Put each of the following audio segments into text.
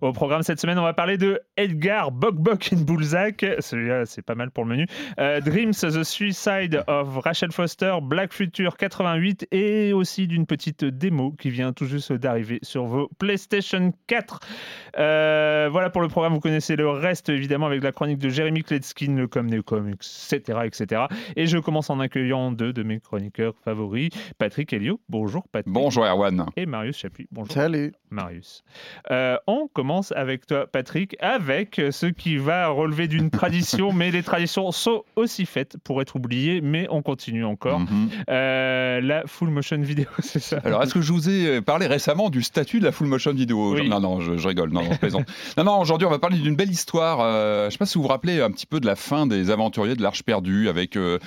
Au programme cette semaine, on va parler de Edgar Bok and Bulzac. Celui-là, c'est pas mal pour le menu. Euh, Dreams, The Suicide of Rachel Foster, Black Future 88 et aussi d'une petite démo qui vient tout juste d'arriver sur vos PlayStation 4. Euh, voilà pour le programme. Vous connaissez le reste évidemment avec la chronique de Jérémy Kletskin, le Com Neocom, etc., etc. Et je commence en accueillant deux de mes chroniqueurs favoris, Patrick Helio. Bonjour Patrick. Bonjour Erwan. Et Marius Chapuis. Bonjour. Salut. Marius. Euh, on commence avec toi, Patrick, avec ce qui va relever d'une tradition, mais les traditions sont aussi faites pour être oubliées, mais on continue encore. Mhm. Euh, la full motion vidéo, c'est ça Alors, est-ce que je vous ai parlé récemment du statut de la full motion vidéo? Non, non, je, rigole, non, non, je plaisante. non, non, aujourd'hui, on va parler d'une belle histoire. Euh, je ne sais pas si vous vous rappelez un petit peu de la fin des aventuriers de l'Arche perdue, avec euh,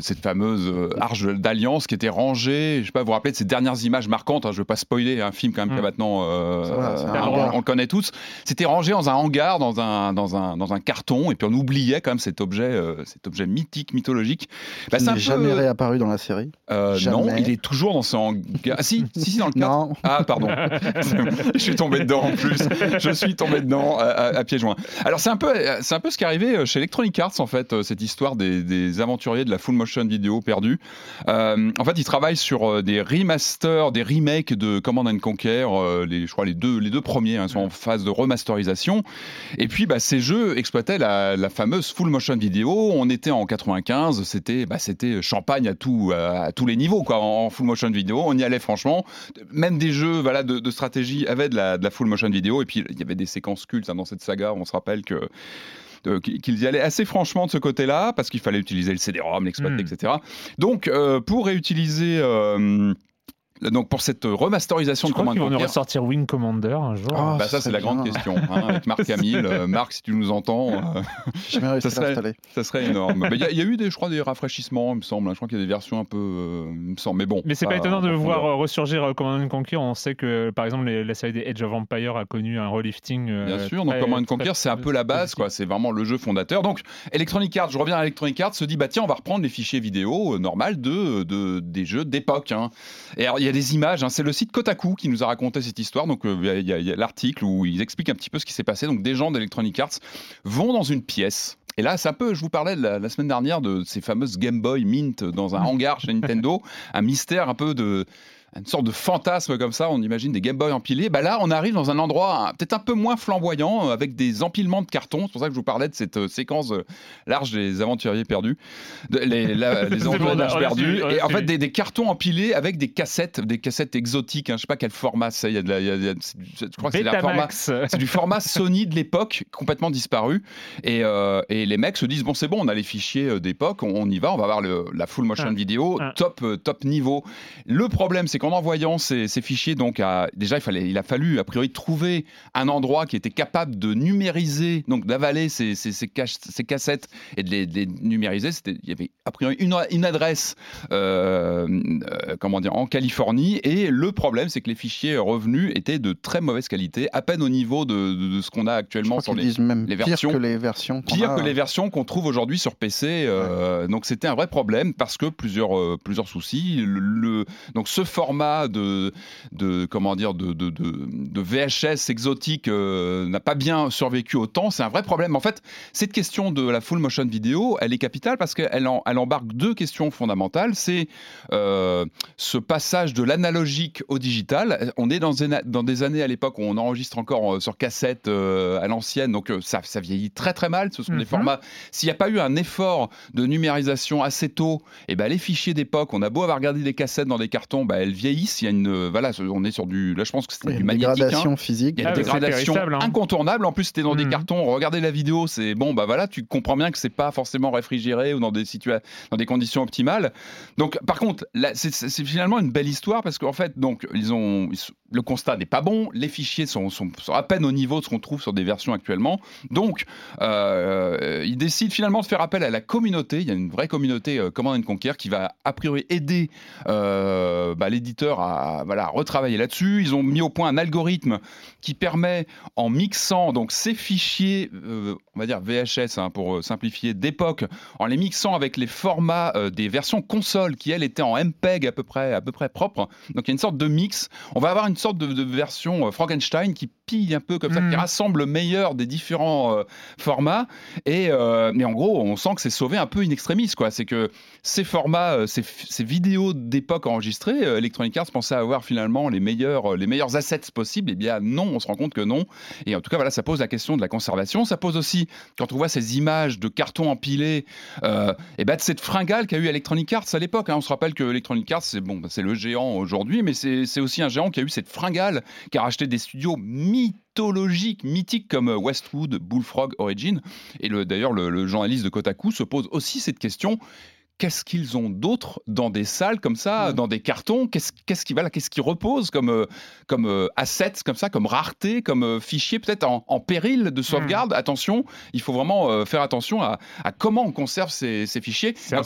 cette fameuse Arche d'Alliance qui était rangée. Je ne sais pas, vous vous rappelez de ces dernières images marquantes. Hein, je ne veux pas spoiler un film quand même mm. maintenant, on, le connaît tous. C'était rangé dans un hangar, dans un, dans un, dans un carton, et puis on oubliait quand même cet objet, euh, cet objet mythique, mythologique. Bah, il n'est jamais réapparu dans la série euh, Non, il est toujours dans ce hangar. Ah si, si, si, dans le cadre. Ah, pardon. je suis tombé dedans en plus. Je suis tombé dedans à, pieds joints. Alors c'est un, peu, c'est un peu ce qui est arrivé chez Electronic Arts, en fait, euh, cette histoire des, des aventuriers de la full motion vidéo perdue. en fait, ils travaillent sur des remasters, des remakes de Command and Conquer, les, je crois les deux, les deux premiers hein, sont en phase de remasterisation. Et puis, bah, ces jeux exploitaient la, fameuse full motion vidéo. On était en 95, c'était bah, c'était champagne à, tout, à, tous les niveaux quoi, en, full motion vidéo. On y allait franchement. Même des jeux voilà, de, stratégie avaient de la, de la, full motion vidéo. Et puis, il y avait des séquences cultes hein, dans cette saga. On se rappelle que qu'ils y allaient assez franchement de ce côté-là, parce qu'il fallait utiliser le CD-ROM, l'exploiter, hmm. etc. Donc, euh, pour réutiliser euh, donc pour cette remasterisation de Command Conquer. On sortir Wing Commander un jour. Ah, bah ça c'est la grande question hein, avec Marc Camille. Euh, Marc, si tu nous entends, euh, ça, serait, ça serait énorme. Il y, a eu des, je crois, des rafraîchissements, il me semble. Je crois qu'il y a des versions un peu, euh, me semble. Mais bon. Mais c'est pas étonnant de voir ressurgir Command Conquer. On sait que par exemple la série des Edge of Empire a connu un relifting. Bien sûr. Donc Command Conquer, c'est un peu la base, quoi. C'est vraiment le jeu fondateur. Donc Electronic Arts, je reviens à Electronic Arts, se dit bah tiens, on va reprendre les fichiers vidéo normales de, de des jeux d'époque. Hein. Et alors il y a des images. Hein, c'est le site Kotaku qui nous a raconté cette histoire. Donc, euh, il y a, l'article où ils expliquent un petit peu ce qui s'est passé. Donc, des gens d'Electronic Arts vont dans une pièce. Et là, c'est un peu, je vous parlais la, la, semaine dernière de ces fameuses Game Boy Mint dans un hangar chez Nintendo, un mystère un peu de une sorte de fantasme comme ça, on imagine des Game Boy empilés. Bah là, on arrive dans un endroit peut-être un peu moins flamboyant, euh, avec des empilements de cartons. C'est pour ça que je vous parlais de cette euh, séquence euh, large des aventuriers perdus, les, les aventuriers perdus. et en fait, des, cartons empilés avec des cassettes, des cassettes exotiques. Hein, je sais pas quel format c'est. Il y a de la, je crois que c'est format, c'est du format Sony de l'époque, complètement disparu. Et, et, les mecs se disent bon, c'est bon, on a les fichiers d'époque, on, y va, on va voir la full motion ah. vidéo, ah. top, top niveau. Le problème, c'est qu'en envoyant ces, fichiers, donc à, déjà il fallait, il a fallu a priori trouver un endroit qui était capable de numériser, donc d'avaler ces, ces, ces, cassettes et de les, numériser. C'était, il y avait a priori une, une adresse, euh, euh, comment dire, en Californie. Et le problème, c'est que les fichiers revenus étaient de très mauvaise qualité, à peine au niveau de, ce qu'on a actuellement sur les, même les versions. Pire que les versions. Qu'on pire que les versions qu'on trouve aujourd'hui sur PC. Euh, donc c'était un vrai problème parce que plusieurs, plusieurs soucis. Le, donc ce format de, de comment dire, de, de, de VHS exotique euh, n'a pas bien survécu au temps, c'est un vrai problème. En fait, cette question de la full motion vidéo, elle est capitale parce qu'elle elle embarque deux questions fondamentales. C'est euh, ce passage de l'analogique au digital. On est dans, dans des années à l'époque où on enregistre encore euh, sur cassette à l'ancienne, donc ça, ça, vieillit très très mal. Ce sont des mhm. formats. S'il n'y a pas eu un effort de numérisation assez tôt, et eh ben les fichiers d'époque, on a beau avoir regardé des cassettes dans des cartons, ben elles vieillissent. Il y a une, voilà, on est sur du, là je pense que c'était du une magnétique. Dégradation physique. Il y a une Ah, dégradation hein. incontournable. En plus, c'était dans des Mhm. cartons. Regardez la vidéo, c'est bon, bah voilà, tu comprends bien que c'est pas forcément réfrigéré ou dans des situa- dans des conditions optimales. Donc, par contre, là, c'est- finalement une belle histoire parce qu'en fait, donc, ils ont, le constat n'est pas bon. Les fichiers sont, sont- sont à peine au niveau de ce qu'on trouve sur des versions actuellement. Donc, euh, ils décident finalement de faire appel à la communauté. Il y a une vraie communauté euh, Command and Conquer qui va a priori aider euh, bah, l'éditeur à retravailler là-dessus. Ils ont mis au point un algorithme qui permet, en mixant donc ces fichiers, euh, on va dire VHS hein, pour euh, simplifier, d'époque, en les mixant avec les formats euh, des versions console qui elles étaient en MPEG à peu près à peu près propre. Donc il y a une sorte de mix. On va avoir une sorte de, version Frankenstein qui un peu comme ça, qui rassemble le meilleur des différents euh, formats. Et euh, mais en gros, on sent que c'est sauvé un peu in extremis, quoi. C'est que ces formats, euh, ces, ces vidéos d'époque enregistrées, Electronic Arts pensait avoir finalement les meilleurs, les meilleurs assets possibles. Eh bien non, on se rend compte que non. Et en tout cas, voilà, ça pose la question de la conservation. Ça pose aussi, quand on voit ces images de cartons empilés, euh, et ben de cette fringale qu'a eu Electronic Arts à l'époque. hein. On se rappelle que Electronic Arts, c'est bon, c'est le géant aujourd'hui, mais c'est c'est aussi un géant qui a eu cette fringale, qui a racheté des studios mythologiques, mythiques comme euh, Westwood, Bullfrog, Origin. Et le- d'ailleurs, le, le journaliste de Kotaku se pose aussi cette question. Qu'est-ce qu'ils ont d'autre dans des salles comme ça, Mm. dans des cartons? Qu'est-ce qu'est-ce qui, voilà, qu'est-ce qui repose comme, euh, comme euh, assets, comme ça, comme rareté, comme euh, fichier peut-être en, en péril de sauvegarde? Attention, il faut vraiment faire attention à, à comment on conserve ces, ces fichiers. C'est un,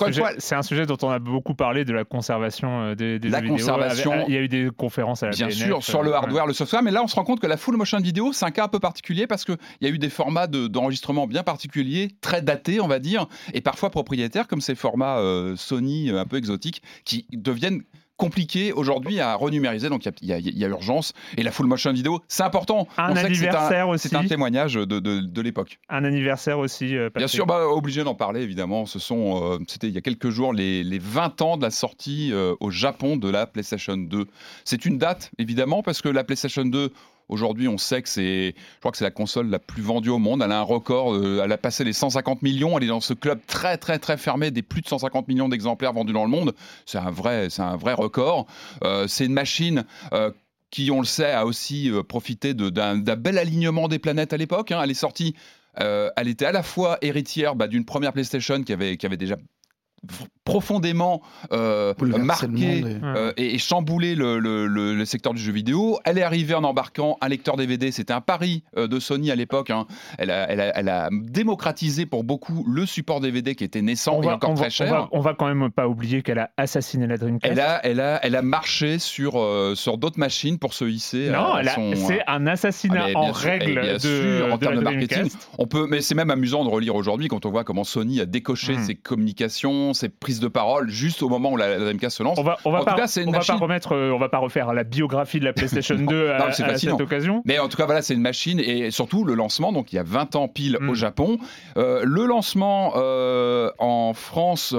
sujet- un dont on a beaucoup parlé de la conservation des, des La jeux conservation. Il y a eu des conférences à la Bien sûr, sur le ouais. hardware, le software, mais là on se rend compte que la full motion vidéo, c'est un cas un peu particulier parce qu'il y a eu des formats de- d'enregistrement bien particuliers, très datés, on va dire, et parfois propriétaires, comme ces formats euh, Sony euh, un peu exotiques, qui deviennent compliqués aujourd'hui à renumériser. Donc il y a- y, y urgence. Et la full motion vidéo, c'est important. Un On sait que c'est anniversaire aussi. C'est un témoignage de, de- de l'époque. Un anniversaire aussi. euh, Bien sûr, bah, obligé d'en parler évidemment. Ce sont, euh, c'était il y a quelques jours les, les 20 ans de la sortie euh, au Japon de la PlayStation 2. C'est une date évidemment parce que la PlayStation 2 Aujourd'hui, on sait que c'est, je crois que c'est la console la plus vendue au monde. Elle a un record, euh, elle a passé les 150 millions. Elle est dans ce club très très très fermé des plus de 150 millions d'exemplaires vendus dans le monde. C'est un vrai, c'est un vrai record. Euh, c'est une machine. euh, qui, on le sait, a aussi profité d'un bel alignement des planètes à l'époque. hein. Elle est sortie, elle était à la fois héritière bah, d'une première PlayStation qui avait, déjà profondément euh, marqué euh, et, et chamboulé le, le- le- le secteur du jeu vidéo. Elle est arrivée en embarquant un lecteur DVD. C'était un pari euh, de Sony à l'époque. hein. Elle, a, elle a- elle a démocratisé pour beaucoup le support DVD qui était naissant on et va, encore très va, cher. on, va, on va quand même pas oublier qu'elle a assassiné la Dreamcast. Elle a, elle, a, elle a marché sur, euh, sur d'autres machines pour se hisser. non, c'est un assassinat Ah, en sûr, règle bien de, sûr, en de termes la de marketing, Dreamcast. On peut, mais c'est même amusant de relire aujourd'hui quand on voit comment Sony a décoché Mm. ses communications, ses prises de parole juste au moment où la, la Dreamcast se lance. On va, on va En pas, tout cas, c'est une on va machine- pas remettre, euh, on va pas refaire la biographie de la PlayStation 2 à, Non, à cette occasion. Mais en tout cas, voilà, c'est une machine et surtout le lancement, donc il y a 20 ans pile Mm. au Japon. Euh, le lancement euh, en France,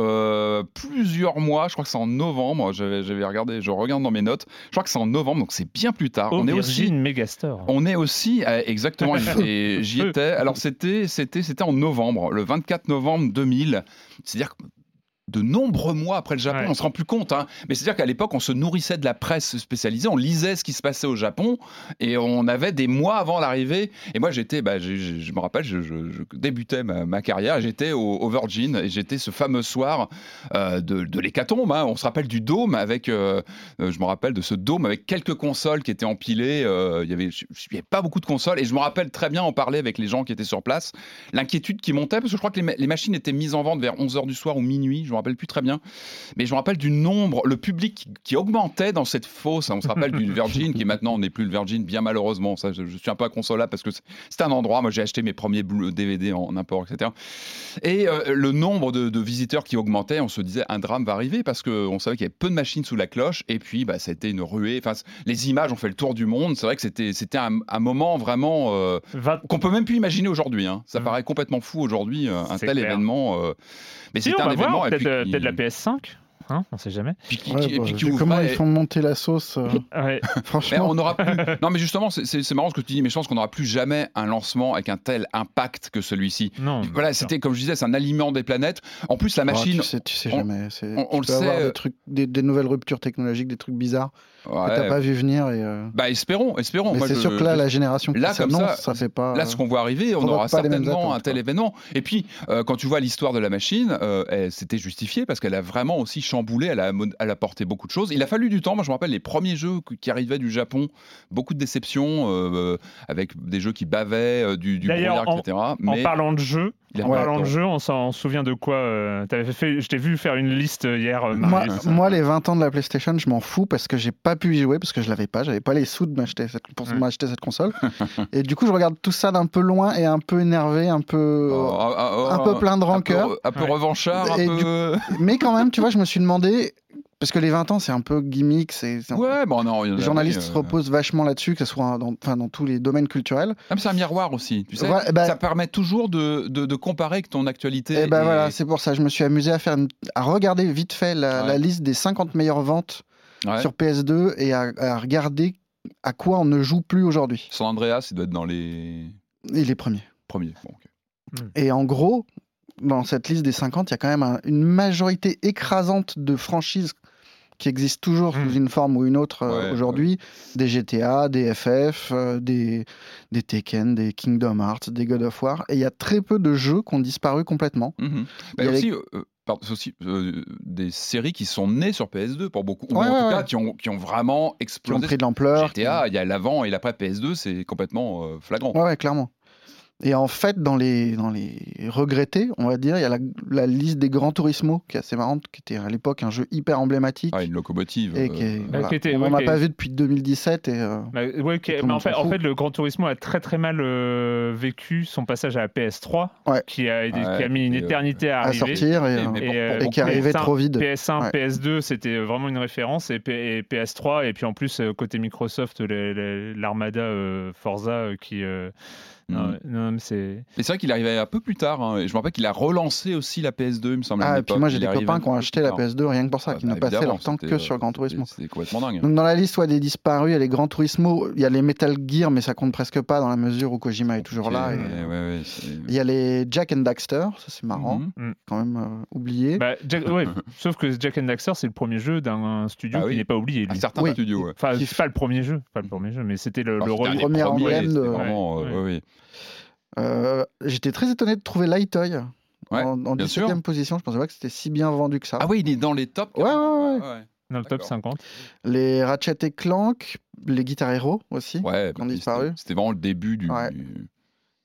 plusieurs mois, je crois que c'est en novembre, j'avais regardé, je regarde dans mes notes, je crois que c'est en novembre, donc c'est bien plus tard. Au on est aussi Virgin Megastore. on est aussi exactement et j'y étais. Alors c'était c'était c'était en novembre, le 24 novembre 2000. C'est-à-dire de nombreux mois après le Japon, Ouais. on se rend plus compte. hein. Mais c'est-à-dire qu'à l'époque, on se nourrissait de la presse spécialisée, on lisait ce qui se passait au Japon, et on avait des mois avant l'arrivée. Et moi, j'étais, bah, je me rappelle, je, débutais ma, ma carrière, j'étais au, au Virgin, et j'étais ce fameux soir euh, de, de l'hécatombe. hein. On se rappelle du dôme avec, euh, euh, je me rappelle de ce dôme avec quelques consoles qui étaient empilées. euh, il y avait, je- il y avait pas beaucoup de consoles, et je me rappelle très bien en parler avec les gens qui étaient sur place. L'inquiétude qui montait, parce que je crois que les, ma- les machines étaient mises en vente vers 11h du soir ou minuit, je me rappelle plus très bien. Mais je me rappelle du nombre, le public qui, augmentait dans cette fosse. On se rappelle du Virgin, qui maintenant n'est plus le Virgin, bien malheureusement. Ça, je, je suis un peu inconsolable parce que c'est- un endroit. Moi, j'ai acheté mes premiers DVD en import, etc. Et euh, le nombre de, de visiteurs qui augmentait, on se disait un drame va arriver parce qu'on savait qu'il y avait peu de machines sous la cloche. Et puis, bah, ça a été une ruée. Enfin, les images ont fait le tour du monde. C'est vrai que c'était c'était un, un moment vraiment. euh, qu'on peut même plus imaginer aujourd'hui. hein. Ça Mm. paraît complètement fou aujourd'hui, euh, un tel clair. événement. euh, Mais Si, on un événement. voir, et puis peut-être la PS5. Hein, on sait jamais. Puis qui, ouais, bah, comment ils font monter la sauce ouais. Franchement. Mais on aura plus... Non, mais justement, c'est marrant ce que tu dis, mais je pense qu'on n'aura plus jamais un lancement avec un tel impact que celui-ci. Non. Voilà, c'était comme je disais, c'est un aliment des planètes. En plus, la machine. Oh, tu sais, tu sais jamais. On, on, le sait. Des, trucs, des, des, nouvelles ruptures technologiques, des trucs bizarres ouais. que t'as pas vu venir. Et euh... Bah, espérons, espérons. Mais c'est sûr que là, la génération qui là, comme ça, ça fait pas. Là, ce qu'on voit arriver, on, aura certainement un tel événement. Et puis, euh, quand tu vois l'histoire de la machine, euh, c'était justifié parce qu'elle a vraiment aussi chamboulé, elle a, elle a porté beaucoup de choses. Il a fallu du temps. Moi, je me rappelle les premiers jeux qui arrivaient du Japon, beaucoup de déceptions euh, avec des jeux qui bavaient, du, du brouillard, en, etc. Mais... En parlant de jeux, en parlant de jeu, on s'en souvient de quoi euh, avais fait, Je t'ai vu faire une liste hier. Euh, moi, moi, les 20 ans de la PlayStation, je m'en fous parce que j'ai pas pu y jouer parce que je l'avais pas. J'avais pas les sous de m'acheter cette, pour m'acheter cette console. et du coup, je regarde tout ça d'un peu loin et un peu énervé, un peu, oh, oh, oh, un peu plein de rancœur. Un peu, revanchard. Un peu... Mais quand même, tu vois, je me suis demandé parce que les 20 ans, c'est un peu gimmick. C'est, ouais, bon, non, les journalistes se reposent vachement là-dessus, que ce soit dans, enfin, dans tous les domaines culturels. Même c'est un miroir aussi. Tu sais, bah, ça permet toujours de, de, de, comparer avec ton actualité. Et, ben voilà, c'est pour ça. Je me suis amusé à, faire à regarder vite fait la, la, liste des 50 meilleures ventes ouais. sur PS2 et à, à, regarder à quoi on ne joue plus aujourd'hui. San Andreas, il doit être dans les. Et les premiers. Premiers, bon, okay. Et en gros, dans cette liste des 50, il y a quand même un, une majorité écrasante de franchises qui existent toujours sous une forme ou une autre euh, ouais, aujourd'hui. Ouais. Des GTA, des FF, euh, des, des Tekken, des Kingdom Hearts, des God of War. Et il y a très peu de jeux qui ont disparu complètement. Mmh. Bah, Il y a aussi, euh, pardon, aussi euh, des séries qui sont nées sur PS2 pour beaucoup, ou Ouais, en tout cas ouais. qui ont, qui ont vraiment qui ont explosé. pris de l'ampleur. GTA, il y a l'avant et l'après PS2, c'est complètement euh, flagrant. Ouais, clairement. Et en fait, dans les, dans les regrettés, on va dire, il y a la, la liste des Grands Turismo, qui est assez marrante, qui était à l'époque un jeu hyper emblématique. Ah, une locomotive. Et qui est- euh, voilà. qui était- on ouais, n'a pas vu depuis 2017 et euh, Bah, ouais, Mais en fait, en le Gran Turismo a très très mal euh, vécu son passage à la PS3, Ouais. qui, a, qui Ouais, a mis une euh, éternité à à arriver. sortir et, Et- mais Et, pour- pour et qui arrivait PS1, trop vide. PS1, Ouais. PS2, c'était vraiment une référence, et, P- et PS3, et puis en plus, côté Microsoft, l'Armada euh, Forza euh, qui. Non, Mhm. non, mais c'est. Mais c'est vrai qu'il arrivait un peu plus tard. hein, et je me rappelle qu'il a relancé aussi la PS2, il me semble. Ah, et puis moi j'ai des copains un qui ont acheté la tard. PS2 rien que pour ça, qui Ah, ne bah, passaient évidemment, leur temps que sur Gran Turismo. c'est- complètement dingue. Donc dans la liste ouais, des disparus, il y a les Gran Turismo, il y a les Metal Gear, mais ça compte presque pas dans la mesure où Kojima est toujours là. et- Ouais, ouais, ouais, c'est- Il y a les Jack and Daxter, ça c'est marrant, Mhm. quand même euh, oublié. Bah, Jack- ouais, sauf que Jack and Daxter, c'est le premier jeu d'un studio Ah oui. qui n'est pas oublié. Un Lui. certain Oui. studio, ouais. Enfin, Qui- c'est pas le premier jeu, pas le premier jeu, mais c'était le, un des premier emblème euh, J'étais très étonné de trouver Lightoy Ouais, en, en bien 17 sûr. e position. Je pensais pas que c'était si bien vendu que ça. Ah oui, il est dans les tops. Ouais, ouais, Dans le top D'accord. 50. Les Ratchet et Clank, les Guitar Hero aussi. Ouais, qui ont disparu. c'était- C'était vraiment le début du. Ouais. du-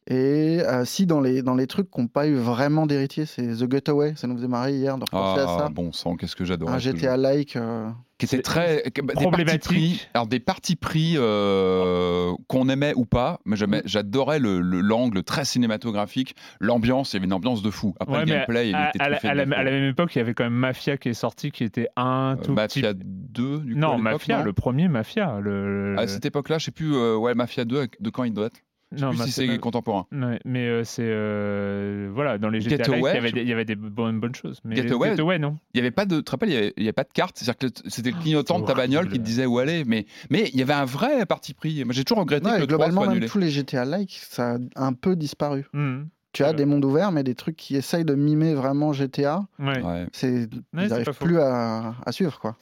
Et euh, si dans les, dans les trucs qui n'ont pas eu vraiment d'héritier, c'est The Getaway. Ça nous faisait marrer hier de repenser à Ah, ça. bon sang, qu'est-ce que j'adore. Un GTA-like. euh, Qui était très. bah, des Problématique. partis pris- alors, des partis pris euh, qu'on aimait ou pas, mais j'aimais- j'adorais le- le- l'angle très cinématographique, l'ambiance, il y avait une ambiance de fou. Après, Ouais, le gameplay, il à, était à la, truffé à de la- à même époque, il y avait quand même Mafia qui est sorti, qui était un Euh, tout Mafia petit. 2, du coup. à Non, Mafia, non le premier Mafia. Le... À cette époque-là, je sais plus, euh, ouais, Mafia 2, de quand il doit être? Je sais non, plus si c'est contemporain. Ouais, mais euh, c'est euh, voilà dans les GTA Like, il y avait des, il y avait des bonnes bonnes choses. Mais les Getaway, Getaway, non. Il y avait pas de, tu te rappelles, il y avait, il y avait pas de carte, c'est-à-dire que c'était le clignotant de ta bagnole qui te disait où aller, mais, mais il y avait un vrai parti pris. Moi, j'ai toujours regretté ouais, que le 3 globalement, même tous les GTA-like, ça a un peu disparu. Mhm. Tu as Ouais. des mondes ouverts, mais des trucs qui essayent de mimer vraiment GTA, Ouais. Ouais. c'est ils n'arrivent plus à, à suivre. quoi.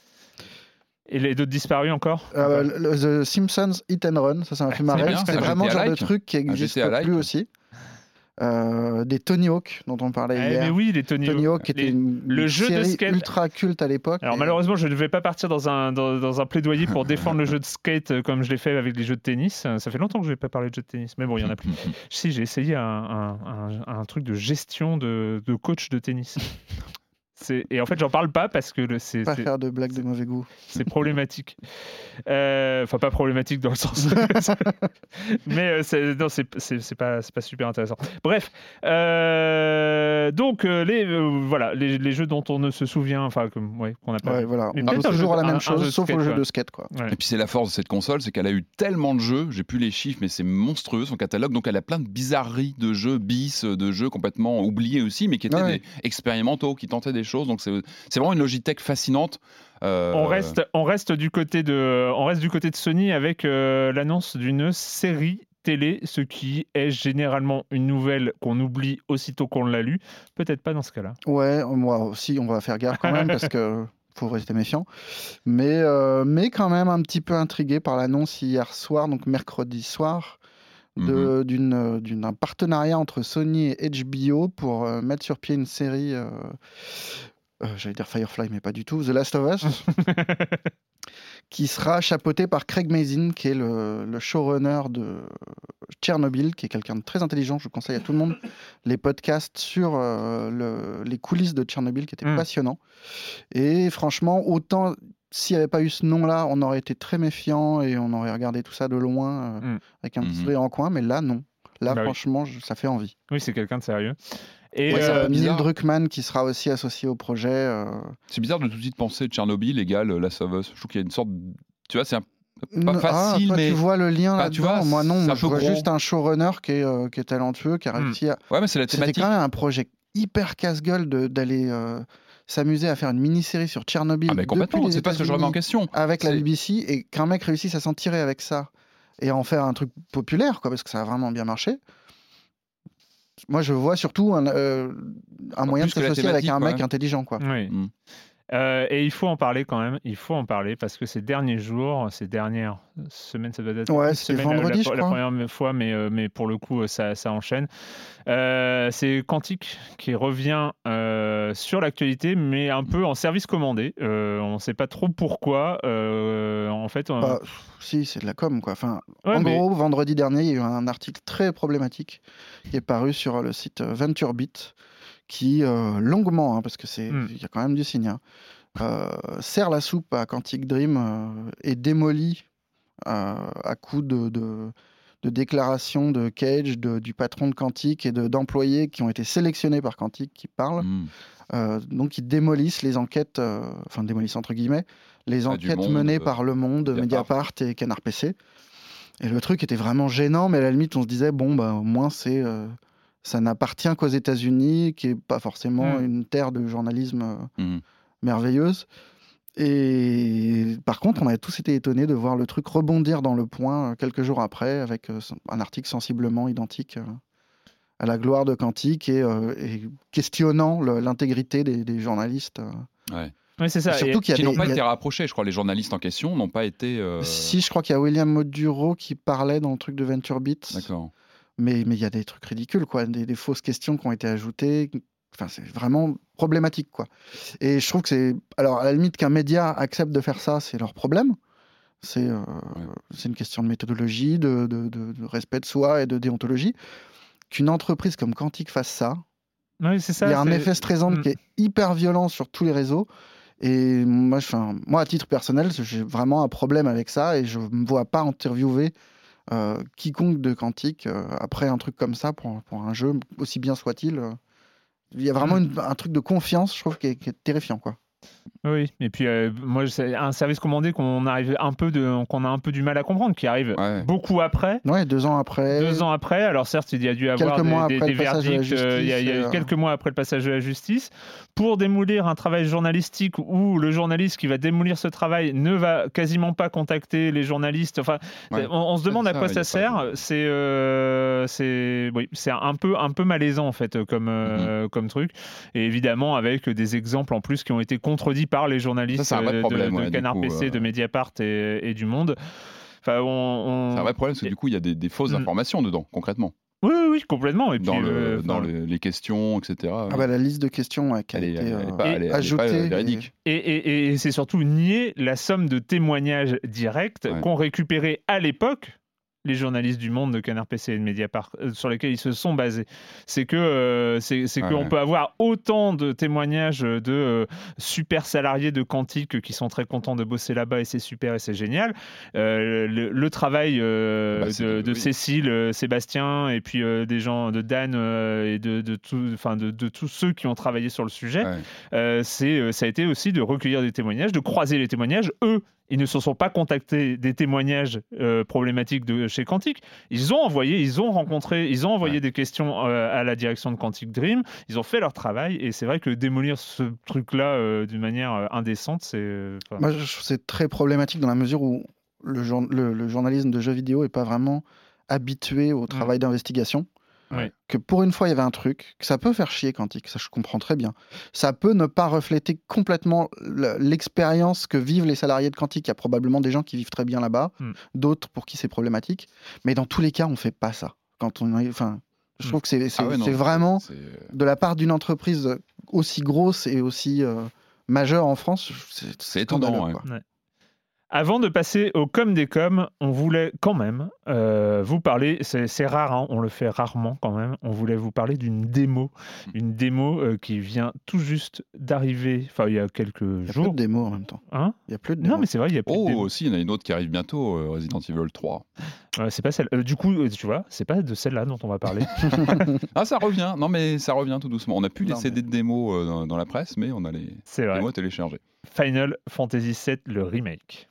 Et les d'autres disparus encore Euh, le- The Simpsons Hit and Run, ça, ça m'a fait C'est marrer. bien, C'est un vraiment le genre de GTA-like. truc qui n'existe GTA-like. plus aussi. Euh, des Tony Hawk, dont on parlait Eh, hier. mais oui, les Tony, Tony Hawk, qui les- était une, le une jeu de skate. ultra culte à l'époque. Alors et- malheureusement, je ne vais pas partir dans un, dans, dans un plaidoyer pour défendre le jeu de skate euh, comme je l'ai fait avec les jeux de tennis. Ça fait longtemps que je n'ai pas parlé de jeux de tennis, mais bon, il y en a plus. Si, j'ai essayé un, un- un- un truc de gestion de, de coach de tennis. C'est- Et en fait, j'en parle pas parce que le- c'est Pas c'est- faire de blagues de mauvais goût. c'est problématique. Euh, Enfin, pas problématique dans le sens. mais euh, c'est- non, c'est c'est- c'est pas, c'est pas super intéressant. Bref, euh, donc euh, les, euh, voilà, les, les jeux dont on ne se souvient, enfin, comme- ouais, qu'on n'a pas. Ouais, voilà. Mais On un toujours à la même chose, sauf skate, au jeu de skate. Quoi. Ouais. Et puis c'est la force de cette console, c'est qu'elle a eu tellement de jeux, j'ai plus les chiffres, mais c'est monstrueux son catalogue, donc elle a plein de bizarreries de jeux bis, de jeux complètement oubliés aussi, mais qui étaient Ouais. des expérimentaux, qui tentaient des choses. Donc c'est c'est vraiment une Logitech fascinante. Euh, On reste, on reste du côté de, on reste du côté de Sony avec euh, l'annonce d'une série télé, ce qui est généralement une nouvelle qu'on oublie aussitôt qu'on l'a lu. Peut-être pas dans ce cas-là. Ouais, moi aussi, on va faire gaffe quand même parce que faut rester méfiant. Mais, euh, mais quand même un petit peu intrigué par l'annonce hier soir, donc mercredi soir, de- d'une, euh, d'une- d'un partenariat entre Sony et HBO pour euh, mettre sur pied une série. euh, euh, J'allais dire Firefly, mais pas du tout. The Last of Us, qui sera chapeauté par Craig Mazin, qui est le, le showrunner de Tchernobyl, qui est quelqu'un de très intelligent. Je conseille à tout le monde les podcasts sur euh, le- les coulisses de Tchernobyl, qui étaient Mm. passionnants. Et franchement, autant s'il n'y avait pas eu ce nom-là, on aurait été très méfiant et on aurait regardé tout ça de loin euh, Mm. avec un petit Mhm. sourire en coin. Mais là, non. Là, Bah oui. franchement, je- ça fait envie. Oui, c'est quelqu'un de sérieux. Et Ouais, euh, Neil. Druckmann qui sera aussi associé au projet. euh, C'est bizarre de tout de suite penser Tchernobyl égale Last of Us. Je trouve qu'il y a une sorte. de- Tu vois, c'est un. Pas facile, ah, toi, mais- tu vois le lien Bah, là tu vois, Moi, non. Moi, je vois gros. juste un showrunner qui est, euh, qui est talentueux, qui a Mm. réussi à. Ouais, mais c'est la C'était thématique. quand même un projet hyper casse-gueule d'aller euh, s'amuser à faire une mini-série sur Tchernobyl. Ah, mais complètement. C'est pas ce que je remets en question. Avec la BBC et qu'un mec réussisse à s'en tirer avec ça et en faire un truc populaire, quoi, parce que ça a vraiment bien marché. Moi, je vois surtout un, euh, un moyen de s'associer avec un mec ouais. intelligent, quoi. oui. Mm. Euh, et il faut en parler quand même. Il faut en parler parce que ces derniers jours, ces dernières semaines, ça doit être Ouais, semaine, la- vendredi, la, je la crois. première fois, mais, euh, mais pour le coup, ça, ça enchaîne. Euh, c'est Quantic qui revient euh, sur l'actualité, mais un peu en service commandé. Euh, on ne sait pas trop pourquoi. Euh, en fait, on- Bah, pff, si, c'est de la com, quoi. Enfin, Ouais, en mais- gros, vendredi dernier, il y a eu un article très problématique qui est paru sur le site euh, VentureBeat, qui euh, longuement, hein, parce que c'est, Hmm. il y a quand même du signe, hein, euh, sert la soupe à Quantic Dream euh, et démolit euh, à coup de, de, de déclarations de Cage, de- du patron de Quantic et de- d'employés qui ont été sélectionnés par Quantic qui parlent. Mm. Euh, donc ils démolissent les enquêtes, euh, enfin démolissent entre guillemets, les Ah, enquêtes Monde, menées euh, par Le Monde, Mediapart. Mediapart et Canard PC. Et le truc était vraiment gênant, mais à la limite on se disait bon bah au moins c'est euh, ça n'appartient qu'aux États-Unis, qui est pas forcément Mm. une terre de journalisme euh, Mm. merveilleuse. Et par contre, on avait tous été étonnés de voir le truc rebondir dans le point euh, quelques jours après avec euh, un article sensiblement identique à la gloire de Quantique et, et questionnant l'intégrité des, des journalistes. Ouais. Oui, c'est ça. Et surtout a Qui n'ont pas a- été rapprochés, je crois. Les journalistes en question n'ont pas été. euh, Si, je crois qu'il y a William Moduro qui parlait dans le truc de Venture Beats, D'accord. Mais il y a des trucs ridicules, quoi, des, des fausses questions qui ont été ajoutées. Enfin, c'est vraiment problématique, quoi. Et je trouve que c'est. Alors, à la limite, qu'un média accepte de faire ça, c'est leur problème. C'est euh, une question de méthodologie, de, de- de- de respect de soi et de déontologie. Qu'une entreprise comme Quantic fasse ça, Oui, c'est ça. il y a un effet stressant Mm. qui est hyper violent sur tous les réseaux. Et moi, je, moi, à titre personnel, j'ai vraiment un problème avec ça et je ne me vois pas interviewer euh, quiconque de Quantique euh, après un truc comme ça pour, pour un jeu, aussi bien soit-il. euh. Il y a vraiment une- un truc de confiance, je trouve, qui est, qui est terrifiant. Quoi. Oui, et puis euh, moi, c'est un service commandé qu'on arrive un peu de, qu'on a un peu du mal à comprendre, qui arrive Ouais. beaucoup après. Ouais, deux ans après. Deux ans après, alors certes, il y a dû avoir Quelques des, mois des- après des le passage de la verdicts, euh, il y a, il y a eu justice, euh. quelques mois après le passage de la justice, pour démolir un travail journalistique où le journaliste qui va démolir ce travail ne va quasiment pas contacter les journalistes. Enfin, Ouais. on, on se demande à quoi ça sert. C'est euh, c'est oui, c'est un peu un peu malaisant en fait comme euh, comme truc. Et évidemment avec des exemples en plus qui ont été contredits par les journalistes Ça, euh, de- problème, de, ouais, du Canard coup, PC, euh. de Mediapart et, et du Monde. Enfin, on, on- C'est un vrai problème parce que du coup, il y a des, des fausses Mm. informations dedans, concrètement. Oui, oui, oui, complètement. Et puis, Dans, le, euh, dans le- les questions, etc. Ah bah, la liste de questions ouais, qui a Elle est- été ajoutée. Et, et- et c'est surtout nier la somme de témoignages directs Ouais. qu'ont récupéré à l'époque les journalistes du Monde de Canard PC et de Mediapart euh, sur lesquels ils se sont basés. C'est que euh, c'est Ouais, qu'on ouais. peut avoir autant de témoignages de euh, super salariés de Quantique qui sont très contents de bosser là-bas et c'est super et c'est génial. Le, le travail Bah, de, de- de oui. Cécile, Sébastien et puis des gens de Dan et de, de, tout- enfin, de, de tous ceux qui ont travaillé sur le sujet, Ouais. c'est, ça a été aussi de recueillir des témoignages, de croiser les témoignages, eux ils ne se sont pas contactés des témoignages euh, problématiques de chez Quantic. Ils ont envoyé, ils ont rencontré, ils ont envoyé des questions euh, à la direction de Quantic Dream. Ils ont fait leur travail et c'est vrai que démolir ce truc-là euh, d'une manière indécente, c'est. Moi, je trouve c'est très problématique dans la mesure où le, le, journalisme de jeux vidéo n'est pas vraiment habitué au mm. travail d'investigation. Que pour une fois, il y avait un truc, que ça peut faire chier Quantique, ça je comprends très bien. Ça peut ne pas refléter complètement l'expérience que vivent les salariés de Quantique. Il y a probablement des gens qui vivent très bien là-bas, hmm. d'autres pour qui c'est problématique. Mais dans tous les cas, on fait pas ça. Quand on, enfin, je trouve hmm. que c'est ah vraiment euh, de la part d'une entreprise aussi grosse et aussi euh, majeure en France, c'est étonnant. Avant de passer au com des coms, on voulait quand même euh, vous parler, c'est rare, hein, on le fait rarement quand même, on voulait vous parler d'une démo, une démo euh, qui vient tout juste d'arriver, enfin il y a quelques jours. Il y a plus de démo en même temps. Hein? Il y a plus de démo. Non mais c'est vrai, il y a plus oh, de démo. aussi, il y en a une autre qui arrive bientôt, euh, Resident Evil 3. c'est pas celle. du coup, tu vois, c'est pas de celle-là dont on va parler. ah ça revient, non mais ça revient tout doucement. On a plus les CD de démo dans, dans, la presse, mais on a les démos téléchargées. Final Fantasy VII, le remake.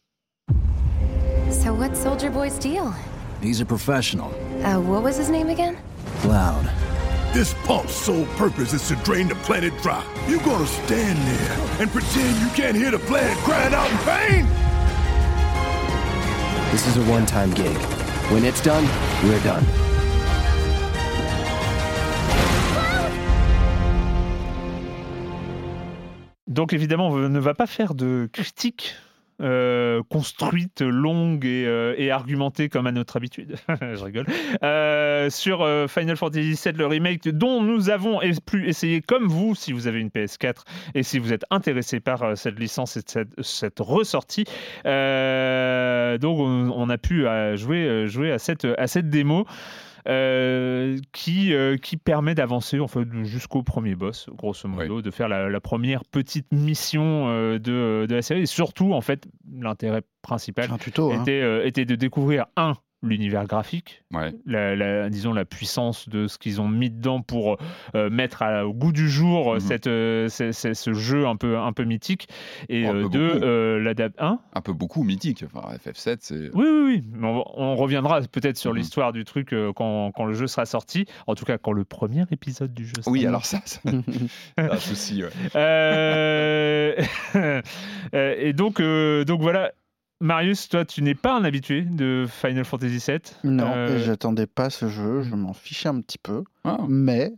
So what's Soldier Boy's deal? He's a professional. Uh, what was his name again? Cloud. This pump's sole purpose is to drain the planet dry. You gonna stand there and pretend you can't hear the planet crying out in pain? This is a one-time gig. When it's done, we're done. Donc évidemment, on ne va pas faire de critique Euh, construite, longue euh, et, argumentée comme à notre habitude. Je rigole. Euh, sur Final Fantasy VII, le remake, dont nous avons plus essayé comme vous, si vous avez une PS4 et si vous êtes intéressé par cette licence et cette, ressortie. donc on, a pu jouer, à cette démo. Euh, qui, euh, qui permet d'avancer en fait, jusqu'au premier boss, grosso modo, de faire la, première petite mission euh, de, de, la série. Et surtout, en fait, l'intérêt principal hein. était, était de découvrir un l'univers graphique, la, disons la puissance de ce qu'ils ont mis dedans pour euh, mettre au goût du jour mhm. cette, euh, ce jeu un peu, un peu mythique. Et oh, deux, euh, l'adapte. un peu beaucoup mythique. Enfin, FF7, c'est. Oui, oui, oui. On, reviendra peut-être sur mhm. l'histoire du truc quand, quand, le jeu sera sorti. En tout cas, quand le premier épisode du jeu sera Oui, alors ça, c'est un souci. et donc, donc voilà Marius, toi, tu n'es pas un habitué de Final Fantasy VII. Non, euh... j'attendais pas ce jeu, je m'en fichais un petit peu. Ah. Mais,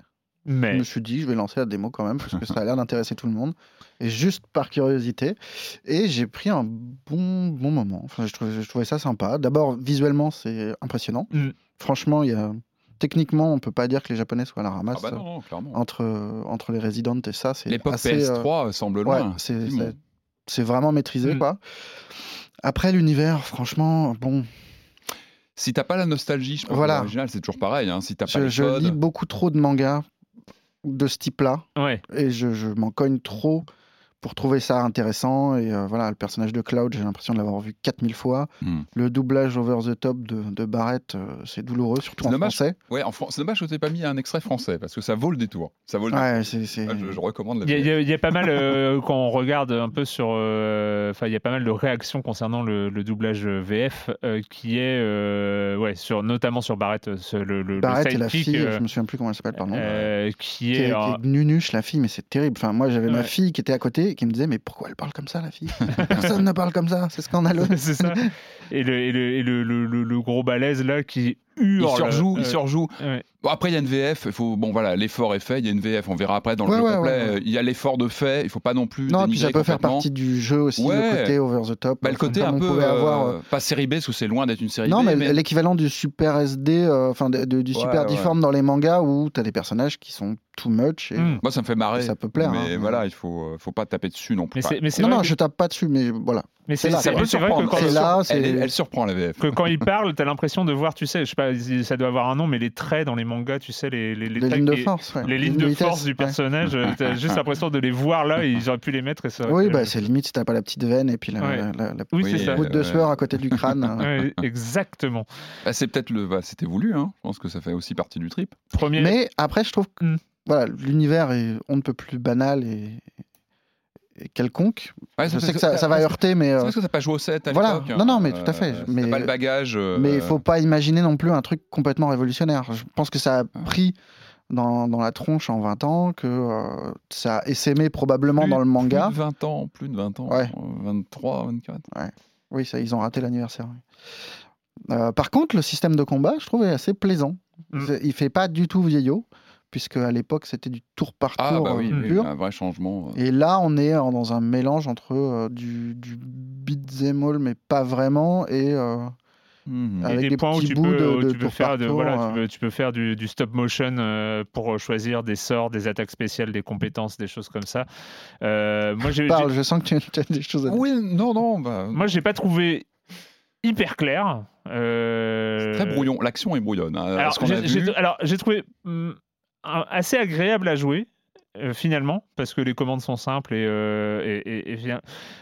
mais, je me suis dit, je vais lancer la démo quand même, parce que ça a l'air d'intéresser tout le monde. Et juste par curiosité. Et j'ai pris un bon, bon moment. Enfin, je, trouvais, ça sympa. D'abord, visuellement, c'est impressionnant. Mm. Franchement, il y a techniquement, on peut pas dire que les Japonais soient à la ramasse. Ah bah non, entre, entre les Resident et ça, c'est L'époque PS3 euh, semble loin. c'est vraiment maîtrisé, mm. quoi. Après, l'univers, franchement, bon. Si t'as pas la nostalgie, je pense voilà. que l'original, c'est toujours pareil. Hein. Si t'as pas je, les je lis beaucoup trop de mangas de ce type-là. Ouais. Et je, je m'en cogne trop pour trouver ça intéressant. Et euh, voilà, le personnage de Cloud, j'ai l'impression de l'avoir vu 4000 fois. Hmm. Le doublage over the top de, de Barrett, euh, c'est douloureux, surtout en dommage, français. Ouais, c'est dommage que tu pas mis un extrait français, parce que ça vaut le détour. Ça vaut le ouais, Je, recommande la Il y, a pas mal, euh, quand on regarde un peu sur. Enfin, il y a pas mal de réactions concernant le, doublage VF, qui est. ouais, sur, notamment sur Barrett. le, le, Barrett et la fille, je me souviens plus comment elle s'appelle, pardon. qui, est. Qui est, nunuche, la fille, mais c'est terrible. Enfin, moi, j'avais ma fille qui était à côté qui me disait mais pourquoi elle parle comme ça la fille? Personne ne parle comme ça, c'est scandaleux. et le, le, gros balèze là qui hurle. Il surjoue, il surjoue. Bon, après, il y a une VF. Il faut, bon, voilà, l'effort est fait. Il y a une VF. On verra après dans le jeu complet. il y a l'effort de fait. Il faut pas non plus. Non, puis ça peut faire partie du jeu aussi, le côté over the top. Bah, le côté un peu. avoir, euh, pas série B, parce que c'est loin d'être une série non, B. Non, mais, l'équivalent du super SD, euh, enfin du super deform dans les mangas où tu as des personnages qui sont too much. Et hmm. Moi, ça me fait marrer. Ça peut plaire. Mais hein. voilà, il faut, euh, faut pas taper dessus non plus. Mais non, non, je tape pas dessus, mais voilà. Mais c'est vrai que quand là, elle, surprend la VF. Que quand il parle, tu as l'impression de voir, tu sais, je sais pas, ça doit avoir un nom, mais les traits dans les mangas, tu sais, les, les, les, lignes de force, les lignes de force du personnage, tu as juste l'impression de les voir là et ils auraient pu les mettre. Et ça oui, bah, c'est limite si t'as pas la petite veine et puis la, la, la oui, de sueur à côté du crâne. exactement. Bah, c'est peut-être le, bah, c'était voulu, hein. je pense que ça fait aussi partie du trip. Mais après, je trouve que hmm. voilà, l'univers est on ne peut plus banal et quelconque. Ouais, Je c'est sais que ça, ça va c'est heurter, mais. euh, parce que t'as pas joué au 7 à Voilà. l'époque. Non, non, hein, mais tout à fait. euh, Mais- pas le bagage. euh, Mais il faut pas imaginer non plus un truc complètement révolutionnaire. Je pense que ça a pris dans, dans la tronche en 20 ans, que euh, ça a essaimé probablement plus- dans le manga. Plus de 20 ans, plus de 20 ans. Ouais. euh, 23, 24. Oui, ça, ils ont raté l'anniversaire. oui. Euh, par contre, le système de combat, je trouve, est assez plaisant. Mm. C'est- Il fait pas du tout vieillot, puisque à l'époque, c'était du tour par tour Ah, bah euh, oui, oui, pur. un vrai changement. euh. Et là, on est en- dans un mélange entre euh, du, du beat'em all, mais pas vraiment, et euh. Et avec des des points où petits tu bouts peux, de- où de tu peux tour faire, par de, tour, voilà, euh. tu, peux, tu peux faire du, du stop motion euh, pour choisir des sorts, des attaques spéciales, des compétences, des choses comme ça. Euh, moi, j'ai, Parle, je sens que tu, as des choses à dire. Oui, non, non. Bah, moi, j'ai pas trouvé hyper clair. Euh, Très brouillon. L'action est brouillonne. hein. Alors, j'ai, trouvé hum, un- assez agréable à jouer. euh, finalement, parce que les commandes sont simples et, euh, et-.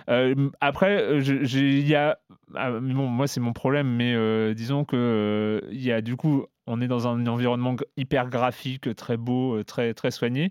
Euh, après, il y a, ah, bon, moi c'est mon problème, mais euh, disons que euh, il y a du coup, on est dans un environnement hyper graphique, très beau, euh, très très soigné,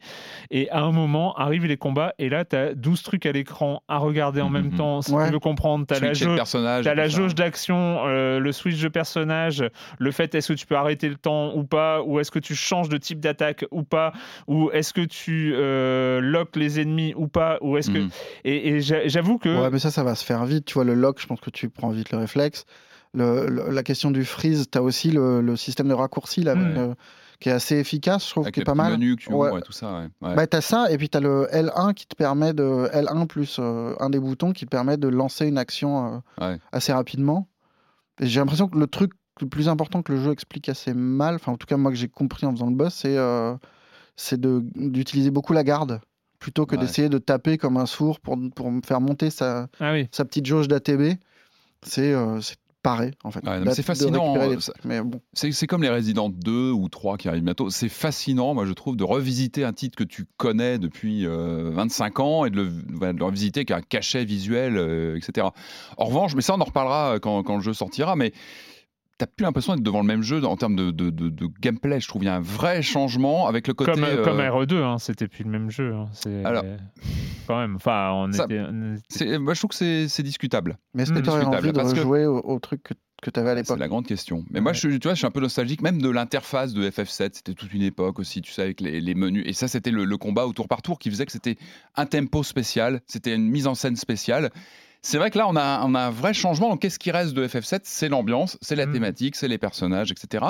et à un moment arrivent les combats et là tu as 12 trucs à l'écran à regarder en même Mhm. temps. Si Ouais. tu veux comprendre, tu as la jauge, la jauge d'action, euh, le switch de personnage, le fait est-ce que tu peux arrêter le temps ou pas, ou est-ce que tu changes de type d'attaque ou pas, ou est-ce que tu euh, lock les ennemis ou pas, ou est-ce que Mhm. et, et j'a- j'avoue que Ouais, mais ça, ça va se faire vite. Tu vois, le lock, je pense que tu prends vite le réflexe. Le- le- la question du freeze, tu as aussi le, le système de raccourci là, euh, qui est assez efficace, je trouve, Avec qui est pas mal. menus que tu Ouais. ouvres tout ça. ouais. Ouais. Bah, t'as ça, et puis t'as le L1 qui te permet de. L1 plus euh, un des boutons qui te permet de lancer une action euh, Ouais. assez rapidement. Et j'ai l'impression que le truc le plus important que le jeu explique assez mal, enfin en tout cas moi que j'ai compris en faisant le boss, c'est euh, c'est d'utiliser beaucoup la garde plutôt que Ouais. d'essayer de taper comme un sourd pour, pour faire monter sa, ah oui. sa petite jauge d'ATB. C'est euh, pareil en fait. Ouais, c'est fascinant, euh. Mais bon, C'est comme les Resident 2 ou 3 qui arrivent bientôt. C'est fascinant, moi je trouve, de revisiter un titre que tu connais depuis euh, 25 ans et de le, de le revisiter avec un cachet visuel, euh, etc. En revanche, mais ça on en reparlera quand, quand le jeu sortira, mais t'as plus l'impression d'être devant le même jeu en termes de, de- de- de gameplay. Je trouve il y a un vrai changement avec le côté. Comme, euh, comme RE2, hein, c'était plus le même jeu. hein, c'est- Alors. quand même. Enfin, on Ça- était. on était- c'est- moi je trouve que c'est c'est discutable. mais est-ce que tu aurais discutable, envie de parce que- rejouer au, au truc que, que tu avais à C'est l'époque la grande question. Mais moi, je, tu vois, je suis un peu nostalgique, même de l'interface de FF7. C'était toute une époque aussi, tu sais, avec les, les menus. Et ça, c'était le, le combat au tour par tour qui faisait que c'était un tempo spécial, c'était une mise en scène spéciale. C'est vrai que là, on a, on a un vrai changement. Donc, qu'est-ce qui reste de FF7 C'est l'ambiance, c'est la Mm. thématique, c'est les personnages, etc.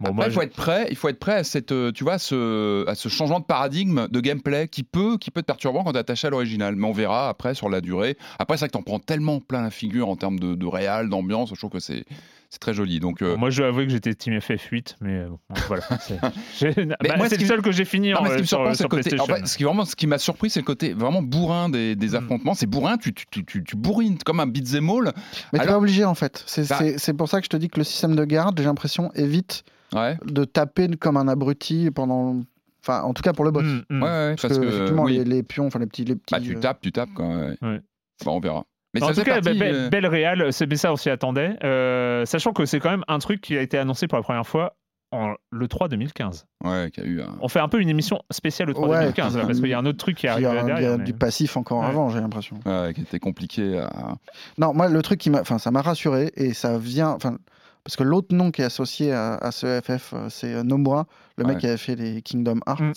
Bon, Après, moi, il faut être prêt. Il faut être prêt à cette, euh, tu vois, ce, à ce changement de paradigme de gameplay qui peut, qui peut être perturbant quand tu es attaché à l'original. Mais on verra après sur la durée. Après, c'est vrai que t'en prends tellement plein la figure en termes de, de réal, d'ambiance. Je trouve que c'est, c'est très joli. Donc, euh, Bon, moi, je dois avouer que j'étais Team FF8, mais euh, bon, voilà. C'est bah, moi, c'est ce qui le seul que j'ai fini Non, en, mais ce qui sur, sur côté. PlayStation. fait, ce qui vraiment, ce qui m'a surpris, c'est le côté vraiment bourrin des, des Mm. affrontements. C'est bourrin, tu, tu, tu, tu, tu bourrines comme un beat'em all. Mais tu Alors- pas obligé en fait. C'est Bah- c'est- c'est pour ça que je te dis que le système de garde, j'ai l'impression, évite Ouais, de taper comme un abruti pendant. Enfin, en tout cas pour le boss. Mm, mm. ouais, ouais, Parce, que, effectivement, oui. les, les pions, enfin les petits. Les petits Bah, tu euh, tapes, tu tapes, quoi. ouais. Ouais. Bah, on verra. Mais en ça tout cas, partie, be- be- euh, belle réal, c'est mais ça on s'y attendait. Euh, sachant que c'est quand même un truc qui a été annoncé pour la première fois en le 3 2015. Ouais, qui a eu un. On fait un peu une émission spéciale le 3 Ouais, 2015 là, parce qu'il y a un autre truc qui arrive là il y a derrière. mais- du passif encore Ouais. avant, j'ai l'impression. Ouais, qui était compliqué à. Non, moi, le truc qui m'a, enfin, ça m'a rassuré et ça vient, enfin, parce que l'autre nom qui est associé à, à ce FF, euh, c'est euh, Nomura, le mec qui avait fait les Kingdom Hearts. Mm.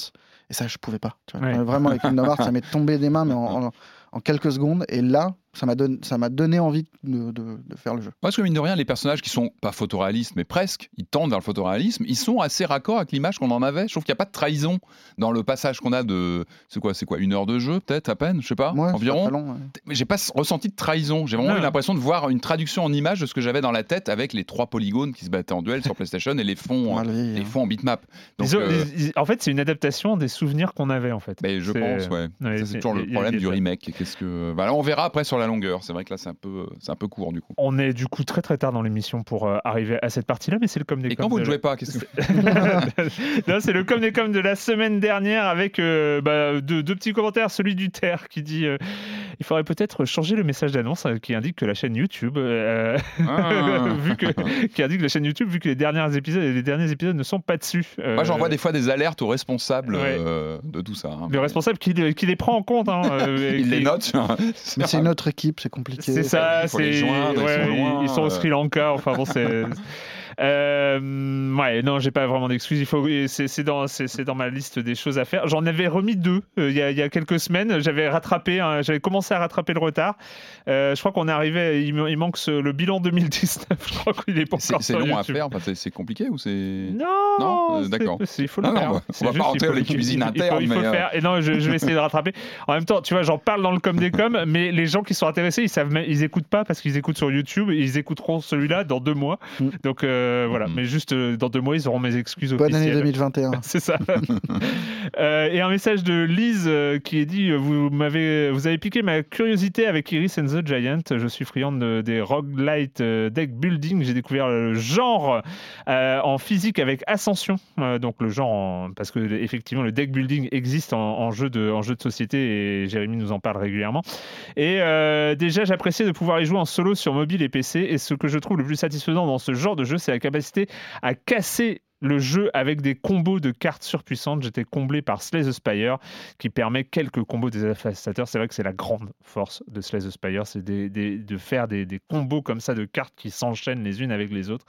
Et ça, je pouvais pas. tu vois. Ouais. Vraiment, les Kingdom Hearts, ça m'est tombé des mains, mais en, en- en quelques secondes. Et là, ça m'a donné, ça m'a donné envie de, de- de faire le jeu. Parce que mine de rien, les personnages qui sont pas photoréalistes, mais presque, ils tendent vers le photoréalisme, ils sont assez raccords avec l'image qu'on en avait. Je trouve qu'il n'y a pas de trahison dans le passage qu'on a de. C'est quoi, c'est quoi, une heure de jeu, peut-être, à peine, je sais pas, pas environ. long, ouais. Mais j'ai pas ressenti de trahison. J'ai vraiment Non. eu l'impression de voir une traduction en image de ce que j'avais dans la tête avec les trois polygones qui se battaient en duel sur PlayStation et les fonds, les hein. en bitmap. Donc, euh, en fait, c'est une adaptation des souvenirs qu'on avait en fait. ben, je pense, ouais. ouais, Ça, c'est- toujours le problème du remake. Qu'est-ce que. Bah, là, on verra après sur la longueur. C'est vrai que là, c'est un peu, c'est un peu court du coup. On est du coup très très tard dans l'émission pour euh, arriver à cette partie-là, mais c'est le comme des Et quand vous de ne la- jouez pas, qu'est-ce que. non, c'est le comme des comme de la semaine dernière avec euh, bah, deux, deux petits commentaires. Celui du Terre qui dit euh, il faudrait peut-être changer le message d'annonce euh, qui indique que la chaîne YouTube, euh, Ah. vu que, qui indique la chaîne YouTube, vu que les derniers épisodes, les derniers épisodes ne sont pas dessus. Moi, j'envoie Euh, des fois des alertes aux responsables Ouais. euh, de tout ça. hein. Le responsable qui, qui les prend en compte. hein, euh, Il les qui- note. Mais c'est une c'est compliqué. C'est ça, c'est ils ouais, ils sont au euh. Sri Lanka. Enfin bon, c'est. Euh, ouais, non, j'ai pas vraiment d'excuses. Il faut, c'est dans, c'est dans ma liste des choses à faire. J'en avais remis deux euh, il y, a, il y a quelques semaines. J'avais rattrapé, hein, j'avais commencé à rattraper le retard. Euh, je crois qu'on est arrivé. Il, manque ce- le bilan 2019. Je crois qu'il est pas encore c'est long à YouTube. faire. Enfin, c'est- compliqué ou c'est. Non, Non, d'accord. Il faut le Ah non, faire. on va- va pas juste, rentrer il dans faut- les cuisines il faut- internes, Il faut, le faire. Et non, je, je vais essayer de rattraper. En même temps, tu vois, j'en parle dans le com des com, mais les gens qui sont intéressés, ils savent, même- ils écoutent pas parce qu'ils écoutent sur YouTube et ils écouteront celui-là dans deux mois. Mm. Donc euh, voilà. Mm. Mais juste euh, dans deux mois, ils auront mes excuses Bonne année officielles. 2021. C'est ça. Euh, et un message de Lise euh, qui est dit euh, vous m'avez vous avez piqué ma curiosité avec Iris and the Giant. Je suis friande de- des roguelite euh, deck building. J'ai découvert le genre euh, en physique avec Ascension. Euh, donc le genre en- parce que effectivement le deck building existe en, en jeu de en jeu de société et Jérémy nous en parle régulièrement. Et euh, déjà j'appréciais de pouvoir y jouer en solo sur mobile et PC. Et ce que je trouve le plus satisfaisant dans ce genre de jeu, c'est la capacité à casser le jeu avec des combos de cartes surpuissantes. J'étais comblé par Slay the Spire qui permet quelques combos des dévastateurs. C'est vrai que c'est la grande force de Slay the Spire, c'est de faire des, combos comme ça de cartes qui s'enchaînent les unes avec les autres.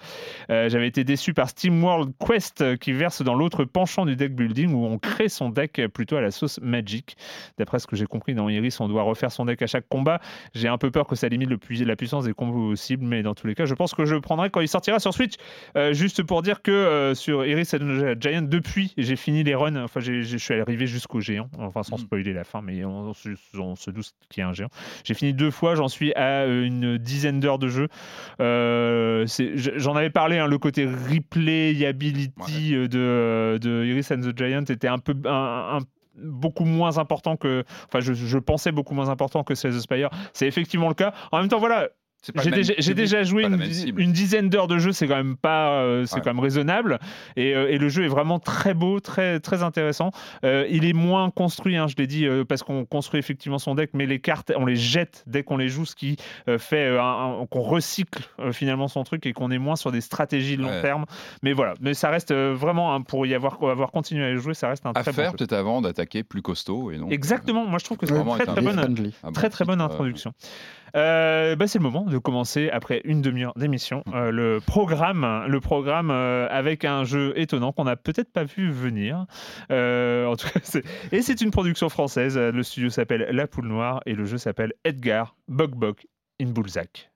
Euh, J'avais été déçu par Steam World Quest euh, qui verse dans l'autre penchant du deck building où on crée son deck plutôt à la sauce Magic. D'après ce que j'ai compris dans Iris, on doit refaire son deck à chaque combat. J'ai un peu peur que ça limite la puissance des combos cibles, mais dans tous les cas, je pense que je le prendrai quand il sortira sur Switch. Euh, juste pour dire que sur Iris and the Giant, depuis, j'ai fini les runs. Enfin, je suis arrivé jusqu'au géant. Enfin, sans Mhm. spoiler la fin, mais on, se- on se doute qu'il y a un géant. J'ai fini deux fois. J'en suis à euh, une dizaine d'heures de jeu. Euh, J'en avais parlé. hein, le côté replayability euh, de, de Iris and the Giant était un peu un- un- beaucoup moins important que enfin je, je pensais beaucoup moins important que Slay the Spire c'est effectivement le cas en même temps voilà j'ai déjà, j'ai public, déjà joué une, dizaine d'heures de jeu, c'est quand même pas, euh, c'est Ouais. quand même raisonnable. Et, euh, et le jeu est vraiment très beau, très très intéressant. Euh, il est moins construit, hein, je l'ai dit, parce qu'on construit effectivement son deck, mais les cartes, on les jette dès qu'on les joue, ce qui fait un- un- qu'on recycle finalement son truc et qu'on est moins sur des stratégies de long Ouais. terme. Mais voilà, mais ça reste vraiment hein, pour y avoir avoir continué à jouer, ça reste un À très faire bon peut-être avant d'attaquer plus costaud. Et donc, Exactement, moi je trouve que c'est une vraiment très très Et bonne Très très bonne introduction. Bah, c'est le moment de commencer après une demi-heure d'émission euh, le programme, le programme euh, avec un jeu étonnant qu'on n'a peut-être pas vu venir. Euh, en tout cas, et c'est une production française. Le studio s'appelle La Poule Noire et le jeu s'appelle Edgar Bok Bok in Bullsack.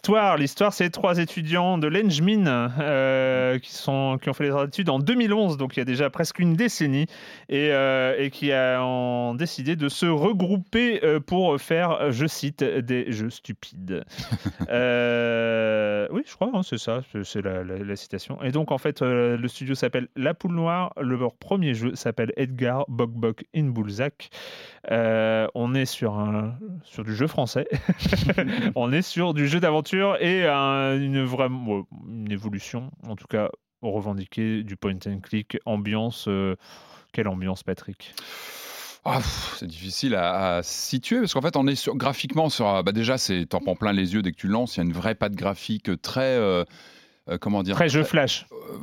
L'histoire, l'histoire, c'est trois étudiants de l'Engmin euh, qui, sont, qui ont fait les études en 2011, donc il y a déjà presque une décennie, et, euh, et qui a- ont décidé de se regrouper euh, pour faire, je cite, des jeux stupides. Oui, je crois, hein, c'est ça, c'est- la, la- la citation. Et donc en fait, le studio s'appelle La Poule Noire, le- leur premier jeu s'appelle Edgar Bok Bok in. Euh, on est sur, un, sur du jeu français. on est sur du jeu d'aventure et un- une, vraie, bon, une évolution, en tout cas revendiquée, du point and click, ambiance. euh, quelle ambiance, Patrick? Ah, c'est difficile à, à situer parce qu'en fait, on est sur, graphiquement sur. Bah déjà, c'est t'en prends plein les yeux dès que tu le lances. Il y a une vraie patte graphique très. euh, euh, comment dire? Très jeu flash. euh,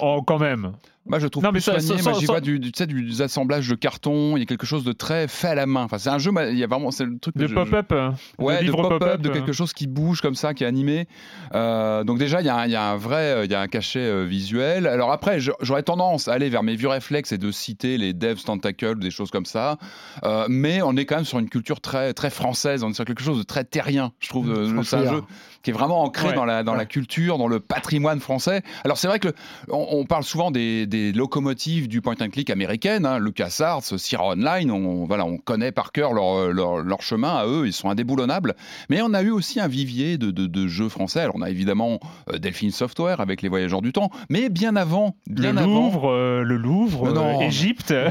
Oh, quand même. Moi, je trouve Non, mais plus ça- soigné. ça- Moi, j'y ça- vois du, du, tu sais, du assemblage de carton. Il y a quelque chose de très fait à la main. Enfin, c'est un jeu. Il y a vraiment. C'est le truc De je- je- pop-up. euh, Ouais, de pop-up, pop-up. de quelque chose qui bouge comme ça, qui est animé. Euh, donc déjà, il y, a un- il y a un vrai, euh, il y a un cachet euh, visuel. Alors après, j'aurais tendance à aller vers mes vieux réflexes et de citer les Devs Tentacle, des choses comme ça. Euh, mais on est quand même sur une culture très, très française. On est sur quelque chose de très terrien, je trouve. Mmh, C'est un jeu qui est vraiment ancré Ouais, dans, la, dans la culture, dans le patrimoine français. Alors c'est vrai que le- on, on parle souvent des, des locomotives du point and click américaine, hein, LucasArts, Sierra Online, on, voilà, on connaît par cœur leur, leur, leur chemin à eux, ils sont indéboulonnables. Mais on a eu aussi un vivier de, de- de jeux français. Alors on a évidemment euh, Delphine Software avec les Voyageurs du Temps, mais bien avant, bien le avant. Louvre, euh, le Louvre, non. euh, Égypte, c'est-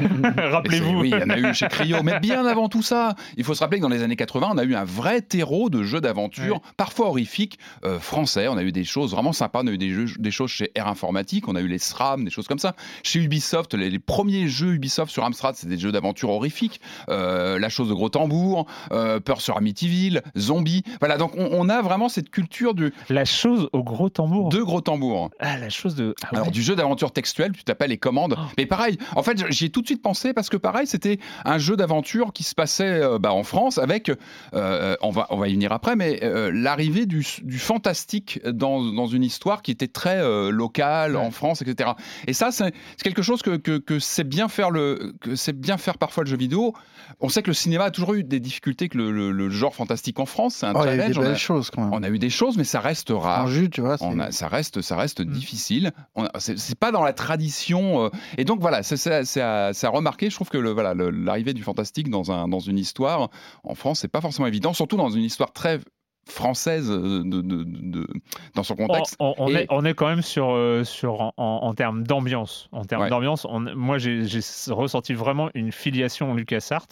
rappelez-vous. Oui, il y en a eu chez Cryo, mais bien avant tout ça. Il faut se rappeler que dans les années 80, on a eu un vrai terreau de jeux d'aventure, parfois horrifiques, euh, français. On a eu des choses vraiment sympas. On a eu des, jeux, des choses chez Air Informatique, on a eu les SRAM, des choses comme ça. Chez Ubisoft, les, les premiers jeux Ubisoft sur Amstrad, c'est des jeux d'aventure horrifiques. Euh, la chose de gros tambour, euh, Peur sur Amityville, Zombie. Voilà, donc on, on a vraiment cette culture du, La chose au gros tambour. de gros tambours. Ah, la chose de. Ah Alors du jeu d'aventure textuel, tu t'appelles les commandes. Oh. Mais pareil, en fait, j'y ai tout de suite pensé parce que pareil, c'était un jeu d'aventure qui se passait euh, bah, en France avec, on va on va y venir après, mais l'arrivée du, du fantastique dans, dans une histoire qui était très locale en France, etc. Et ça, c'est c'est quelque chose que, que, que c'est bien faire le, que c'est bien faire parfois le jeu vidéo. On sait que le cinéma a toujours eu des difficultés que le, le- le genre fantastique en France, c'est un Oh, il y a eu challenge. des on, a, choses quand même. on a eu des choses, mais ça reste rare. En jus, tu vois. c'est- On a- ça reste, ça reste Mm. difficile. C'est pas dans la tradition. euh, et donc voilà, c'est à, à remarquer. Je trouve que le- voilà, l'arrivée du fantastique dans, un, dans une histoire en France, c'est pas forcément évident, surtout dans une histoire très française euh, de, de- de- dans son On, contexte. on- on Et- est, on est quand même sur, euh, sur en, en- en termes d'ambiance. En termes Ouais. d'ambiance, on- moi j'ai ressenti vraiment une filiation LucasArts.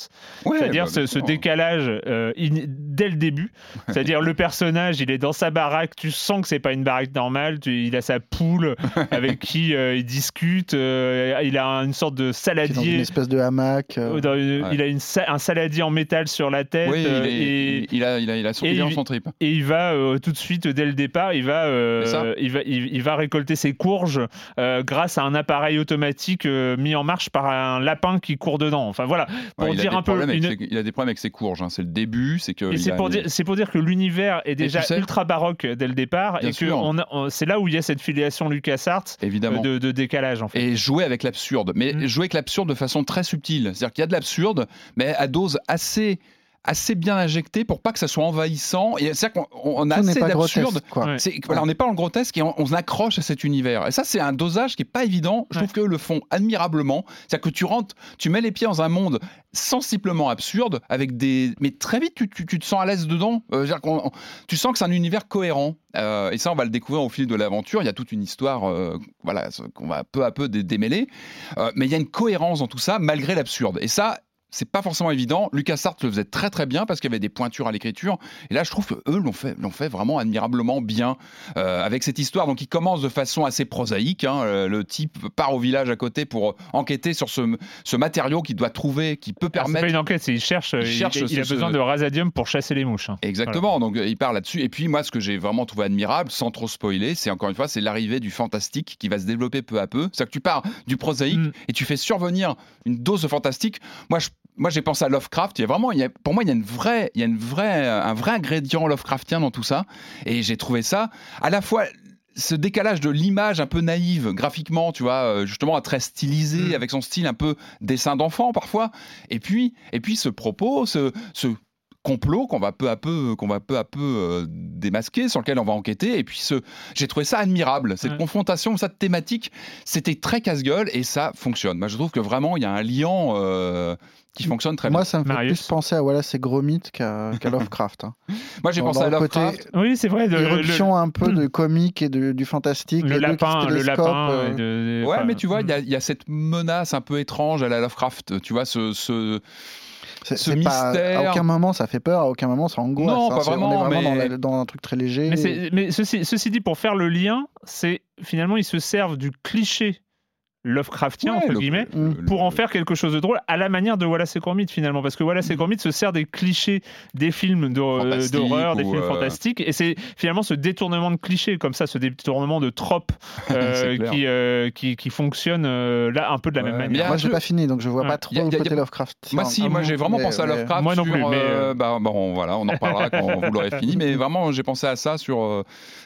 Ouais, C'est-à-dire bah, ce, décalage euh, in- dès le début. C'est-à-dire le personnage, il est dans sa baraque, tu sens que c'est pas une baraque normale, tu- il a sa poule avec qui euh, il discute, euh, il a une sorte de dans une saladier. espèce de hamac. dans une- Ouais. Il a une un saladier en métal sur la tête Oui, il, est- et, il a, il a, il a son trip. Et il va euh, tout de suite dès le départ, il va, euh, il va, il, il va récolter ses courges euh, grâce à un appareil automatique euh, mis en marche par un lapin qui court dedans. Enfin voilà, pour Ouais, il, a dire des un peu. problèmes avec une- ses- il a des problèmes avec ses courges. hein. C'est le début. C'est que c'est a- pour, dire, c'est pour dire que l'univers est déjà tu sais- ultra baroque dès le départ Bien et que on on- c'est là où il y a cette filiation LucasArts évidemment. de, de décalage en fait. et jouer avec l'absurde. Mais Mm. jouer avec l'absurde de façon très subtile. C'est-à-dire qu'il y a de l'absurde, mais à dose assez assez bien injectée pour pas que ça soit envahissant. Et C'est-à-dire qu'on on a assez d'absurde. Ouais. Voilà, on n'est pas en grotesque et on, on accroche à cet univers. Et ça, c'est un dosage qui est pas évident. Je Ouais. trouve qu'eux le font admirablement. C'est-à-dire que tu rentres, tu mets les pieds dans un monde sensiblement absurde, avec des, mais très vite tu, tu- tu te sens à l'aise dedans. Euh, on- tu sens que c'est un univers cohérent. Euh, et ça, on va le découvrir au fil de l'aventure. Il y a toute une histoire, euh, voilà, qu'on va peu à peu dé- démêler. Euh, mais il y a une cohérence dans tout ça, malgré l'absurde. Et ça. C'est pas forcément évident. LucasArts le faisait très très bien parce qu'il y avait des pointures à l'écriture. Et là, je trouve que eux l'ont fait, l'ont fait vraiment admirablement bien euh, avec cette histoire. Donc, il commence de façon assez prosaïque. hein. Euh, Le type part au village à côté pour enquêter sur ce, ce matériau qu'il doit trouver, qui peut Ah, C'est permettre pas une enquête, il cherche, il, cherche il a ce- besoin ce- de rasadium pour chasser les mouches. hein. Exactement, donc euh, il parle là-dessus. Et puis moi, ce que j'ai vraiment trouvé admirable, sans trop spoiler, c'est encore une fois, c'est l'arrivée du fantastique qui va se développer peu à peu. C'est-à-dire que tu pars du prosaïque Mm. et tu fais survenir une dose de fantastique. Moi, je, moi, j'ai pensé à Lovecraft. Il y a vraiment, il y a- pour moi, il y a une vraie, il y a une vraie, un vrai ingrédient Lovecraftien dans tout ça. Et j'ai trouvé ça à la fois ce décalage de l'image un peu naïve graphiquement, tu vois, euh, justement très stylisé Mm. avec son style un peu dessin d'enfant parfois, et puis et puis ce propos, ce, ce complot qu'on va peu à peu qu'on va peu à peu euh, démasquer sur lequel on va enquêter et puis ce j'ai trouvé ça admirable cette Ouais. confrontation cette thématique c'était très casse-gueule et ça fonctionne moi je trouve que vraiment il y a un lien euh, qui fonctionne très Moi, bien ça me fait Marius. plus penser à Wallace et Gromit qu'à qu'à Lovecraft. hein. moi j'ai pensé à côté Lovecraft Oui, c'est vrai. de- le- Éruption un peu de comique et de, du fantastique. le, lapin, le lapin. euh, et de- de- Ouais, enfin, mais tu vois, il y, a- mm. il y a cette menace un peu étrange à la Lovecraft. Tu vois, ce, ce c'est pas- mystère. à aucun moment ça fait peur, à aucun moment ça angoisse. Non, hein. pas C'est- On vraiment, est vraiment mais- dans, la- dans un truc très léger. Mais, c'est- mais ceci, ceci dit, pour faire le lien, c'est finalement ils se servent du cliché Lovecraftien Ouais, entre le- guillemets Mm. le- pour en faire quelque chose de drôle à la manière de Wallace et Gromit finalement parce que Wallace et Gromit se sert des clichés des films Fantastique d'horreur des films euh, fantastiques et c'est finalement ce détournement de clichés comme ça ce détournement de tropes euh, qui, euh, qui qui fonctionne euh, là un peu de la Ouais, même manière a Moi j'ai peu- pas fini donc je vois Ouais. pas trop a- le côté a- Lovecraft. Moi, si, moi j'ai vraiment Mais- pensé à mais- Lovecraft. Moi non sur, plus, mais, euh, euh, bah, bon, voilà, on en parlera quand vous l'aurez fini. Mais vraiment, j'ai pensé à ça sur euh,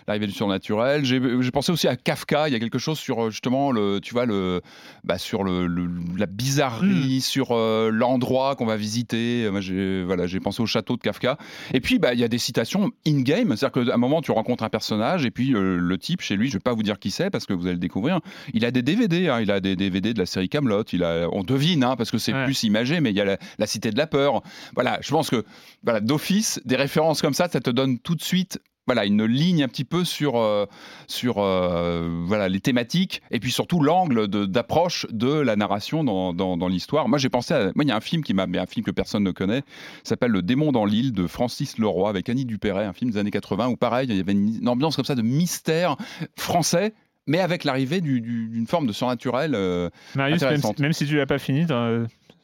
l'arrivée du surnaturel. J'ai j'ai pensé aussi à Kafka. Il y a quelque chose sur euh, justement le, tu vois, le, le, bah, sur le, le- la bizarrerie, sur euh, l'endroit qu'on va visiter. Moi, j'ai voilà, j'ai pensé au château de Kafka. Et puis, bah, il y a des citations in-game, c'est-à-dire qu'à un moment, tu rencontres un personnage et puis euh, le type chez lui, je vais pas vous dire qui c'est parce que vous allez le découvrir. Il a des DVD, hein, il a des DVD de la série Camelot. Il a, on devine, hein, parce que c'est Ouais. plus imagé, mais il y a la, la Cité de la peur. Voilà, je pense que voilà, d'office, des références comme ça, ça te donne tout de suite. Voilà, une ligne un petit peu sur, euh, sur euh, voilà, les thématiques et puis surtout l'angle d'approche de, la narration dans, dans- dans l'histoire. Moi, j'ai pensé à. Moi, il y a un film qui m'a. mais un film que personne ne connaît, s'appelle Le démon dans l'île de Francis Leroy avec Annie Dupéret, un film des années 80 où, pareil, il y avait une, une ambiance comme ça de mystère français. Mais avec l'arrivée du- du- d'une forme de surnaturel. euh, Marius, même si, même si tu l'as pas fini,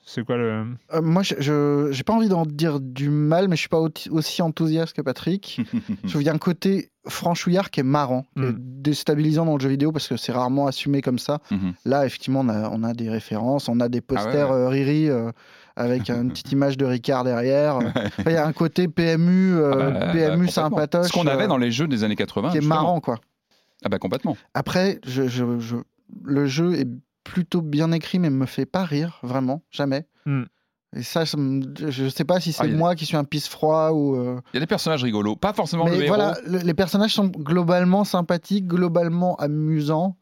c'est quoi le. Euh, moi, je- j'ai pas envie d'en dire du mal, mais je suis pas au- aussi enthousiaste que Patrick. je trouve qu'il y a un côté franchouillard qui est marrant, qui est Mm. déstabilisant dans le jeu vidéo parce que c'est rarement assumé comme ça. Mhm. Là, effectivement, on a, on a des références, on a des posters Ah ouais, euh, Riri euh, avec une petite image de Ricard derrière. Il y a un côté PMU, Ah bah, PMU sympatoche. Ce qu'on avait dans les jeux des années 80. qui est justement. marrant, quoi. Ah bah complètement. Après, je, je- je- le jeu est plutôt bien écrit, mais me fait pas rire, vraiment, jamais. Hmm. Et ça, ça me- je sais pas si c'est Ah, a- moi qui suis un pisse froid ou. euh, Il y a des personnages rigolos, pas forcément Mais le héros. voilà, le- les personnages sont globalement sympathiques, globalement amusants.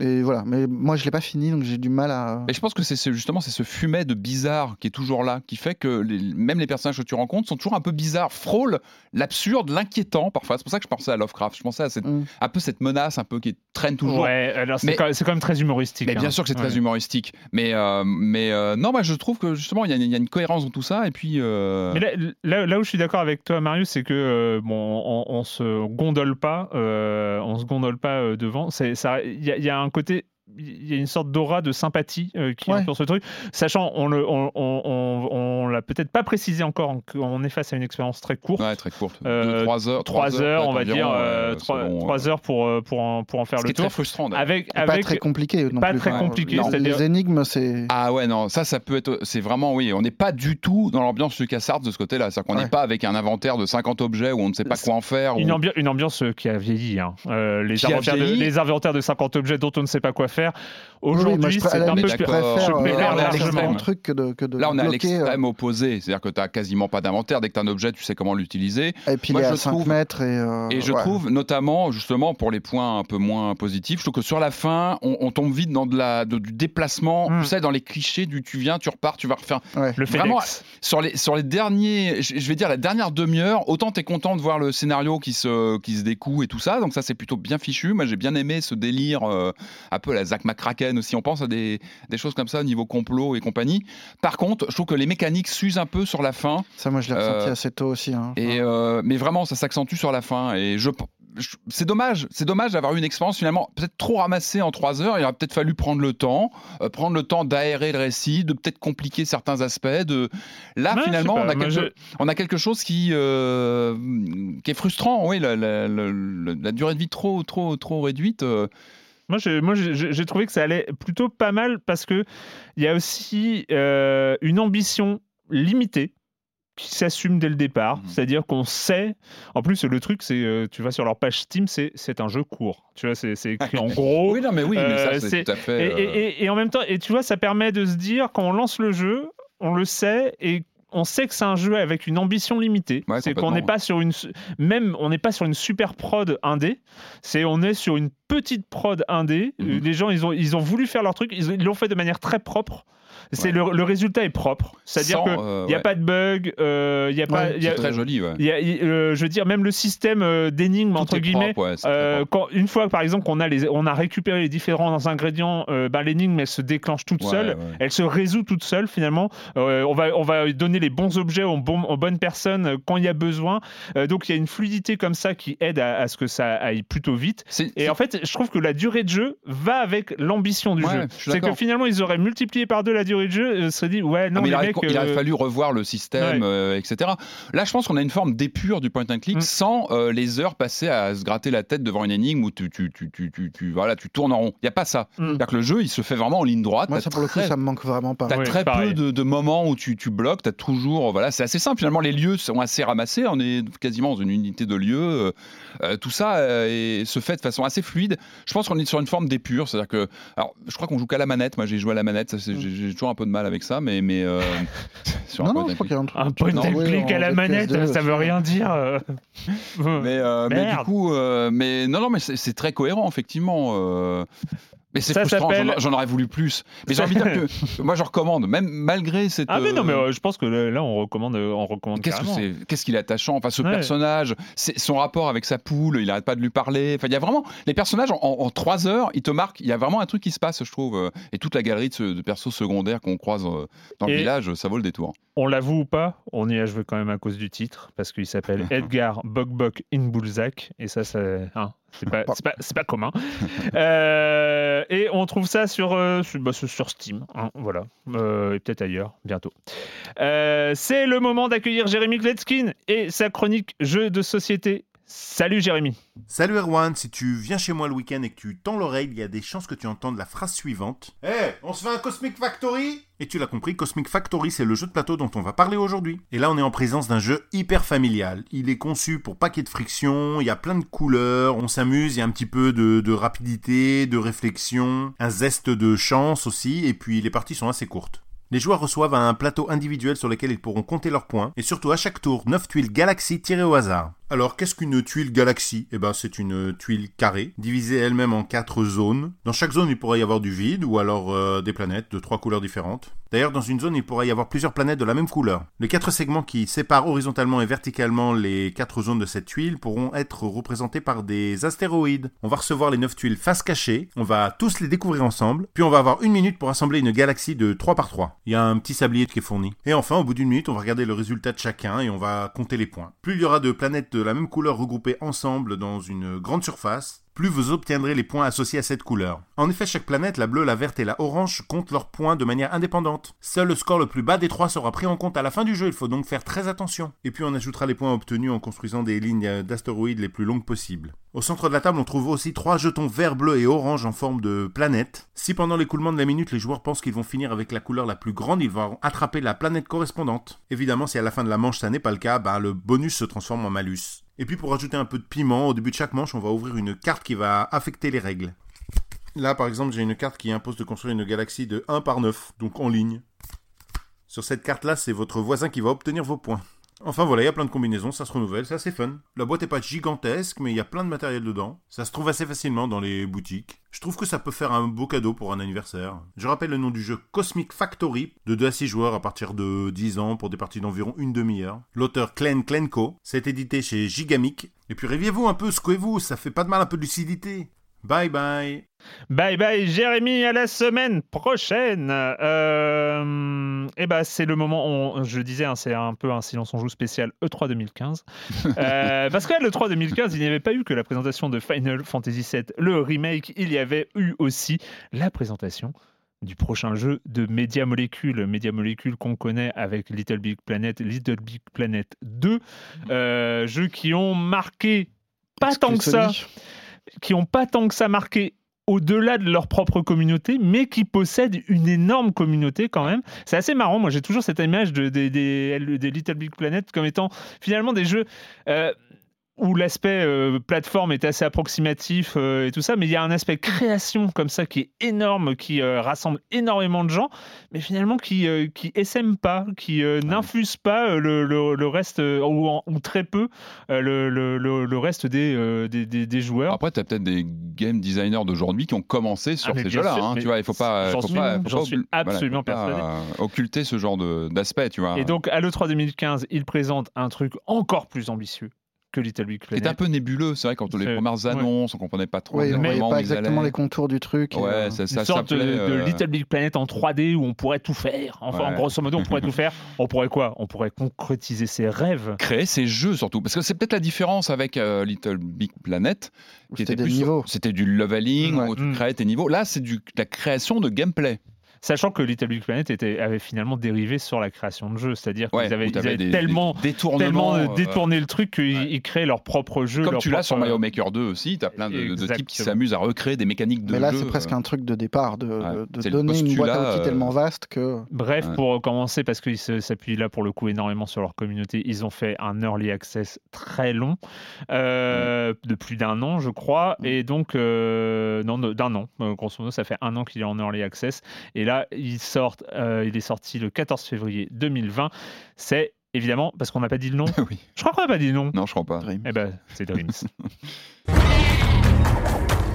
Et voilà, mais moi je l'ai pas fini, donc j'ai du mal à. Mais je pense que c'est ce- justement c'est ce fumet de bizarre qui est toujours là, qui fait que les- même les personnages que tu rencontres sont toujours un peu bizarres, frôlent l'absurde, l'inquiétant parfois. C'est pour ça que je pensais à Lovecraft. Je pensais à cette, Mm. un peu cette menace un peu qui traîne toujours. Ouais, alors c'est Mais- quand, c'est quand même très humoristique. Mais bien hein. sûr que c'est très Ouais. humoristique. Mais, euh, mais euh, non, moi je trouve que justement il y, a- il y a une cohérence dans tout ça. Et puis. euh, Mais là, là, là où je suis d'accord avec toi, Marius, c'est que euh, bon, on, on se gondole pas, euh, on se gondole pas euh, devant. C'est ça, il y, a- il y a un côté, il y a une sorte d'aura de sympathie euh, qui Ouais. entoure ce truc, sachant on le, on, on, on- on l'a peut-être pas précisé encore, qu'on est face à une expérience très courte. Ouais, très courte. Euh, 3 heures. Trois heures, on va environ, dire, euh, euh, trois selon, euh, trois heures pour, euh, pour, en, pour en faire Ce qui le est très tour. frustrant. d'ailleurs. Avec, Pas avec, très compliqué non pas plus. très compliqué, non, c'est-à-dire- Les énigmes, c'est. Ah ouais, non, ça, ça peut être. C'est vraiment, oui, on n'est pas du tout dans l'ambiance LucasArts de ce côté-là. C'est-à-dire qu'on n'est Ouais. pas avec un inventaire de 50 objets où on ne sait pas quoi en faire. Une, ou- ambi- une ambiance euh, qui a vieilli. hein. Euh, les, Qui a inventaires de, vieilli. les inventaires de 50 objets dont on ne sait pas quoi faire. Oui, oui, moi, Aujourd'hui, c'est un peu je préfère Je euh, largement. l'extrême truc que de, que de Là, on est à euh, l'extrême opposé. C'est-à-dire que tu n'as quasiment pas d'inventaire. Dès que tu as un objet, tu sais comment l'utiliser. Et puis Moi, il est je à 5 trouve- mètres et. euh, Et je ouais. trouve, notamment, justement, pour les points un peu moins positifs, je trouve que sur la fin, on, on tombe vite dans de la, de- du déplacement, Mm. tu sais, dans les clichés du tu viens, tu repars, tu vas refaire. Ouais. Le Vraiment, FedEx. Sur les, sur les derniers, je je vais dire la dernière demi-heure, autant tu es content de voir le scénario qui se, qui se découe et tout ça, donc ça c'est plutôt bien fichu. Moi j'ai bien aimé ce délire, euh, un peu la Zach McCracken aussi, on pense à des, des choses comme ça au niveau complot et compagnie. Par contre, je trouve que les mécaniques s'usent un peu sur la fin, Ça, moi je l'ai ressenti Euh, assez tôt aussi. hein. et, euh, mais vraiment ça s'accentue sur la fin. Et je, je- c'est dommage, c'est dommage d'avoir eu une expérience finalement peut-être trop ramassée en trois heures. Il aurait peut-être fallu prendre le temps, euh, prendre le temps d'aérer le récit, de peut-être compliquer certains aspects. De là Ouais, finalement pas, on a quelque, je- on a quelque chose qui, euh, qui est frustrant, oui, la, la- la- la- la durée de vie trop, trop, trop réduite. Euh, Moi, j'ai, moi, trouvé que ça allait plutôt pas mal parce que il y a aussi euh, une ambition limitée qui s'assume dès le départ. Mhm. C'est-à-dire qu'on sait. En plus, le truc, c'est, euh, tu vas sur leur page Steam, c'est, c'est un jeu court. Tu vois, c'est, écrit en gros. oui, non, mais oui, mais euh, ça, c'est- c'est tout à fait. et- euh, et- et en même temps, et tu vois, ça permet de se dire quand on lance le jeu, on le sait et on sait que c'est un jeu avec une ambition limitée. Ouais, c'est qu'on n'est pas sur une, même on n'est pas sur une super prod indé. C'est on est sur une petite prod indé. Mhm. Euh, Les gens, ils ont, ils ont voulu faire leur truc. Ils l'ont fait de manière très propre. C'est Ouais. le, le résultat est propre. C'est-à-dire sans, que euh, n'y a ouais, pas de bug. euh, Il y a pas. Ouais, il y a- c'est très joli, y a- euh, je veux dire, même le système euh, d'énigmes, entre guillemets, propre, euh, quand, une fois, par exemple, qu'on a, les, on a récupéré les différents ingrédients, euh, ben, l'énigme, elle se déclenche toute Ouais, seule. ouais. Elle se résout toute seule, finalement. Euh, on, va, on va donner les bons objets aux, bonnes personnes euh, quand il y a besoin. Euh, donc, il y a une fluidité comme ça qui aide à, à ce que ça aille plutôt vite. C'est- Et en fait, je trouve que la durée de jeu va avec l'ambition du Ouais, jeu. C'est que finalement, ils auraient multiplié par deux la la de jeu, euh, serait dit ouais, non, Ah, mais il, aurait, mecs, il aurait euh, fallu revoir le système, Ouais. euh, etc. Là, je pense qu'on a une forme d'épure du point and click Mm. sans euh, les heures passées à se gratter la tête devant une énigme où tu, tu, tu, tu, tu, tu- voilà, tu tournes en rond. Il n'y a pas ça. Mm. C'est-à-dire que le jeu, il se fait vraiment en ligne droite. Moi, ça pour le coup, ça me manque vraiment pas. T'as Ouais, très pareil. peu de, de moments où tu, tu bloques, t'as toujours, voilà, c'est assez simple. Finalement, les lieux sont assez ramassés. On est quasiment dans une unité de lieux. tout ça euh, et se fait de façon assez fluide. Je pense qu'on est sur une forme d'épure, c'est-à-dire que, alors, je crois qu'on joue qu'à la manette. Moi, j'ai joué à la manette. ça, c'est- J'ai j'ai toujours un peu de mal avec ça, mais mais euh, sur un Non, point non, je crois qu'il y a un truc. Un point and click à la manette, ça veut rien dire. euh. Mais, euh, mais du coup, euh, mais non, non, mais c'est c'est très cohérent, effectivement. Mais c'est Ça frustrant, j'en aurais voulu plus. Mais j'ai envie de dire que moi, je recommande, même malgré cette. Ah mais non, mais euh, euh, je pense que là, on recommande, euh, on recommande Qu'est-ce qu'il est attachant Enfin, ce Ouais. personnage, son rapport avec sa poule, il arrête pas de lui parler. Enfin, il y a vraiment les personnages en, en trois heures, ils te marquent. Il y a vraiment un truc qui se passe, je trouve. Et toute la galerie de, ce- de persos secondaires qu'on croise dans le Et- village, ça vaut le détour. On l'avoue ou pas, on y a joué quand même à cause du titre, parce qu'il s'appelle Edgar Bok in Bulzac, et ça, c'est hein, c'est pas, c'est pas, c'est pas commun. Euh, et on trouve ça sur, euh, sur, bah, sur- Steam, hein, voilà, Euh, et peut-être ailleurs, bientôt. C'est le moment d'accueillir Jérémy Kletskin et sa chronique Jeux de société. Salut Jérémy. Salut Erwan, si tu viens chez moi le week-end et que tu tends l'oreille, il y a des chances que tu entendes la phrase suivante. Eh, on se fait un Cosmic Factory? Et tu l'as compris, Cosmic Factory, c'est le jeu de plateau dont on va parler aujourd'hui. Et là, on est en présence d'un jeu hyper familial. Il est conçu pour pas qu'il y ait de friction, il y a plein de couleurs, on s'amuse, il y a un petit peu de, de rapidité, de réflexion, un zeste de chance aussi, et puis les parties sont assez courtes. Les joueurs reçoivent un plateau individuel sur lequel ils pourront compter leurs points, et surtout à chaque tour, 9 tuiles Galaxy tirées au hasard. Alors, qu'est-ce qu'une tuile Galaxy Eh ben, c'est une tuile carrée, divisée elle-même en 4 zones. Dans chaque zone, il pourrait y avoir du vide, ou alors euh, des planètes de 3 couleurs différentes. D'ailleurs, dans une zone, il pourrait y avoir plusieurs planètes de la même couleur. Les quatre segments qui séparent horizontalement et verticalement les quatre zones de cette tuile pourront être représentés par des astéroïdes. On va recevoir les 9 tuiles face cachée, on va tous les découvrir ensemble, puis on va avoir une minute pour assembler une galaxie de 3 par 3. Il y a un petit sablier qui est fourni. Et enfin, au bout d'une minute, on va regarder le résultat de chacun et on va compter les points. Plus il y aura de planètes de la même couleur regroupées ensemble dans une grande surface, plus vous obtiendrez les points associés à cette couleur. En effet, chaque planète, la bleue, la verte et la orange, comptent leurs points de manière indépendante. Seul le score le plus bas des trois sera pris en compte à la fin du jeu, il faut donc faire très attention. Et puis on ajoutera les points obtenus en construisant des lignes d'astéroïdes les plus longues possibles. Au centre de la table, on trouve aussi trois jetons vert, bleu et orange en forme de planète. Si pendant l'écoulement de la minute, les joueurs pensent qu'ils vont finir avec la couleur la plus grande, ils vont attraper la planète correspondante. Évidemment, si à la fin de la manche ça n'est pas le cas, bah, le bonus se transforme en malus. Et puis pour ajouter un peu de piment, au début de chaque manche, on va ouvrir une carte qui va affecter les règles. Là, par exemple, j'ai une carte qui impose de construire une galaxie de 1 par 9, donc en ligne. Sur cette carte-là, c'est votre voisin qui va obtenir vos points. Enfin voilà, il y a plein de combinaisons, ça se renouvelle, c'est assez fun. La boîte est pas gigantesque, mais il y a plein de matériel dedans. Ça se trouve assez facilement dans les boutiques. Je trouve que ça peut faire un beau cadeau pour un anniversaire. Je rappelle le nom du jeu Cosmic Factory, de 2 à 6 joueurs à partir de 10 ans pour des parties d'environ une demi-heure. L'auteur Glenn Klenko, c'est édité chez Gigamic. Et puis réveillez-vous un peu, secouez-vous, ça fait pas de mal un peu de lucidité. Bye bye Bye bye Jérémy, à la semaine prochaine. Euh, et bah c'est le moment, on- je le disais, hein, c'est un peu un silence on joue spécial E E3 2015. Euh, parce qu'à l'E3 2015, il n'y avait pas eu que la présentation de Final Fantasy VII, le remake, il y avait eu aussi la présentation du prochain jeu de Media Molecule, Media Molecule qu'on connaît avec Little Big Planet, Little Big Planet 2, euh, jeux qui ont marqué pas tant que ça. Qui n'ont pas tant que ça marqué au-delà de leur propre communauté, mais qui possèdent une énorme communauté quand même. C'est assez marrant, moi j'ai toujours cette image de, des- des, des Little Big Planet comme étant finalement des jeux euh, où l'aspect euh, plateforme est assez approximatif euh, et tout ça, mais il y a un aspect création comme ça qui est énorme, qui euh, rassemble énormément de gens, mais finalement qui qui essaime pas, qui euh, n'infuse pas le, le- le reste, ou, en- ou très peu, le, le- le- le reste des, des, des- des joueurs. Après, tu as peut-être des game designers d'aujourd'hui qui ont commencé sur Ah, ces jeux-là. hein, tu vois, il faut pas, faut suis- pas, faut pas suis voilà, absolument faut pas, occulter ce genre d'aspect, tu vois. Et donc, à l'E3 2015, il présente un truc encore plus ambitieux que Little Big C'était Planet. un peu nébuleux, c'est vrai, quand les premières ouais. annonces, on comprenait pas trop Oui, on voyait exactement où pas exactement allaient. les contours du truc. Ouais, euh, ça, Une ça sorte de, euh, Little Big Planet en 3D où on pourrait tout faire. Enfin, en Ouais. grosso modo, on pourrait tout faire. On pourrait quoi? On pourrait concrétiser ses rêves. créer ces jeux surtout parce que c'est peut-être la différence avec euh, Little Big Planet qui C'était était des plus niveaux. c'était du leveling Ouais. où tu créais tes niveaux là c'est du de la création de gameplay Sachant que Little Big Planet était, avait finalement dérivé sur la création de jeux, c'est-à-dire Ouais, qu'ils avaient, où ils t'avais avaient des- tellement, des tellement euh, détourné le truc qu'ils ils créaient leur propre jeu. Comme leur tu l'as sur Mario Maker 2 aussi, tu as plein de, de types qui s'amusent à recréer des mécaniques de Mais là, jeu. c'est presque euh. un truc de départ, de, Ouais. donner une boîte à outils euh, tellement vaste que. Bref, Ouais. pour commencer, parce qu'ils s'appuient là pour le coup énormément sur leur communauté, ils ont fait un early access très long, euh, de plus d'un an, je crois, et donc, euh, non, d'un an, euh, grosso modo, ça fait un an qu'il est en early access, et là, il, sortent, euh, il est sorti le 14 février 2020. C'est évidemment, parce qu'on n'a pas dit le nom, oui. je crois qu'on n'a pas dit le nom, Non, je crois pas. Dream. eh ben, c'est Dreams.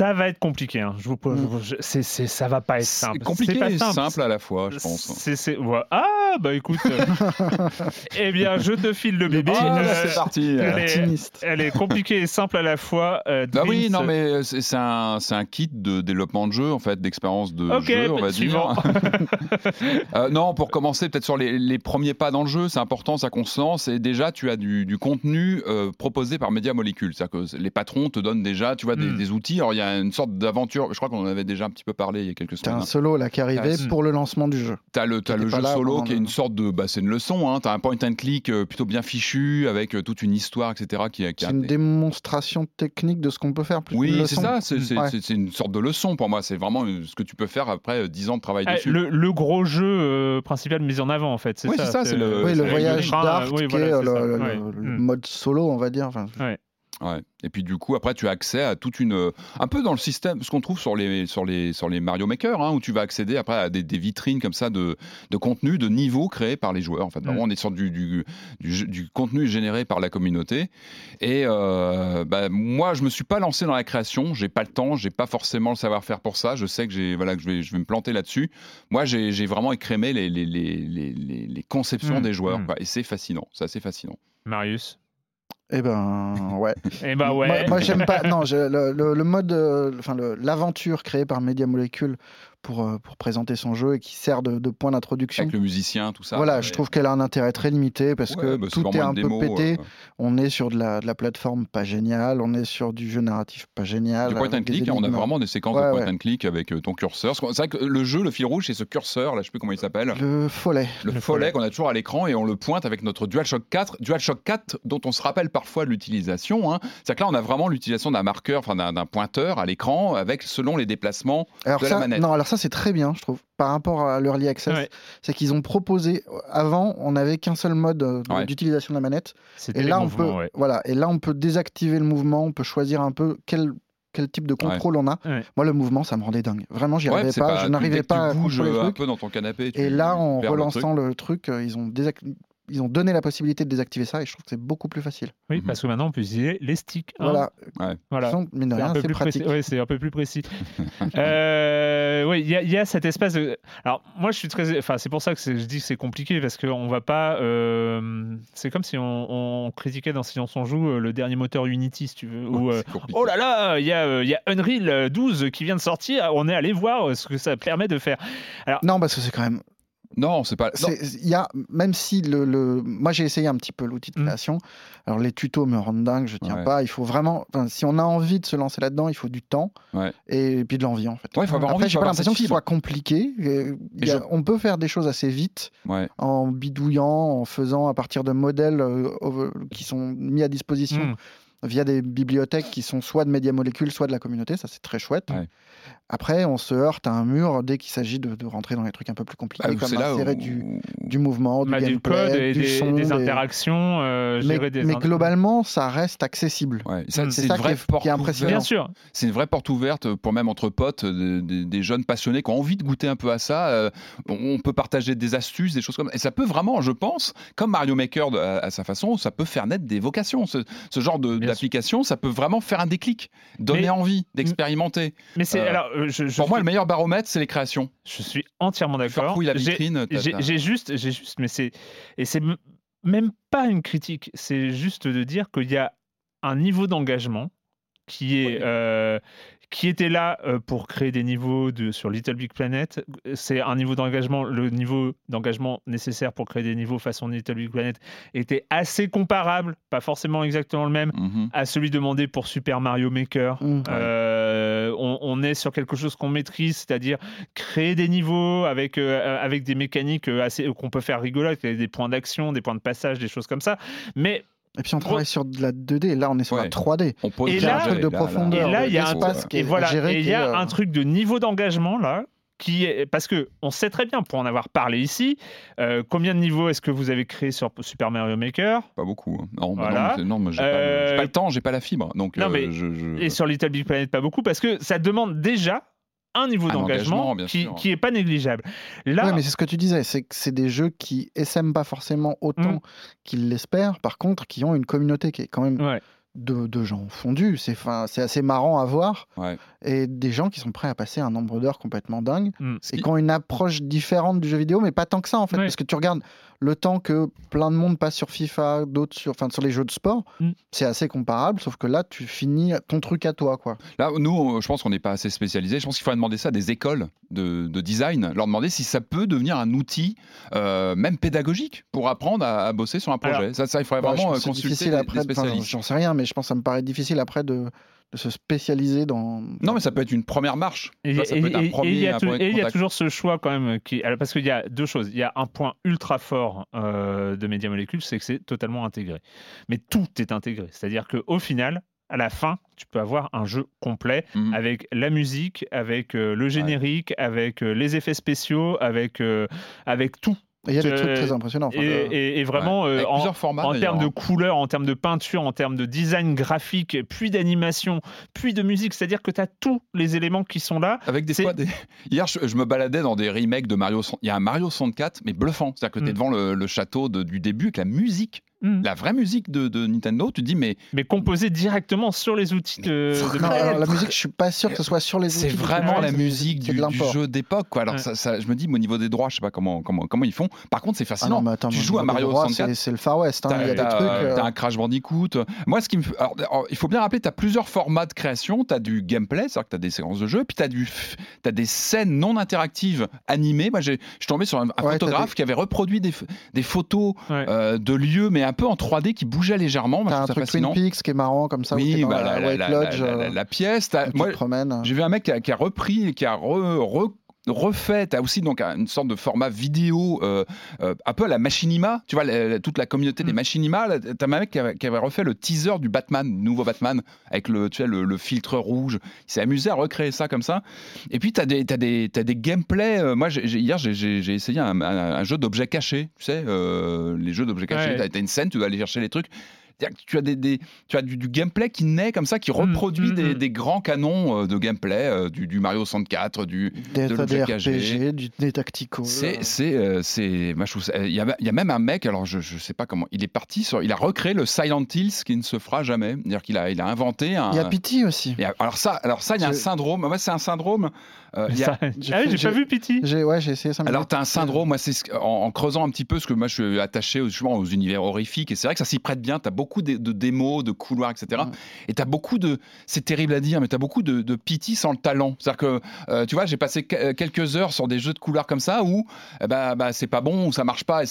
Ça va être compliqué. Hein. Je vous, Mm. je- c'est, c'est- ça va pas être C'est simple. compliqué C'est pas et simple. simple à la fois, je pense. C'est, c'est- ouais. Ah, bah écoute. euh, eh bien, je te file le bébé. Euh, c'est parti. elle, est, Optimiste. elle est compliquée et simple à la fois. Euh, Bah oui, non, mais c'est un, c'est un kit de développement de jeu, en fait, d'expérience de jeu, on va suivant. dire. Euh, non, pour commencer, peut-être sur les, les premiers pas dans le jeu, c'est important, ça qu'on se lance. Et déjà, tu as du, du contenu euh, proposé par Media Molecule. C'est-à-dire que les patrons te donnent déjà, tu vois, des, des outils. Alors, il y a une sorte d'aventure, je crois qu'on en avait déjà un petit peu parlé il y a quelques T'as semaines. un solo là qui arrivait Ah, pour le lancement du jeu. T'as le, t'as Qui le jeu là solo qui est une sorte de. Bah, c'est une leçon, hein. t'as un point and click euh, plutôt bien fichu, avec euh, toute une histoire, etc. Qui, qui C'est a une des- démonstration technique de ce qu'on peut faire. plus Oui, c'est ça, c'est c'est- Ouais. une sorte de leçon pour moi. C'est vraiment euh, ce que tu peux faire après euh, 10 ans de travail Ah, dessus. le, le gros jeu euh, principal mis en avant, en fait. C'est Oui, ça. c'est ça, c'est le- Oui, le c'est voyage d'art, qui est le, ça. le- Ouais. le Mm. mode solo, on va dire. Enfin, Ouais. Et puis du coup, après, tu as accès à toute une, euh, un peu dans le système, ce qu'on trouve sur les, sur les, sur les Mario Maker, hein, où tu vas accéder après à des, des vitrines comme ça de, de contenu, de niveaux créés par les joueurs. En fait, vraiment, on est sur du, du, du, contenu généré par la communauté. Et euh, bah, moi, je me suis pas lancé dans la création. J'ai pas le temps, j'ai pas forcément le savoir-faire pour ça. Je sais que j'ai, voilà, que je vais, je vais me planter là-dessus. Moi, j'ai vraiment écrémé les, les, les, les, conceptions Mm, des joueurs, mm. quoi. et c'est fascinant. C'est assez fascinant. Marius? Eh ben, ouais. Eh bah ouais. Moi, moi, j'aime pas. Non, je- le, le- le mode, euh, enfin l'aventure créée par Media Molecule pour euh, pour présenter son jeu et qui sert de, de point d'introduction. Avec le musicien, tout ça. Voilà, Ouais. je trouve qu'elle a un intérêt très limité parce Ouais, que bah, tout est un peu démo, pété. euh, On est sur de la, de la plateforme pas géniale, on est sur du jeu narratif pas génial. Du point and click, on a vraiment des séquences Ouais, de point ouais. and click avec euh, ton curseur. C'est vrai que le jeu, le fil rouge, c'est ce curseur, là, je sais plus comment il s'appelle. Le follet. Le, Le follet follet. qu'on a toujours à l'écran et on le pointe avec notre DualShock 4. DualShock 4 dont on se rappelle parfois l'utilisation. Hein. C'est-à-dire que là, on a vraiment l'utilisation d'un marqueur, enfin d'un d'un pointeur à l'écran avec selon les déplacements Alors de ça, la manette. non, alors ça c'est très bien, je trouve, par rapport à l'early access. Ouais. C'est qu'ils ont proposé. Avant, on n'avait qu'un seul mode euh, d'utilisation de la manette. Et là, on peut, ouais. voilà, et là, on peut désactiver le mouvement, on peut choisir un peu quel, quel type de contrôle on a. Ouais. Moi, le mouvement, ça me rendait dingue. Vraiment, j'y Ouais, arrivais pas, je n'arrivais pas à tu bouges le euh, un peu dans ton canapé. tu Et là, en perds le truc. relançant le truc, euh, ils ont désac- Ils ont donné la possibilité de désactiver ça et je trouve que c'est beaucoup plus facile. Oui, Mhm. parce que maintenant on peut utiliser les sticks. hein. Voilà. Voilà. De toute façon, mine de C'est un rien, peu c'est plus pratique. précis. Oui, c'est un peu plus précis. Euh, oui, il y, a- il y a cet espace de. Alors, moi, je suis très. Enfin, c'est pour ça que je dis que c'est compliqué parce qu'on va pas. euh, C'est comme si on, on critiquait dans Silence on joue euh, le dernier moteur Unity, si tu veux. Euh, oh là là, il y, euh, y a Unreal 12 qui vient de sortir. On est allé voir ce que ça permet de faire. Non, parce que c'est quand même. Non, c'est pas. Il y a, même si le, le- moi j'ai essayé un petit peu l'outil de création. Alors les tutos me rendent dingue, je tiens Ouais. pas. Il faut vraiment, enfin, si on a envie de se lancer là-dedans, il faut du temps Ouais. et puis de l'envie en fait. Ouais, il faut avoir Après, j'ai pas l'impression fibre. soit compliqué. Euh, a- je- On peut faire des choses assez vite en bidouillant, en faisant à partir de modèles euh, qui sont mis à disposition Mm. Via des bibliothèques qui sont soit de médias molécules, soit de la communauté. Ça, c'est très chouette. Ouais. Après, on se heurte à un mur dès qu'il s'agit de, de rentrer dans les trucs un peu plus compliqués, Ah, comme insérer où- du, du mouvement, du Bah, du gameplay, code et du des, son. des des- interactions. euh, Mais, des globalement, ça reste accessible. Ouais. C'est ça une qui vraie est- qui est porte impressionnant. ouverte. Bien sûr. c'est une vraie porte ouverte pour même entre potes, de- des jeunes passionnés qui ont envie de goûter un peu à ça. Euh, on peut partager des astuces, des choses comme ça. Et ça peut vraiment, je pense, comme Mario Maker à, à sa façon, ça peut faire naître des vocations. Ce, ce genre de-. D'application, ça peut vraiment faire un déclic, donner Mais- envie d'expérimenter. Mais c'est Euh, alors, euh, je, je Pour moi, suis- le meilleur baromètre, c'est les créations. je suis entièrement d'accord. La vitrine. J'ai juste, j'ai juste, mais c'est et c'est même pas une critique. C'est juste de dire qu'il y a un niveau d'engagement qui est euh, qui était là euh, pour créer des niveaux de, sur Little Big Planet. C'est un niveau d'engagement, le niveau d'engagement nécessaire pour créer des niveaux façon Little Big Planet était assez comparable, pas forcément exactement le même, Mhm. à celui demandé pour Super Mario Maker. Mm. Euh, on, on est sur quelque chose qu'on maîtrise, c'est-à-dire créer des niveaux avec, euh, avec des mécaniques assez qu'on peut faire rigolotes, avec des points d'action, des points de passage, des choses comme ça. Mais Et puis on travaille sur de la 2D, là on est sur Ouais. la 3D. On pose Et Il y a là- un truc de profondeur. et là, il y a un et voilà, et y a euh, truc de niveau d'engagement là. Qui est, parce que on sait très bien, pour en avoir parlé ici, euh, combien de niveaux est-ce que vous avez créé sur Super Mario Maker? Pas beaucoup. hein. Non, bah Voilà. non, mais- non, mais j'ai pas, Euh, le temps, j'ai pas la fibre. Donc, Non, euh, mais- je, je- et sur Little Big Planet pas beaucoup, parce que ça demande déjà un niveau d'engagement qui, sûr. qui est pas négligeable. Là, Ouais, mais c'est ce que tu disais, c'est que c'est des jeux qui essaiment pas forcément autant Mm. qu'ils l'espèrent, par contre, qui ont une communauté qui est quand même ouais. De, de gens fondus. C'est fin- c'est assez marrant à voir. Ouais. Et des gens qui sont prêts à passer un nombre d'heures complètement dingue Mm. Et qui- ont une approche différente du jeu vidéo, mais pas tant que ça en fait. Ouais. Parce que tu regardes le temps que plein de monde passe sur FIFA, d'autres sur, enfin, sur les jeux de sport, Mm. c'est assez comparable, sauf que là, tu finis ton truc à toi. quoi. Là, nous, je pense qu'on n'est pas assez spécialisé. Je pense qu'il faudrait demander ça à des écoles de, de design, leur demander si ça peut devenir un outil, euh, même pédagogique, pour apprendre à, à bosser sur un projet. Alors, ça, ça, il faudrait Ouais, vraiment euh, consulter difficile des, après, des enfin, spécialistes. j'en sais rien, mais je pense que ça me paraît difficile après de, de se spécialiser dans. Non, mais ça peut être une première marche. Et il y a toujours ce choix quand même qui alors, parce qu'il y a deux choses. Il y a un point ultra fort euh, de Media Molecule, c'est que c'est totalement intégré. Mais tout est intégré, c'est-à-dire que au final, à la fin, tu peux avoir un jeu complet Mhm. avec la musique, avec euh, le générique, avec euh, les effets spéciaux, avec euh, avec tout. Et Il y a des trucs très impressionnants. enfin, Et, le- et- et vraiment Ouais. euh, en, formats. termes de hein. couleurs, en termes de peinture, en termes de design graphique, puis d'animation, puis de musique. C'est-à-dire que tu as tous les éléments qui sont là. Avec des fois des. Hier, je, je me baladais dans des remakes de Mario. Il y a un Mario 64, mais bluffant. C'est-à-dire que tu es Mm. devant le, le château de- du début avec la musique, Mm. la vraie musique de, de Nintendo. Tu te dis, mais Mais composé directement sur les outils de, de Non, alors, la musique, je suis pas sûr que ce soit sur les c'est outils du vraiment la c'est- musique c'est du, du jeu d'époque. quoi. Alors, Ouais. ça, ça- je me dis, au niveau des droits, je sais pas comment, comment, comment ils font. Par contre, c'est Ah fascinant. non, mais attends, tu mais joues à Mario droit, 64. c'est- C'est le Far West. hein, T'as Il y a des t'as- trucs. euh, t'as un Crash Bandicoot. Moi, ce qui me alors, alors, il faut bien rappeler, tu as plusieurs formats de création. Tu as du gameplay, c'est-à-dire que tu as des séquences de jeu, puis tu as, as des scènes non interactives animées. Moi, j'ai- je suis tombé sur un, un Ouais, t'as photographe des- qui avait reproduit des, des photos Ouais. euh, de lieux, mais un peu en 3D qui bougeaient légèrement. T'as un truc Twin fascinant. Peaks qui est marrant comme ça. où Oui, dans bah, la la, la- White la- Lodge. la- pièce. où moi, j'ai vu un mec qui a, qui a repris, qui a re- re- refait, t'as aussi donc un- une sorte de format vidéo, euh, euh, un peu à la Machinima, tu vois, la- toute la communauté des Mm. Machinima, t'as un mec qui avait, qui avait refait le teaser du Batman, nouveau Batman, avec le, tu sais, le, le filtre rouge. Il s'est amusé à recréer ça comme ça. Et puis t'as des, t'as des, t'as des gameplays. euh, moi, hier, j'ai- essayé un, un- un jeu d'objets cachés, tu sais, euh, les jeux d'objets cachés. Ouais. T'as- T'as une scène, tu dois aller chercher les trucs. C'est-à-dire que Tu as, des, des- tu as du, du gameplay qui naît comme ça, qui reproduit mm, des, mm. des grands canons euh, de gameplay, euh, du, du Mario 64, du, Des, de des. RPG, du, des c'est, c'est, euh, c'est, moi, je trouve ça- il y, a, il y a même un mec, alors je, je sais pas comment, il est parti sur, il a recréé le Silent Hills qui ne se fera jamais. C'est-à-dire qu'il a, il a inventé un. Il y a Pity aussi. et alors ça, alors ça, il y a un syndrome. Moi, c'est un syndrome. Euh, a- Ça- j'ai Ah oui, fait- j'ai j'ai- pas vu Pity. J'ai ouais, j'ai essayé ça. Alors, tu as un syndrome, moi, c'est en, en creusant un petit peu, parce que moi, je suis attaché justement aux univers horrifiques, et c'est vrai que ça s'y prête bien. Tu as beaucoup de, de démos, de couloirs, etc. Ouais. Et tu as beaucoup de. C'est terrible à dire, mais tu as beaucoup de, de pity sans le talent. C'est-à-dire que, euh, tu vois, j'ai passé que- quelques heures sur des jeux de couloirs comme ça où eh ben, bah, c'est pas bon, ou ça marche pas.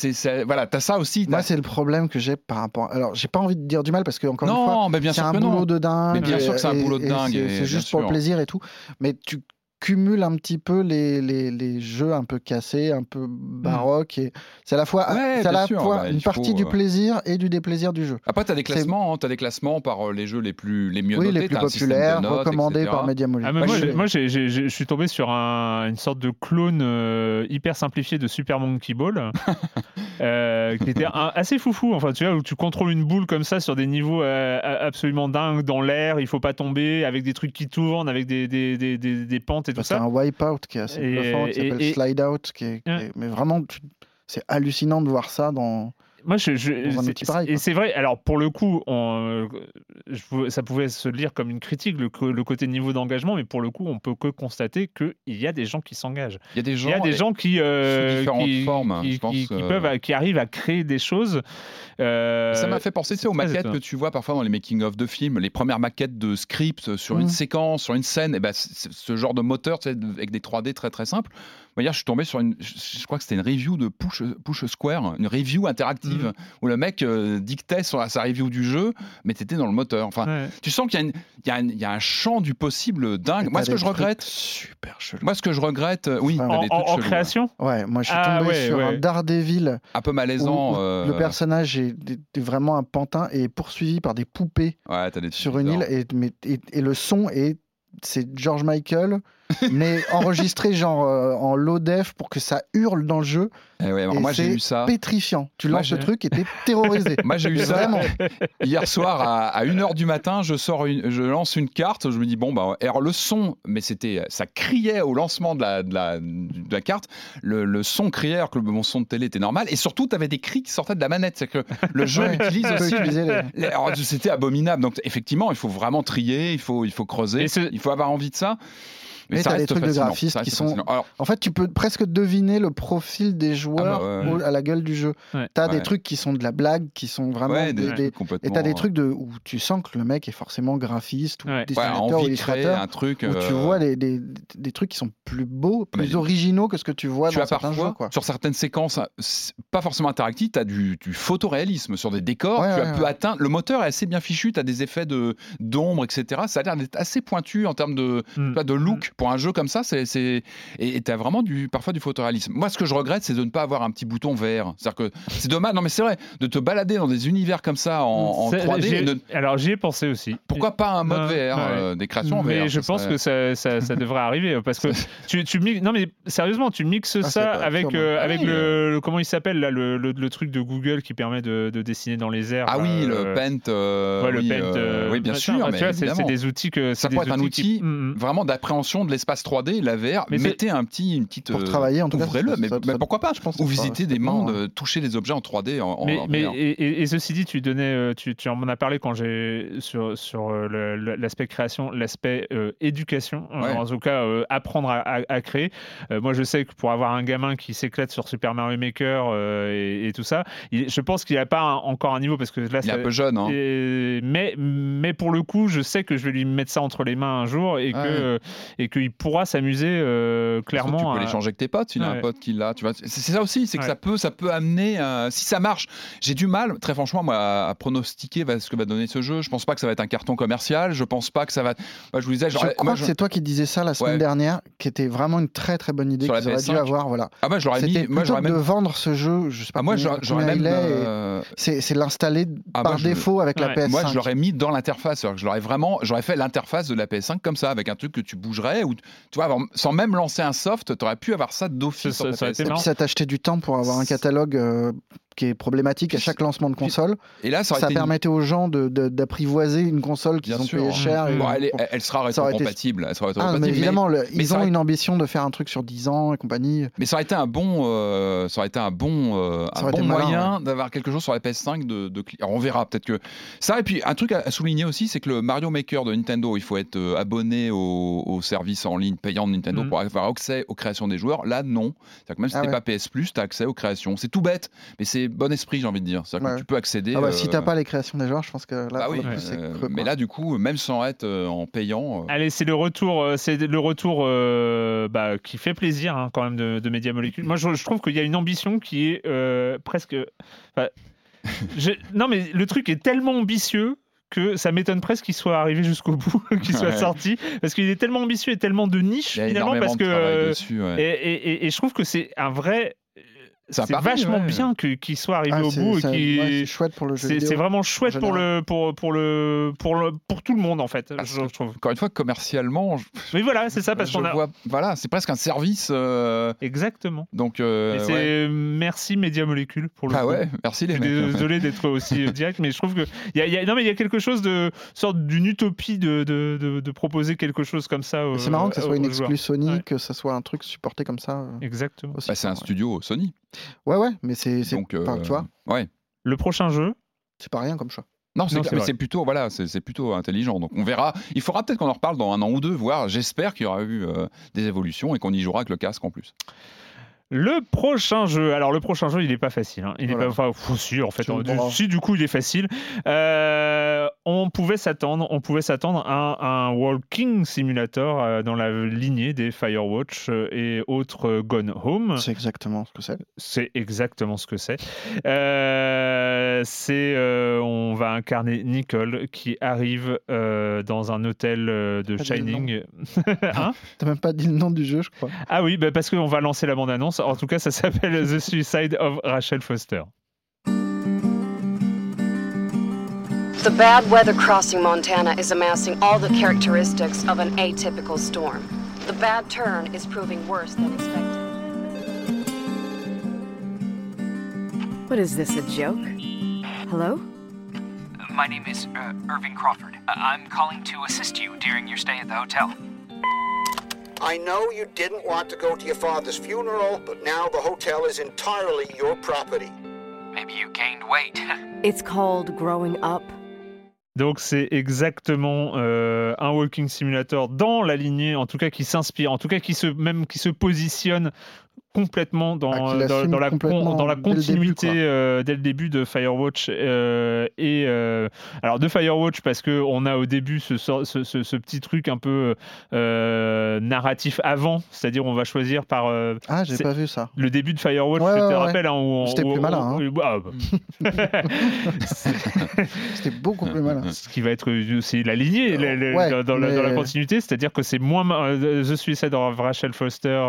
Voilà, tu as ça aussi. Moi, c'est le problème que j'ai par rapport. Alors, j'ai pas envie de dire du mal parce que encore une fois, c'est un non. boulot de dingue. Mais bien sûr que c'est un boulot de dingue, C'est juste pour le plaisir et tout. Mais tu cumules un petit peu les, les, les jeux un peu cassés, un peu baroques. Et c'est à la fois, Ouais, à la sûr, fois bah, une partie faut, du euh, plaisir et du déplaisir du jeu. Après, tu as des classements, tu as des classements par euh, les jeux les, plus, les mieux oui, notés. les plus populaires, notes, recommandés etc. par Mediamoly. Ah, Moi, moi, je- suis tombé sur un- une sorte de clone euh, hyper simplifié de Super Monkey Ball, euh, qui était un- assez foufou. Enfin, tu vois, où tu contrôles une boule comme ça sur des niveaux euh, absolument dingues dans l'air, il faut pas tomber, avec des trucs qui tournent, avec des, des, des, des- des pentes et tout C'est un wipeout qui est assez bluffant, qui s'appelle Slide Out, qui est, qui Ouais. est- mais vraiment, c'est hallucinant de voir ça dans. Moi, je, je- Dans un c'est- outil pareil, et quoi. c'est vrai. Alors pour le coup, on, euh, je ça pouvait se lire comme une critique le, côté niveau d'engagement, mais pour le coup, on peut que constater qu'il y a des gens qui s'engagent. Il y a des gens. Il y a des gens qui, euh, sous différentes qui, formes, qui- je pense, qui- qui euh. peuvent, qui arrivent à créer des choses. euh, Ça m'a fait penser tu sais, aux maquettes étonnant. que tu vois parfois dans les making-of de films, les premières maquettes de script sur une Mhm. séquence, sur une scène, et ben, ce genre de moteur tu sais, avec des 3D très très simples. Moi, hier, je suis tombé sur une, je, crois que c'était une review de Push, Push Square, une review interactive, Mhm. où le mec euh, dictait sur sa review du jeu, mais t'étais dans le moteur. Enfin, ouais. tu sens qu'il y a, y un- il y a un champ du possible dingue. Moi, ce que je regrette, Super chelou. moi, ce que je regrette, oui, En, en- en création? Ouais, moi je suis Ah, tombé ouais, sur ouais. un Daredevil un peu malaisant. où euh, le personnage est, vraiment un pantin et est poursuivi par des poupées des sur une île bizarres. et, mais- et, et le son est c'est George Michael mais enregistré genre euh, en low def pour que ça hurle dans le jeu. Eh ouais, alors et moi, j'ai c'est eu ça. pétrifiant. Tu Moi, lances le truc et t'es terrorisé. Moi j'ai eu ça. Vraiment. hier soir à, à 1h du matin, je sors une, je lance une carte, je me dis bon bah alors le son, mais c'était ça criait au lancement de la, de la, de la carte, le, le son criait alors que mon son de télé était normal. Et surtout tu avais des cris qui sortaient de la manette, c'est que le jeu Ouais, utilise aussi. les- les- alors, c'était abominable. Donc effectivement, il faut vraiment trier, il faut il faut creuser, il faut avoir envie de ça. Mais ça t'as des trucs de reste qui sont-. Alors, En fait, tu peux presque deviner le profil des joueurs Ah bah ouais. au- à la gueule du jeu. Ouais. T'as Ouais. des trucs qui sont de la blague, qui sont vraiment ouais, des, des, Et complètement. t'as des trucs de, où tu sens que le mec est forcément graphiste ou Ouais. ouais, dessinateur ou illustrateur. un truc. Où tu euh, vois des, des, des trucs qui sont plus beaux, plus Mais- originaux que ce que tu vois tu dans as certains parfois, jeux. Quoi. sur certaines séquences, pas forcément interactives, tu as du, du photoréalisme sur des décors. Ouais, tu ouais, as pu ouais. atteindre. Le moteur est assez bien fichu, tu as des effets de- d'ombre, etc. Ça a l'air d'être assez pointu en termes de, Mm. tu de look. Pour un jeu comme ça, c'est et tu as vraiment du, parfois du photoréalisme. Moi, ce que je regrette, c'est de ne pas avoir un petit bouton vert. C'est-à-dire que c'est dommage, non mais c'est vrai, de te balader dans des univers comme ça en, en C'est- 3D. j'y ai- et de- Alors j'y ai pensé aussi. pourquoi pas un mode Ouais, VR, ouais. euh, des créations mais VR je pense serait- que ça, ça, ça devrait arriver parce que tu, tu mixes, non mais sérieusement tu mixes Ah, ça avec euh, Ah avec oui, le, le- comment il s'appelle là le, le, le truc de Google qui permet de, de dessiner dans les airs Ah là, oui, euh, le Paint. euh, le Paint, euh, euh, oui, bien sûr. bah, c'est des outils que Ça pourrait être un qui- outil Mm, mm. vraiment d'appréhension de l'espace 3D, la VR. Mais mettez un petit, une petite. Pour euh, travailler, en tout cas, Ouvrez-le, mais, mais pourquoi pas je pense Ou que c'est des pas- mondes, euh, toucher des objets en 3D en, en- Mais, en mais- et, et- et ceci dit, tu donnais, euh, tu, tu en as parlé quand j'ai sur sur euh, l'aspect création, l'aspect euh, éducation, euh, Ouais. en tout cas euh, apprendre à, à- à créer. Euh, moi, je sais que pour avoir un gamin qui s'éclate sur Super Mario Maker euh, et, et tout ça, il- je pense qu'il n'a pas un- encore un niveau parce que là, Il est ça- un peu jeune. Hein. et- mais, mais pour le coup, je sais que je vais lui mettre ça entre les mains un jour et que Ouais. euh, et qu'il pourra s'amuser euh, Surtout, clairement. tu peux à- l'échanger avec tes potes. Il a un Ouais. pote qui l'a. Tu vois, c'est ça aussi, c'est que Ouais. ça peut, ça peut amener. euh, si ça marche, j'ai du mal, très franchement, moi, à, à pronostiquer ce que va donner ce jeu. Je pense pas que ça va être un carton commercial. Je pense pas que ça va. Moi, je vous disais, Je genre, crois moi, que je- c'est toi qui disais ça la semaine Ouais. dernière, qui était vraiment une très très bonne idée qu'ils auraient dû PS5. avoir. Voilà. ah, moi, je l'aurais mis. Moi, j'aurais que de même. vendre ce jeu, je sais pas Ah, moi, j'aurais même. euh, c'est c'est l'installer Ah, par moi, je- défaut avec la Ouais. PS5. Moi, je l'aurais mis dans l'interface. Je l'aurais vraiment, j'aurais fait l'interface de la PS5 comme ça, avec un truc que tu bougerais, ou tu vois, avant- sans même lancer un soft, tu aurais pu avoir ça d'office Ça- sur ta ça aurait été PS5. Et puis ça t'achetait du temps pour avoir un catalogue euh, qui est problématique à chaque lancement de console. Et là, ça Ça, été une- permettait aux gens de- de- d'apprivoiser une console qu'ils Bien ont sûr. payé cher. et- Bon, elle, elle sera été- rétro-compatible. Sera Ah, mais évidemment, mais ils ont aurait- une ambition de faire un truc sur 10 ans et compagnie. Mais ça aurait été un bon, euh, ça aurait été un bon, euh, un bon été malin, moyen d'avoir quelque chose sur la PS5 de, de cli- Alors on verra peut-être que ça. Et puis un truc à, souligner aussi, c'est que le Mario Maker de Nintendo, il faut être euh, abonné au, au service en ligne payant de Nintendo Mhm. pour avoir accès aux créations des joueurs. Là, non. C'est-à-dire que même si Ah t'es ouais. pas PS Plus, t'as accès aux créations. C'est tout bête, mais c'est bon esprit, j'ai envie de dire. C'est-à-dire que Ouais. tu peux accéder. Ah bah, si euh, t'as pas les créations des joueurs, je pense que là, bah oui, c'est euh, creux, mais là, du coup, même sans être euh, en payant, euh, Allez, c'est le retour, euh, c'est le retour euh, bah, qui fait plaisir hein, quand même de, de Media Molecule. Moi, je, je trouve qu'il y a une ambition qui est euh, presque. enfin, je- non, mais le truc est tellement ambitieux que ça m'étonne presque qu'il soit arrivé jusqu'au bout, qu'il soit Ouais. sorti, parce qu'il est tellement ambitieux et tellement de niche finalement, énormément parce de que travail euh, dessus. ouais. et, et- et- et je trouve que c'est un vrai. C'est vachement ouais. bien que- qu'il soit arrivé Ah, au bout c'est- chouette pour le jeu c'est vraiment chouette pour le pour pour le pour le pour tout le monde en fait. Parce je, trouve. Encore une fois, commercialement, je, Mais voilà, c'est ça parce qu'on a vois, voilà, c'est presque un service. euh, exactement. donc, euh, ouais. merci Media Molecule pour le Ah coup. ouais, merci les Je mecs. suis désolé d'être aussi euh, direct, mais je trouve que y a, il y a- non mais il y a quelque chose de sorte d'une utopie de, de, de, de proposer quelque chose comme ça. C'est marrant que ça soit une exclue Sony, que ça soit un truc supporté comme ça. euh, Exactement. Bah, c'est un studio Sony. Ouais, ouais, mais c'est. Donc, euh, enfin, tu vois, ouais. Le prochain jeu, C'est pas rien comme choix. Non, c'est Non, clair, c'est mais c'est plutôt voilà, c'est c'est plutôt intelligent. Donc on verra. Il faudra peut-être qu'on en reparle dans un an ou deux, voire j'espère qu'il y aura eu euh, des évolutions et qu'on y jouera avec le casque en plus. Le prochain jeu, alors le prochain jeu, il n'est pas facile. hein. Il Voilà. pas, enfin, si, en fait, hein, me du- si du coup il est facile. Euh, on pouvait s'attendre, on pouvait s'attendre à un, walking simulator euh, dans la lignée des Firewatch euh, et autres Gone Home. C'est exactement ce que c'est. C'est exactement ce que c'est. Euh, c'est, on va incarner Nicole qui arrive dans un hôtel de Shining. Hein? T'as même pas dit le nom du jeu, je crois. ah oui, bah parce qu'on va lancer la bande-annonce. En tout cas, ça s'appelle The Suicide of Rachel Foster. The bad weather crossing Montana is amassing all the characteristics of an atypical storm. The bad turn is proving worse than expected. What is this, a joke? Hello? My name is uh, Irving Crawford. Uh, I'm calling to assist you during your stay at the hotel. I know you didn't want to go to your father's funeral, but now the hotel is entirely your property. Maybe you gained weight. It's called growing up. Donc c'est exactement euh, un walking simulator dans la lignée, en tout cas qui s'inspire, en tout cas qui se même qui se positionne complètement dans, Ah, euh, dans, la, con- dans la dès le début, continuité euh, dès le début de Firewatch euh, et euh, alors de Firewatch parce que on a au début ce, ce, ce- ce petit truc un peu narratif avant, c'est-à-dire on va choisir par Ah, j'ai pas vu ça. le début de Firewatch, Ouais, je te ouais, ouais. rappelle, hein, où plus malin, hein. ah, bah. C'était beaucoup plus malin. ce qui va être c'est la lignée dans, la, dans la continuité c'est-à-dire que c'est moins The Suicide of Rachel Foster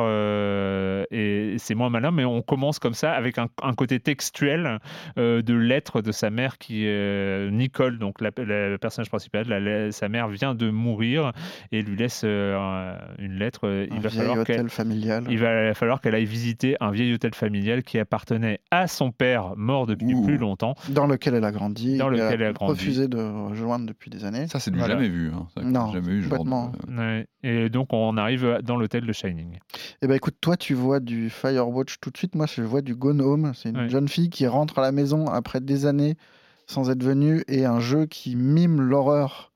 et c'est moins malin mais on commence comme ça avec un, un côté textuel euh, de lettres de sa mère qui euh, Nicole donc la, la- le personnage principal la- la- sa mère vient de mourir et lui laisse euh, un- une lettre euh, il Un va vieil falloir qu'elle hôtel familial. il va falloir qu'elle aille visiter un vieil hôtel familial qui appartenait à son père mort depuis Ouh. plus longtemps Dans lequel elle a grandi. Dans et lequel elle a grandi. refusé de rejoindre depuis des années. Ça, c'est du Voilà. jamais vu. Hein. Ça, Non, jamais eu genre de- complètement. Ouais. et donc on arrive dans l'hôtel de Shining Eh ben écoute, toi tu vois du Firewatch tout de suite. Moi je vois du Gone Home. C'est une Ouais. jeune fille qui rentre à la maison après des années sans être venue et un jeu qui mime l'horreur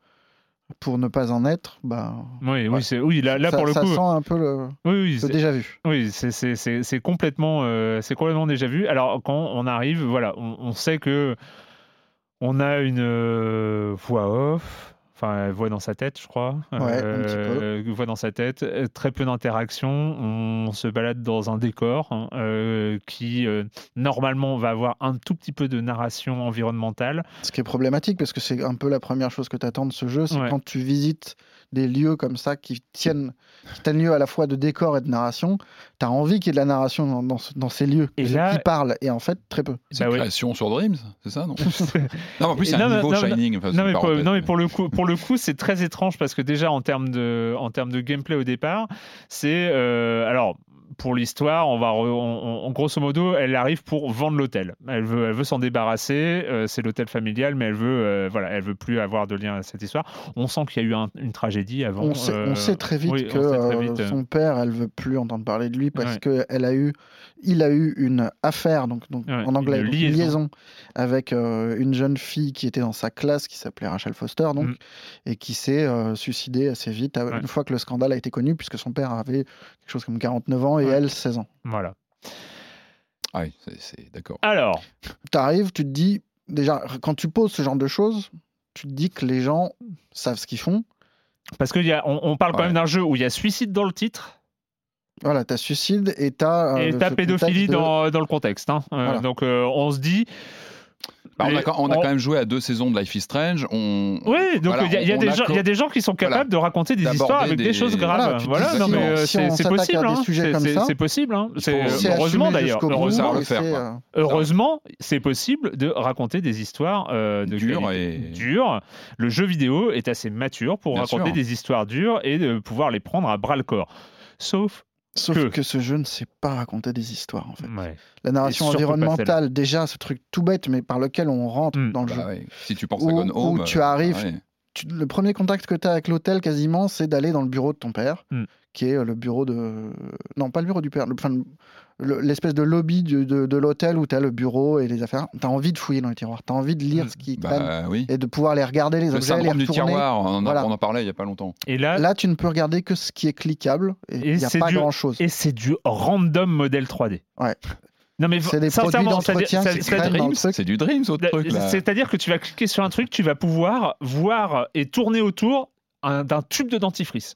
pour ne pas en être. Bah, Oui, Ouais. oui, c'est, oui, là, là ça, pour le ça coup, sent un peu le, oui, oui, le déjà vu. oui, c'est, c'est, c'est, c'est complètement, euh, c'est complètement déjà vu. Alors quand on arrive, voilà, on, on sait que on a une euh, voix off. Enfin, voix dans sa tête, je crois. Ouais, un petit peu. Euh, voix dans sa tête. euh, Très peu d'interaction. On se balade dans un décor hein, euh, qui, euh, normalement, va avoir un tout petit peu de narration environnementale. Ce qui est problématique parce que c'est un peu la première chose que tu attends de ce jeu, c'est Ouais. quand tu visites des lieux comme ça qui tiennent, qui tiennent lieu à la fois de décor et de narration, tu as envie qu'il y ait de la narration dans, dans ce- dans ces lieux Et qui parlent et en fait très peu. C'est Bah oui. création sur Dreams, c'est ça, non Non, en plus, c'est Non, un mais- niveau non, Shining. enfin, non, une mais pour, parenthèse, non, mais mais- pour le coup, pour le coup, c'est très étrange parce que déjà en termes de, en termes de gameplay au départ, c'est euh, alors pour l'histoire, on va, re- on- on- grosso modo, elle arrive pour vendre l'hôtel. Elle veut, elle veut s'en débarrasser. euh, c'est l'hôtel familial, mais elle veut, euh, voilà, elle veut plus avoir de lien à cette histoire. On sent qu'il y a eu un- une tragédie avant. On sait, on euh, sait très vite oui, que très vite, son père, elle veut plus entendre parler de lui parce Ouais. que elle a eu, il a eu une affaire, donc, donc Ouais, en anglais, une donc liaison. avec une jeune fille qui était dans sa classe qui s'appelait Rachel Foster, donc, Mm. et qui s'est suicidée assez vite Ouais. une fois que le scandale a été connu, puisque son père avait quelque chose comme 49 ans et Ouais. elle 16 ans. Voilà. Ah oui, c'est- d'accord. Alors, Tu arrives, tu te dis, déjà, quand tu poses ce genre de choses, tu te dis que les gens savent ce qu'ils font. parce qu'on on, on parle quand Ouais. même d'un jeu où il y a suicide dans le titre. Voilà, t'as suicide et t'as. euh, et t'as pédophilie de- dans, dans le contexte. hein. Euh, Voilà. Donc euh, on se dit. Bah, on, a, quand- on a quand même joué à deux saisons de Life is Strange. On... Oui, donc voilà, il y, a- y des gens- il y a des gens qui sont capables Voilà. de raconter des histoires avec des, des- choses graves. Voilà, non mais euh, si c'est possible. hein. C'est- possible. hein. C'est- C'est Heureusement d'ailleurs. Heureusement, c'est, quoi. Heureusement, c'est possible de raconter des histoires euh, de Dures et-. Le jeu vidéo est assez mature pour Bien raconter sûr. des histoires dures et de pouvoir les prendre à bras le corps. Sauf Sauf Que- que... ce jeu ne sait pas raconter des histoires en fait. ouais. La narration environnementale, déjà ce truc tout bête mais par lequel on rentre Mm. dans le Bah jeu. ouais, Si tu penses à Où- où tu euh, arrives, ouais. Tu- le premier contact que tu as avec l'hôtel, quasiment, c'est d'aller dans le bureau de ton père, Mm. qui est euh, le bureau de. Non, pas le bureau du père, le- enfin, le- l'espèce de lobby du- de, de l'hôtel où tu as le bureau et les affaires. Tu as envie de fouiller dans les tiroirs, tu as envie de lire Mm. ce qui Bah oui. et de pouvoir les regarder, les Le objets, les syndrome du retourner. tiroir, on en, a- Voilà. on en parlait il y a pas longtemps. Et là, Là, tu ne peux regarder que ce qui est cliquable et il n'y a c'est pas du- grand-chose. et c'est du random modèle 3D. Ouais. Non mais C'est des produits sincèrement, c'est- truc. Du Dreams, autre truc là. C'est-à-dire que tu vas cliquer sur un truc, tu vas pouvoir voir et tourner autour un- d'un tube de dentifrice.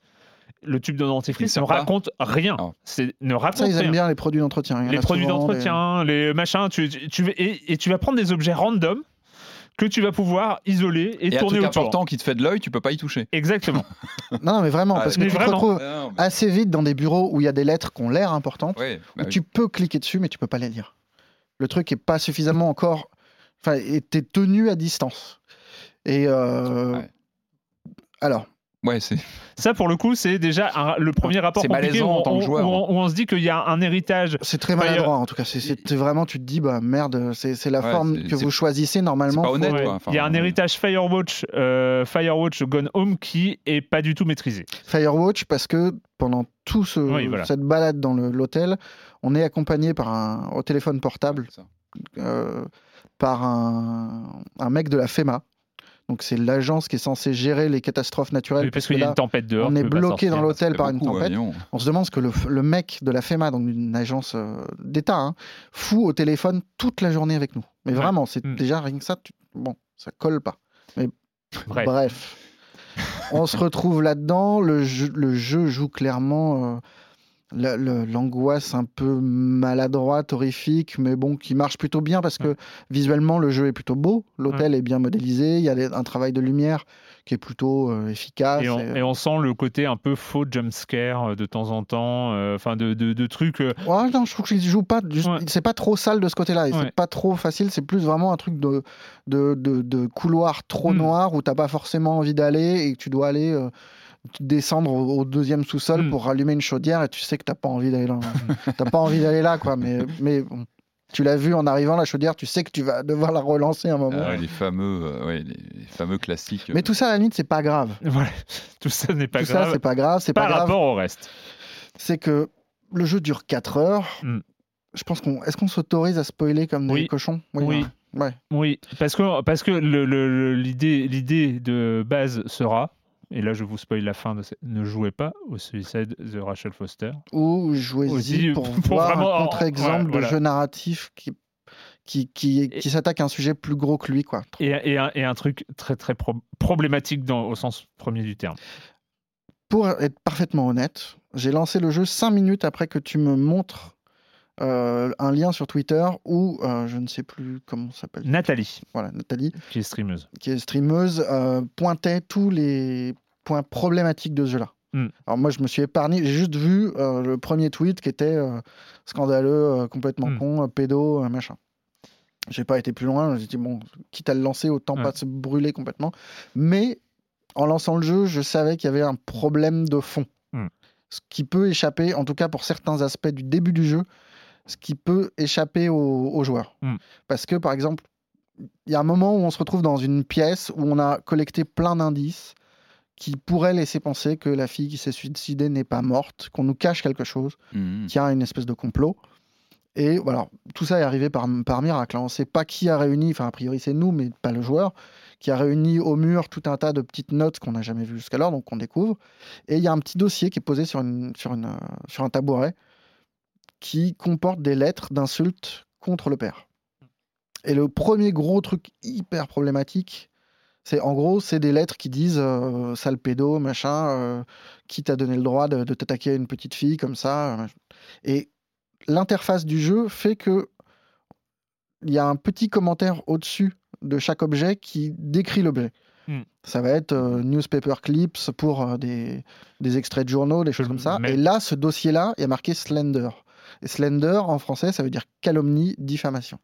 Le tube de dentifrice ne pas rien. Ah. C'est ne raconte Ça, ils rien. aiment bien les produits d'entretien. Les produits d'entretien, les machins, tu, tu- tu- et, et tu vas prendre des objets random que tu vas pouvoir isoler et, Et un tourner truc autour. important qui te fait de l'œil, tu peux pas y toucher. Exactement. Non, non, mais vraiment, Ah, parce que mais tu te vraiment. retrouves Ah, non, mais- assez vite dans des bureaux où il y a des lettres qui ont l'air importantes. Ouais, bah où oui. tu peux cliquer dessus, mais tu peux pas les lire. Le truc est pas suffisamment encore. Enfin, t'es tenu à distance. Et euh, Ouais. alors, Ouais, c'est. Ça, pour le coup, c'est déjà un- le premier rapport C'est compliqué malaisant où, en tant que on- joueur. où on, où on se dit qu'il y a un héritage. c'est très maladroit en tout cas. C'est- vraiment, tu te dis, bah merde, c'est c'est la Ouais, forme que vous choisissez normalement. pas faut- honnête, Ouais. quoi. Enfin, il y a un héritage Firewatch, euh, Firewatch Gone Home qui est pas du tout maîtrisé. Firewatch parce que pendant tout ce, Oui, voilà. cette balade dans le- l'hôtel, on est accompagné par un au téléphone portable ça. euh, par un, un mec de la FEMA. Donc c'est l'agence qui est censée gérer les catastrophes naturelles. Oui, parce puisque qu'il y a là, une tempête dehors. on est bloqué dans l'hôtel par une tempête. On se demande ce que le, le mec de la FEMA, donc une agence euh, d'État, hein, fout au téléphone toute la journée avec nous. Mais Ouais. vraiment, c'est Mm. déjà rien que ça. tu- Bon, ça colle pas. Bref. Bref. On se retrouve là-dedans. Le jeu, le jeu joue clairement euh, l'angoisse un peu maladroite, horrifique, mais bon, qui marche plutôt bien parce que visuellement, le jeu est plutôt beau. L'hôtel est bien modélisé. Il y a un travail de lumière qui est plutôt euh, efficace. Et on, et- et on sent le côté un peu faux jumpscare euh, de temps en temps, euh, enfin de, de, de trucs. euh, Ouais, non, je trouve qu'il joue pas. Ouais. C'est pas trop sale de ce côté-là. et. C'est pas trop facile. C'est plus vraiment un truc de, de, de, couloir trop Mm. noir où t'as pas forcément envie d'aller et que tu dois aller euh, descendre au, au deuxième sous-sol Mm. pour rallumer une chaudière et tu sais que t'as pas envie d'aller là. t'as pas envie d'aller là, quoi. Mais, mais bon, tu l'as vu en arrivant la chaudière, tu sais que tu vas devoir la relancer un moment. Ah ouais, les fameux, euh, ouais, les, les fameux classiques. Mais tout ça, à la limite, c'est pas grave. Voilà. Tout ça n'est pas tout ça, grave c'est pas grave. C'est pas par grave. rapport au reste. C'est que le jeu dure 4 heures. Mm. Je pense qu'on. Est-ce qu'on s'autorise à spoiler comme Oui. des cochons Oui. hein. Ouais. Oui, parce que, parce que le- le- le- l'idée l'idée de base sera, et là je vous spoil la fin, de ce- ne jouez pas au Suicide de Rachel Foster. ou jouez-y Aussi, pour, pour voir un contre-exemple ouais, voilà. de jeu narratif qui, qui, qui, qui s'attaque à un sujet plus gros que lui. Quoi. Et, et un, et un truc très très pro- problématique dans, au sens premier du terme. Pour être parfaitement honnête, j'ai lancé le jeu 5 minutes après que tu me montres euh, un lien sur Twitter où, euh, je ne sais plus comment ça s'appelle, Nathalie, voilà, Nathalie, qui est streameuse. qui est streameuse, euh, pointait tous les points problématiques de ce jeu-là. Mm. Alors moi, je me suis épargné, j'ai juste vu euh, le premier tweet qui était euh, scandaleux, euh, complètement Mm. con, euh, pédo, euh, machin. J'ai pas été plus loin, j'ai dit bon, quitte à le lancer, autant Ouais. pas se brûler complètement. Mais en lançant le jeu, je savais qu'il y avait un problème de fond. Mm. Ce qui peut échapper, en tout cas pour certains aspects du début du jeu, ce qui peut échapper aux, aux joueurs. Mm. Parce que par exemple, il y a un moment où on se retrouve dans une pièce où on a collecté plein d'indices qui pourraient laisser penser que la fille qui s'est suicidée n'est pas morte, qu'on nous cache quelque chose, Mhm. qu'il y a une espèce de complot. Et voilà, tout ça est arrivé par, par miracle. hein. On ne sait pas qui a réuni, enfin a priori c'est nous, mais pas le joueur, qui a réuni au mur tout un tas de petites notes qu'on n'a jamais vues jusqu'alors, donc on découvre. Et il y a un petit dossier qui est posé sur, une, sur, une, sur un tabouret qui comporte des lettres d'insultes contre le père. Et le premier gros truc hyper problématique, c'est en gros, c'est des lettres qui disent euh, sale pédo, machin, euh, qui t'a donné le droit de, de t'attaquer à une petite fille comme ça. euh. Et l'interface du jeu fait que il y a un petit commentaire au-dessus de chaque objet qui décrit l'objet. Hmm. Ça va être euh, newspaper clips pour euh, des, des extraits de journaux, des choses comme ça. Et là, ce dossier-là, il y a marqué Slender. Et Slender, en français, ça veut dire calomnie, diffamation.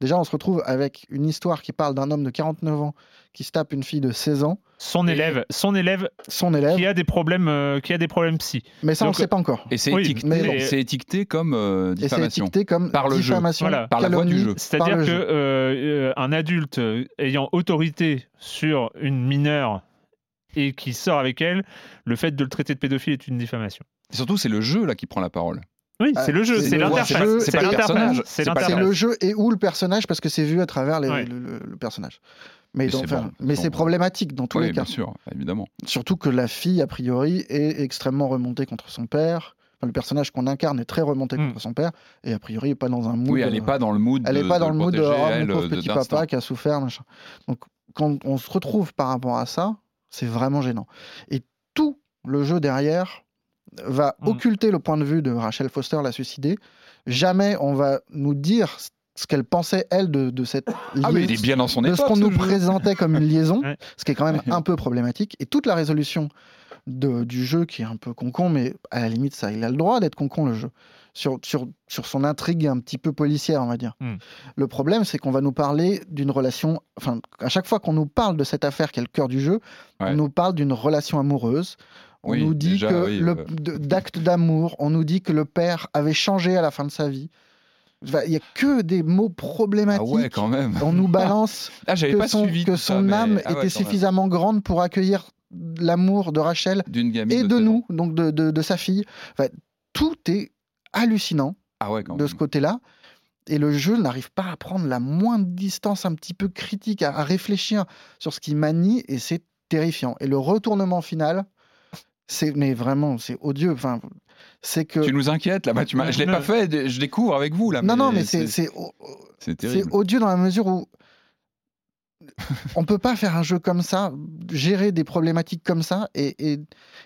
Déjà, on se retrouve avec une histoire qui parle d'un homme de 49 ans qui se tape une fille de 16 ans, Son élève, son élève son élève, qui a des problèmes, euh, qui a des problèmes psy. mais ça, on ne sait pas encore. Et c'est Oui, étiqueté, comme euh, Et c'est diffamation. étiqueté comme Par le jeu. diffamation, Voilà. Par la voix du jeu. C'est-à-dire que jeu. euh, euh, un adulte ayant autorité sur une mineure et qui sort avec elle, le fait de le traiter de pédophile est une diffamation. Et surtout, c'est le jeu là qui prend la parole. Oui, Ah, c'est le jeu, c'est l'interface. jeu, c'est pas le personnage, C'est le jeu et ou le personnage parce que c'est vu à travers les- Ouais. le, le- le personnage. Mais, c'est enfin, bon, mais bon. c'est problématique dans tous les cas. bien sûr, évidemment. Surtout que la fille, a priori, est extrêmement remontée contre son père. Enfin, le personnage qu'on incarne est très remonté Mm. contre son père et a priori est pas dans un mood. Oui, elle n'est euh, pas dans le mood. elle de- est pas de dans le mood de protéger, oh, mon pauvre de- petit papa qui a souffert machin. Donc quand on se retrouve par rapport à ça, c'est vraiment gênant. Et tout le jeu derrière va Mm. occulter le point de vue de Rachel Foster, la suicidée. Jamais on va nous dire ce qu'elle pensait elle de, de cette Ah, mais il liaison- est bien dans son de ce qu'on nous jeu. présentait comme une liaison, Ouais. ce qui est quand même un peu problématique. Et toute la résolution de- du jeu, qui est un peu concon, mais à la limite, ça, il a le droit d'être concon, le jeu, sur, sur, sur son intrigue un petit peu policière, on va dire. Mm. Le problème, c'est qu'on va nous parler d'une relation. Enfin, à chaque fois qu'on nous parle de cette affaire qui est le cœur du jeu, Ouais. on nous parle d'une relation amoureuse. On Oui, nous dit déjà, que oui, le- euh. d'actes d'amour, on nous dit que le père avait changé à la fin de sa vie. Il y a que des mots Ah problématiques. ouais, quand même. On nous balance Ah, que pas son, que son ça, mais- âme ah ouais, était même. suffisamment grande pour accueillir l'amour de Rachel gamine et de 16 ans. nous, donc de, de- de sa fille. Enfin, tout est hallucinant Ah ouais, de même. ce côté-là. Et le jeu n'arrive pas à prendre la moindre distance un petit peu critique, à, à réfléchir sur ce qu'il manie, et c'est terrifiant. Et le retournement final, c'est mais vraiment, c'est odieux. Enfin, c'est que Tu nous inquiètes là-bas. Tu m'as- je l'ai pas fait. Je découvre avec vous là. non, non, mais c'est c'est odieux dans la mesure où on peut pas faire un jeu comme ça, gérer des problématiques comme ça et, et,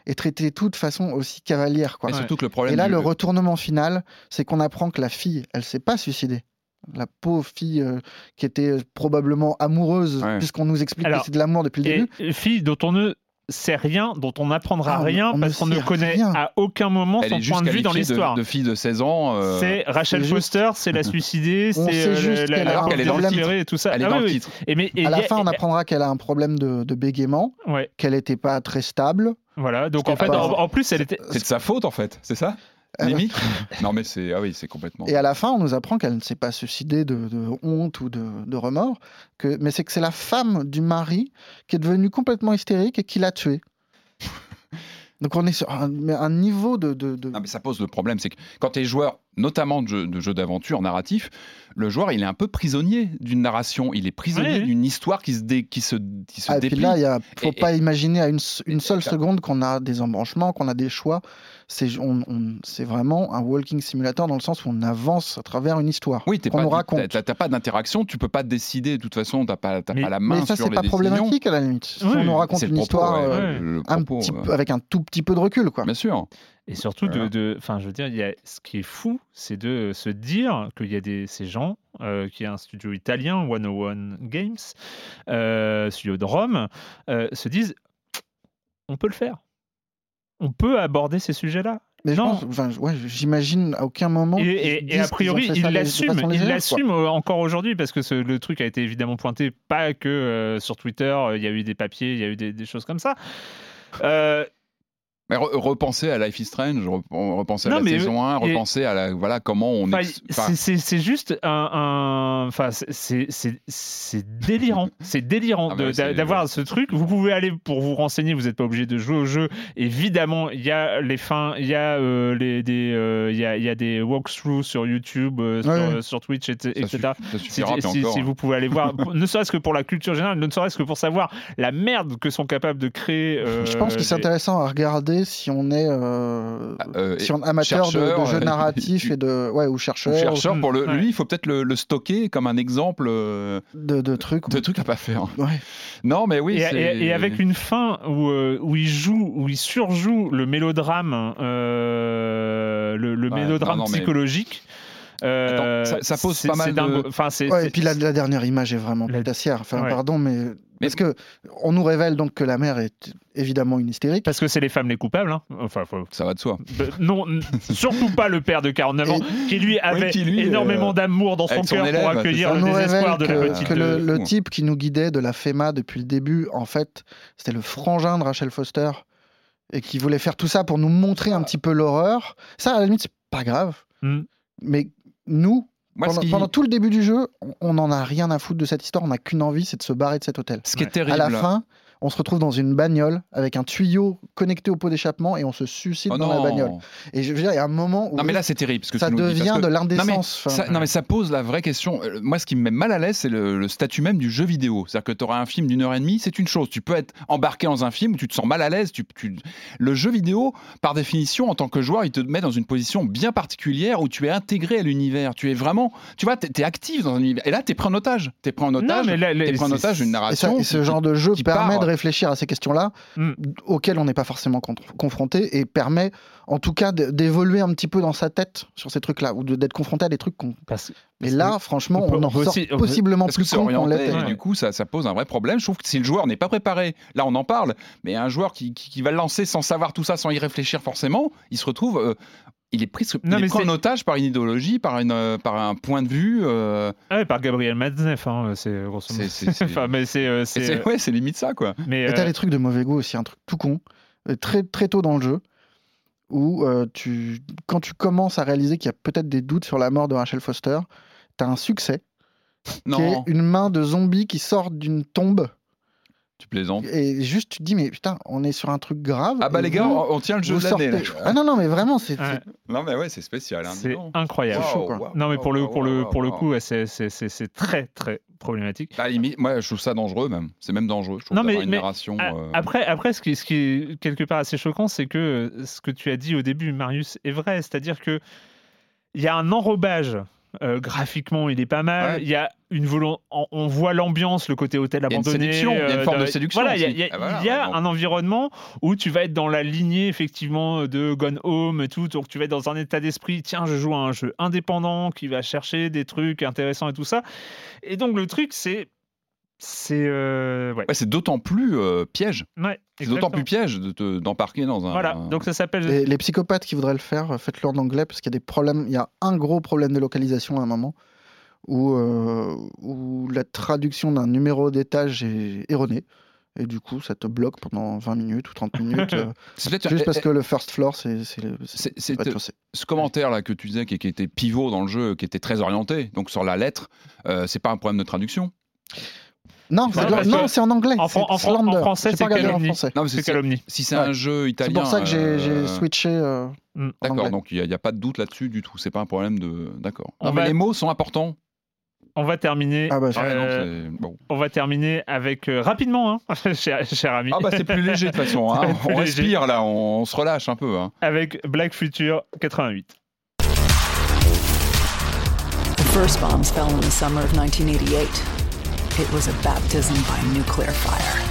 et traiter tout de façon aussi cavalière. Quoi. Et surtout que le problème. Et là, du- le retournement final, c'est qu'on apprend que la fille, elle s'est pas suicidée. La pauvre fille euh, qui était euh, probablement amoureuse, Ouais. puisqu'on nous explique Alors, que c'est de l'amour depuis le Et début. fille dont on ne sait rien, dont on n'apprendra Ah, rien on ne parce qu'on ne connaît rien. à aucun moment Elle son point de vue dans qualifiée de- l'histoire. De, fille de 16 ans. euh, C'est Rachel c'est juste- Foster, c'est la suicidée, On c'est sait euh, juste la, qu'elle la, a la titre. et tout ça. Elle est Ah dans oui, le oui. titre. Et mais et à la a- fin, on apprendra qu'elle a un problème de, de bégaiement, Ouais, qu'elle n'était pas très stable. voilà. Donc en fait, pas- en, en plus, elle était. C'est de sa faute en fait, c'est ça? Ah. Limite Non mais c'est ah oui c'est complètement. Et à la fin, on nous apprend qu'elle ne s'est pas suicidée de, de honte ou de, de remords, que, mais c'est que c'est la femme du mari qui est devenue complètement hystérique et qui l'a tuée. Donc on est sur un, mais un niveau de... de, de- Non, mais ça pose le problème, c'est que quand tu es joueur, notamment de jeux de jeux d'aventure narratifs, le joueur il est un peu prisonnier d'une narration, il est prisonnier Oui. d'une histoire qui se, dé- qui se, qui se Ah, et puis là, il ne faut Et- pas imaginer à une, une et- seule seconde qu'on a des embranchements, qu'on a des choix. C'est on- vraiment un walking simulator dans le sens où on avance à travers une histoire Oui, qu'on pas, nous raconte. t'as- pas d'interaction, tu peux pas décider, de toute façon, t'as pas, Mais- pas la main Mais ça, c'est pas décisions. problématique à la limite. Si on nous raconte une propos, histoire ouais, euh, le un propos, petit ouais. peu- avec un tout petit peu de recul, quoi. Bien sûr. Et surtout, de, Voilà. de- enfin, je veux dire, il y a, ce qui est fou, c'est de se dire qu'il y a des, ces gens, euh, qui est un studio italien, 101 Games, euh, studio de Rome, euh, se disent, on peut le faire. On peut aborder ces sujets-là. Mais Non. ouais, j'imagine à aucun moment. Et, a priori, il l'assume, il l'assume encore aujourd'hui parce que ce- le truc a été évidemment pointé, pas que euh, sur Twitter, euh, il y a eu des papiers, il y a eu des, des choses comme ça. Euh, Mais re- repenser à Life is Strange, re- repenser à Non, la saison 1, et- repenser à la, voilà, comment on. C'est- juste un, enfin, c'est- c'est c'est- c'est délirant, c'est délirant Ah bah d'avoir ce truc. Vous pouvez aller pour vous renseigner, vous n'êtes pas obligé de jouer au jeu. Évidemment, il y a les fins, il y a euh, les des, euh, il y a, il y a des walkthroughs sur YouTube, euh, sur, Ouais. euh, sur Twitch, et- ça etc. Si, si- encore. si vous pouvez aller voir, ne serait-ce que pour la culture générale, ne serait-ce que pour savoir la merde que sont capables de créer. euh, Je pense que c'est intéressant à regarder si on est, euh, euh, si on est amateur de- de, jeux euh, narratifs et de, ouais, ou chercheur, Ou chercheur, pour le, Ouais. lui, il faut peut-être le, le stocker comme un exemple euh, de, de trucs. de truc à pas faire. Ouais. Non, mais oui. et, et- et avec une fin où, euh, où il joue, où il surjoue le mélodrame, euh, le, le Ouais, mélodrame non, non, mais- psychologique. euh, Attends, ça- ça pose pas mal de- Enfin, Ouais, et puis la, la dernière image est vraiment La-. Enfin, Ouais. pardon, mais, parce que on nous révèle donc que la mère est évidemment une hystérique? Parce que c'est les femmes les coupables. hein. Enfin, faut- Ça va de soi. Bah, non, n- surtout pas le père de 49 ans, qui lui avait qui, lui, énormément euh, d'amour dans son cœur élève, pour accueillir le désespoir de la petite. que le, euh, type qui nous guidait de la FEMA depuis le début, en fait, c'était le frangin de Rachel Foster et qui voulait faire tout ça pour nous montrer un petit peu l'horreur. Ça, à la limite, c'est pas grave. Hmm. Mais nous, Moi, pendant, qui- pendant tout le début du jeu, on- n'en a rien à foutre de cette histoire. On n'a qu'une envie, c'est de se barrer de cet hôtel. Ce qui est terrible. À la fin, on se retrouve dans une bagnole avec un tuyau connecté au pot d'échappement et on se suicide Oh dans la non. bagnole. Et je veux dire, il y a un moment où Non mais là c'est terrible parce que ça devient parce que- de Non l'indécence. Enfin, ça, non mais ça pose la vraie question. Euh, Moi ce qui me met mal à l'aise c'est le, le statut même du jeu vidéo. C'est-à-dire que tu auras un film d'une heure et demie, c'est une chose. Tu peux être embarqué dans un film où tu te sens mal à l'aise. Tu, tu- Le jeu vidéo, par définition, en tant que joueur, il te met dans une position bien particulière où tu es intégré à l'univers. Tu es vraiment, tu vois, tu es, actif dans un univers. Et là tu es pris en otage. Tu es pris en otage. mais là, là, t'es pris en c'est- otage d'une Et, ça- narration. et ce genre de jeu qui permet part. de réfléchir à ces questions-là, Mm. auxquelles on n'est pas forcément con- confronté, et permet en tout cas d'évoluer un petit peu dans sa tête sur ces trucs-là, ou d'être confronté à des trucs qu'on. Mais là, que franchement, on peut- on en on peut sort aussi- on peut- possiblement plus qu'on l'était. du coup, ça, ça pose un vrai problème. Je trouve que si le joueur n'est pas préparé, là on en parle, mais un joueur qui, qui- qui va le lancer sans savoir tout ça, sans y réfléchir forcément, il se retrouve. euh, il est pris, il Non, est mais pris en otage par une idéologie, par, une, euh, par un point de vue. euh, Ah ouais, par Gabriel Matzneff, hein, c'est grosso modo. Enfin, mais c'est. euh, c'est, c'est ouais, c'est limite ça, quoi. mais, t'as euh, des trucs de mauvais goût aussi, un truc tout con, euh, très, très tôt dans le jeu, où euh, tu, quand tu commences à réaliser qu'il y a peut-être des doutes sur la mort de Rachel Foster, t'as un succès, qui est une main de zombie qui sort d'une tombe, tu plaisantes. et juste tu te dis, mais putain, on est sur un truc grave. Ah bah les gars, vous- on, on tient le jeu de l'année. sortez-. Ah non, non, mais vraiment, c'est... ouais, Non mais ouais, c'est spécial. hein, c'est incroyable. chaud, quoi. Waouh, Non, mais pour le, pour le, pour le coup, ouais, c'est, c'est, c'est, c'est très, très problématique. À la limite, moi je trouve ça dangereux même. C'est même dangereux. Je trouve Non, mais- d'avoir une mais- narration. Euh, Après, après ce, qui, ce qui est quelque part assez choquant, c'est que ce que tu as dit au début, Marius, est vrai. C'est-à-dire que il y a un enrobage. euh, graphiquement, il est pas mal. Ouais. Il y a une. On, voit l'ambiance, le côté hôtel Il y a une abandonné. séduction, il y a une euh, forme de séduction Voilà, il y a, Ah, voilà, il y a donc. un environnement où tu vas être dans la lignée effectivement de Gone Home et tout. Donc tu vas être dans un état d'esprit. Tiens, je joue à un jeu indépendant qui va chercher des trucs intéressants et tout ça. Et donc le truc, c'est c'est euh, ouais. ouais, c'est d'autant plus euh, piège. Ouais, C'est d'autant plus piège de te- d'embarquer dans un. Voilà, donc ça s'appelle. Les, les psychopathes qui voudraient le faire, faites-le en anglais parce qu'il y a des problèmes. Il y a un gros problème de localisation à un moment où, euh, où la traduction d'un numéro d'étage est erronée. Et du coup, ça te bloque pendant 20 minutes ou 30 minutes. euh, C'est peut-être juste parce eh, que le first floor, c'est c'est C'est- c'est c'est- ce commentaire là que tu disais qui, qui était pivot dans le jeu, qui était très orienté, donc sur la lettre, euh, c'est pas un problème de traduction? Non, c'est c'est en anglais. en c'est en en français, c'est calomnie. français. Non, mais C'est c'est calomnie. Si c'est Ouais. un jeu C'est italien. pour ça que j'ai euh, switché. euh, Mm. D'accord, donc il n'y a, pas de doute là-dessus du tout. C'est pas un problème de. D'accord. Mais va- les mots sont importants. On va terminer. Ah bah, Ah, non, euh, bon. on va terminer avec euh, rapidement, hein, cher, cher ami. Ah bah c'est plus léger de toute façon. Hein. On léger. respire là, on, on se relâche un peu. hein. Avec Black Future 88. The first bombs fell in the summer of 1988. It was a baptism by nuclear fire.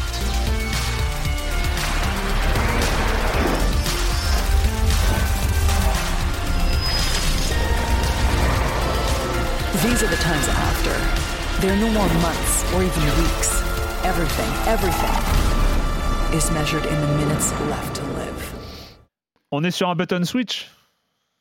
These are the times after. There are no more months or even weeks. Everything, everything is measured in the minutes left to live. On est sur un button switch.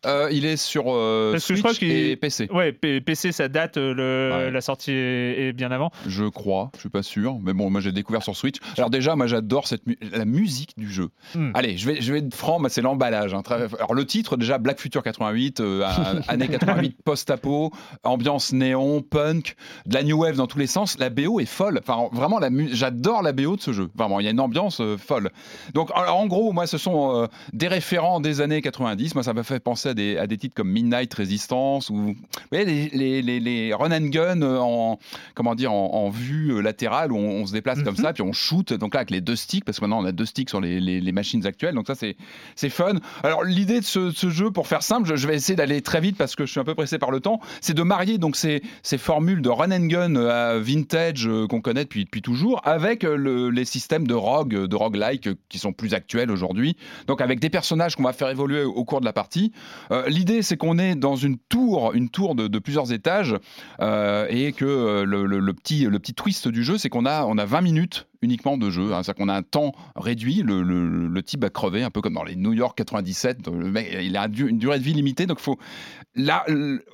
Euh, il est sur euh, Parce que je Switch crois et PC. Ouais, P- PC, ça date, euh, le, Ouais. la sortie est, est bien avant. Je crois, je suis pas sûr, mais bon, moi j'ai découvert sur Switch. Alors déjà, moi j'adore cette mu- la musique du jeu. Hmm. Allez, je vais, je vais être franc, c'est l'emballage. hein. Alors le titre déjà, Black Future 88, euh, années 88 post-apo, ambiance néon, punk, de la new wave dans tous les sens. La BO est folle. Enfin vraiment, j'adore la BO de ce jeu. Vraiment, il y a une ambiance folle. Donc alors, en gros, moi ce sont des référents des années 90. Moi ça m'a fait penser à des, à des titres comme Midnight Resistance ou vous voyez les, les, les, les run and gun euh, en comment dire en, en vue euh, latérale où on, on se déplace comme ça puis on shoot donc là avec les deux sticks parce que maintenant on a deux sticks sur les, machines actuelles donc ça c'est fun. Alors l'idée de ce, ce jeu pour faire simple je, je vais essayer d'aller très vite parce que je suis un peu pressé par le temps c'est de marier donc ces, ces formules de run and gun euh, vintage euh, qu'on connaît depuis, depuis toujours avec le- les systèmes de rogue de roguelike qui sont plus actuels aujourd'hui. Donc avec des personnages qu'on va faire évoluer au cours de la partie L'idée, c'est qu'on est dans une tour, une tour de, plusieurs étages, euh, et que euh, le petit twist du jeu, c'est qu'on a, on a 20 minutes uniquement de jeu. hein. C'est-à-dire qu'on a un temps réduit. Le, le- le type a crevé, un peu comme dans les New York 97. Le mec, il a une durée de vie limitée, donc faut. Là,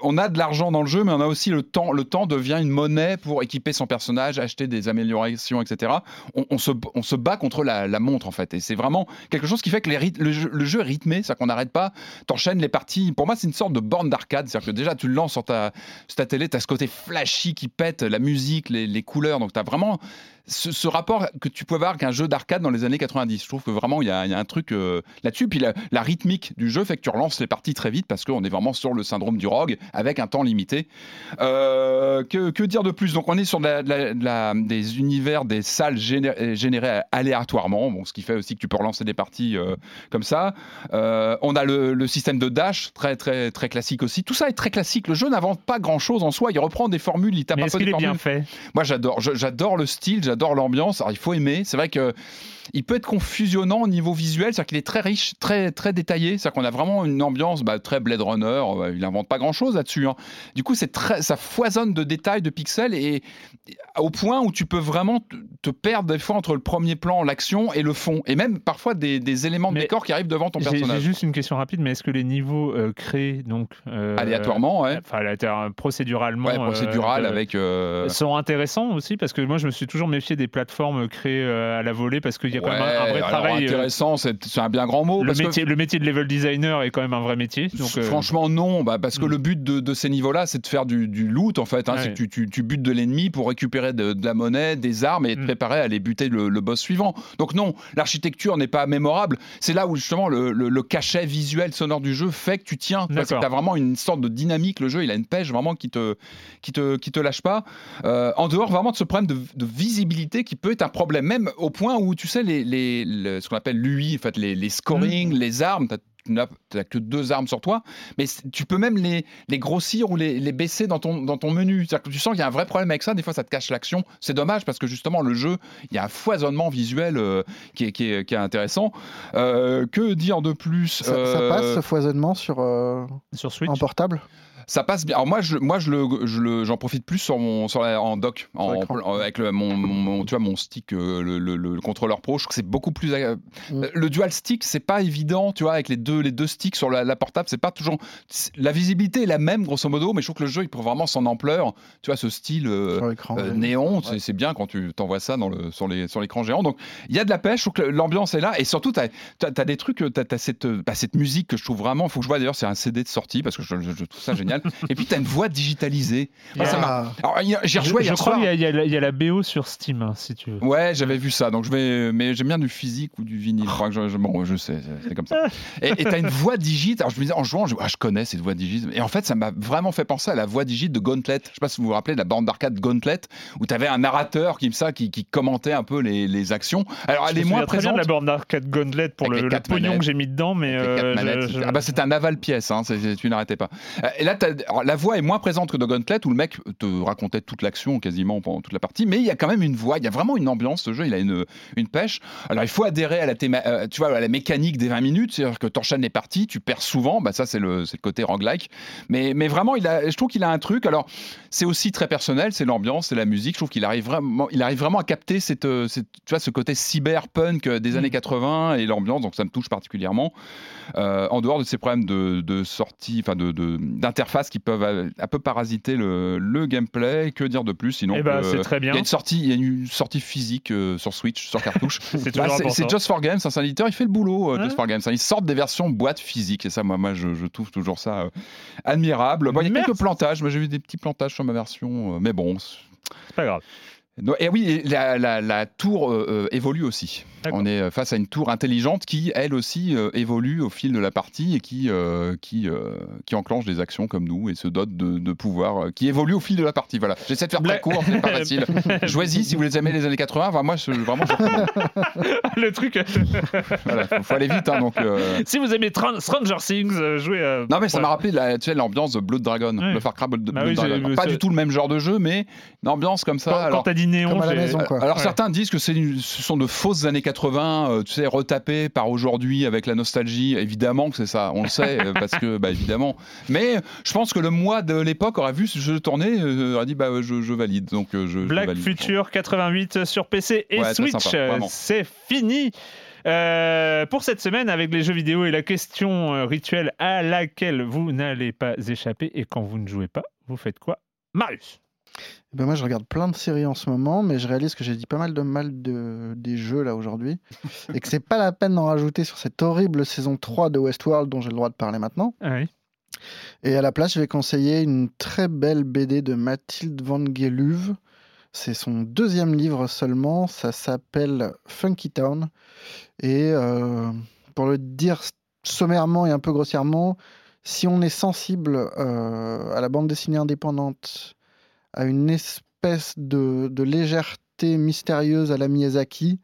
on a de l'argent dans le jeu, mais on a aussi le temps. Le temps devient une monnaie pour équiper son personnage, acheter des améliorations, etc. On, se, on se bat contre la, montre en fait, et c'est vraiment quelque chose qui fait que les le, jeu, le est rythmé, c'est-à-dire qu'on n'arrête pas. T'enchaînes les parties. Pour moi, c'est une sorte de borne d'arcade, c'est-à-dire que déjà tu le lances sur ta, ta télé, t'as ce côté flashy qui pète, la musique, les, les couleurs, donc t'as vraiment ce, ce rapport que tu pouvais avoir qu'un jeu d'arcade dans les années 90. Je trouve que vraiment il y a, il y a un truc euh, là-dessus. Puis la, la rythmique du jeu fait que tu relances les parties très vite parce qu'on est vraiment sur le syndrome du rogue avec un temps limité. Euh, que, que dire de plus? Donc on est sur de la- de la- de la- des univers, des salles géné- générées aléatoirement, bon, ce qui fait aussi que tu peux relancer des parties euh, comme ça. On a le, le système de dash, très très très classique aussi. Tout ça est très classique. Le jeu n'invente pas grand-chose en soi. Il reprend des formules, il tape Mais un peu des qu'il est bien formules. fait? Moi, j'adore. J'adore le style, j'adore l'ambiance. Alors, il faut aimer. C'est vrai que il peut être confusionnant au niveau visuel, c'est-à-dire qu'il est très riche, très très détaillé. C'est-à-dire qu'on a vraiment une ambiance bah, très Blade Runner. euh, Il invente pas grand-chose là-dessus. hein. Du coup, c'est très, ça foisonne de détails, de pixels, et, et au point où tu peux vraiment te, te perdre des fois entre le premier plan, l'action et le fond, et même parfois des, des éléments de décor qui arrivent devant ton J'ai j'ai personnage. juste une question rapide, mais est-ce que les niveaux euh, créés donc euh, Aléatoirement, ouais. enfin aléatoire- procéduralement, Ouais, procédural euh, avec. sont intéressants aussi parce que moi je me suis toujours méfié des plateformes créées à la volée parce qu'il y a quand même un- vrai travail. euh, intéressant, c'est un bien grand mot. le parce que- métier, le métier de level designer est quand même un vrai métier. Donc, euh, Franchement, non, bah, parce que le but de, de ces niveaux-là, c'est de faire du, du loot, en fait. hein. Ouais. C'est que tu, tu- tu butes de l'ennemi pour récupérer de, de la monnaie, des armes et te préparer à aller buter le, le boss suivant. Donc non, l'architecture n'est pas mémorable. C'est là où justement le, le- le cachet visuel sonore du jeu fait que tu tiens. Tu D'accord. as vraiment une sorte de dynamique. Le jeu, il a une pêche vraiment qui te, qui te, qui te lâche pas. Euh, en dehors vraiment de ce problème de, de visibilité qui peut être un problème, même au point où, tu sais, les, les- le- ce qu'on appelle l'UI, en fait, les, les scoring, les armes, tu n'as que deux armes sur toi, mais tu peux même les, les grossir ou les, les baisser dans ton, dans ton menu. C'est-à-dire que tu sens qu'il y a un vrai problème avec ça. Des fois, ça te cache l'action. C'est dommage parce que justement, le jeu, il y a un foisonnement visuel euh, qui, est, qui, est, qui est intéressant. Euh, que dire de plus Ça, ça Euh, passe ce foisonnement sur, euh, sur Switch? en portable? Ça passe bien. Alors moi, je, moi, je le, je le- j'en profite plus sur mon, sur la- en en- avec le, mon, tu vois, mon stick, euh, le, le- le contrôleur pro. Je trouve que c'est beaucoup plus. euh, Le dual stick, c'est pas évident, tu vois, avec les deux, les deux sticks sur la, la portable, c'est pas toujours. La visibilité est la même, grosso modo, mais je trouve que le jeu, il prend vraiment son ampleur. Tu vois, ce style euh, euh, ouais. néon, c'est- c'est bien quand tu t'envoies ça dans le, sur les- sur l'écran géant. Donc, il y a de la pêche, je trouve que l'ambiance est là, et surtout, tu as, des trucs, tu as, cette, bah, cette musique que je trouve vraiment. Il faut que je vois d'ailleurs, c'est un CD de sortie parce que je, je- je trouve ça génial. Et puis, tu as une voix digitalisée. Moi, ça Alors, J'ai je, rejoué je hier crois soir. qu'il y, a- il y a la- il y a la BO sur Steam, hein, si tu veux. Ouais, j'avais vu ça. Donc je vais, mais j'aime bien du physique ou du vinyle. Je crois que je, je- bon, je sais, c'est- comme ça. Et et t'as une voix digite. Alors je me disais en jouant, je, ah, je connais cette voix digite. Et en fait, ça m'a vraiment fait penser à la voix digite de Gauntlet. Je sais pas si vous vous rappelez de la bande d'arcade Gauntlet, où t'avais un narrateur qui ça, qui, qui commentait un peu les, les actions. Alors Je elle est moins bien présente. de la borne d'arcade Gauntlet pour le, le pognon manettes. que j'ai mis dedans, mais euh, je- manettes, je- Ah bah un aval pièce, hein, tu n'arrêtais pas. Euh, Et là, alors, la voix est moins présente que dans Gauntlet où le mec te racontait toute l'action quasiment pendant toute la partie, mais il y a quand même une voix, il y a vraiment une ambiance. Ce jeu, il a une, une pêche. Alors il faut adhérer à la, théma- euh, tu vois, à la mécanique des 20 minutes, c'est-à-dire que tu enchaînes les parties, tu perds souvent. Bah ça c'est le, c'est le côté roguelike. Mais, mais vraiment, il a, je trouve qu'il a un truc. Alors c'est aussi très personnel, c'est l'ambiance, c'est la musique. Je trouve qu'il arrive vraiment, il arrive vraiment à capter cette, euh, cette- tu vois, ce côté cyberpunk euh, des années 80 et l'ambiance. Donc ça me touche particulièrement. Euh, en dehors de ces problèmes de, de sortie, enfin de, de- qui peuvent euh, un peu parasiter le, le gameplay, que dire de plus Sinon, Eh ben, que- c'est très bien. Il y a une sortie, il y a une sortie physique euh, sur Switch, sur cartouche. C'est Bah, Just for Games, c'est un éditeur, il fait le boulot, euh, Ouais. Just for Games. Ils sortent des versions boîte physique, et ça, moi, moi je, je trouve toujours ça admirable. Bon, il y a Merci. quelques plantages, moi j'ai vu des petits plantages sur ma version, mais bon. c'est- pas grave. Et oui, la, la- la tour euh, évolue aussi. On est euh, face à une tour intelligente qui, elle aussi, euh, évolue au fil de la partie et qui, euh, qui, euh, qui enclenche des actions comme nous et se dote de, de pouvoirs euh, qui évoluent au fil de la partie. Voilà. J'essaie de faire très court, c'est pas facile. Jouez-y si vous les aimez les années 80. Enfin, moi, je- vraiment, je le truc. Voilà, faut, faut aller vite. hein, donc, euh, si vous aimez Tran- Stranger Things, euh, jouez. à- Non mais ça Ouais. m'a rappelé la- tu sais, l'ambiance de Blood Dragon, le Far Cry Blood, Bah Blood oui, j'ai- Dragon. Pas du tout le même genre de jeu, mais une ambiance comme ça. Quand- alors, quand t'as dit néon, Comme à la j'ai- maison, quoi. Alors Ouais. certains disent que ce sont de fausses années 80, euh, tu sais, retapées par aujourd'hui avec la nostalgie. Évidemment que c'est ça, on le sait, euh, parce que, bah évidemment. Mais je pense que le mois de l'époque aurait vu ce jeu tourner, euh, aurait dit, bah je, je valide. Donc je, je Black valide. Future 88 sur PC et Ouais, Switch. C'est fini. Euh, pour cette semaine avec les jeux vidéo et la question rituelle à laquelle vous n'allez pas échapper et quand vous ne jouez pas, vous faites quoi Marius? Ben moi, je regarde plein de séries en ce moment, mais je réalise que j'ai dit pas mal de mal de, des jeux là aujourd'hui, et que c'est pas la peine d'en rajouter sur cette horrible saison 3 de Westworld dont j'ai le droit de parler maintenant. Ah oui. Et à la place, je vais conseiller une très belle BD de Mathilde Van Geluve, C'est son deuxième livre seulement. Ça s'appelle Funky Town. Et euh, pour le dire sommairement et un peu grossièrement, si on est sensible euh, à la bande dessinée indépendante, à une espèce de, légèreté mystérieuse à la Miyazaki,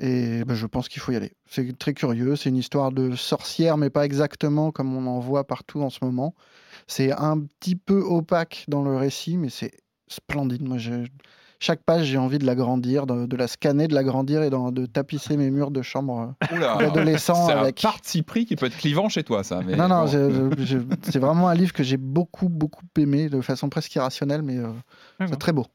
et ben, je pense qu'il faut y aller. C'est très curieux. C'est une histoire de sorcière, mais pas exactement comme on en voit partout en ce moment. C'est un petit peu opaque dans le récit, mais c'est splendide. Moi, chaque page, j'ai envie de l'agrandir, de, de, la scanner, de l'agrandir et de, de, tapisser mes murs de chambre d'adolescent. C'est avec... un parti pris qui peut être clivant chez toi, ça. Mais non, non, bon. c'est vraiment un livre que j'ai beaucoup, beaucoup aimé de façon presque irrationnelle, mais euh, c'est très beau.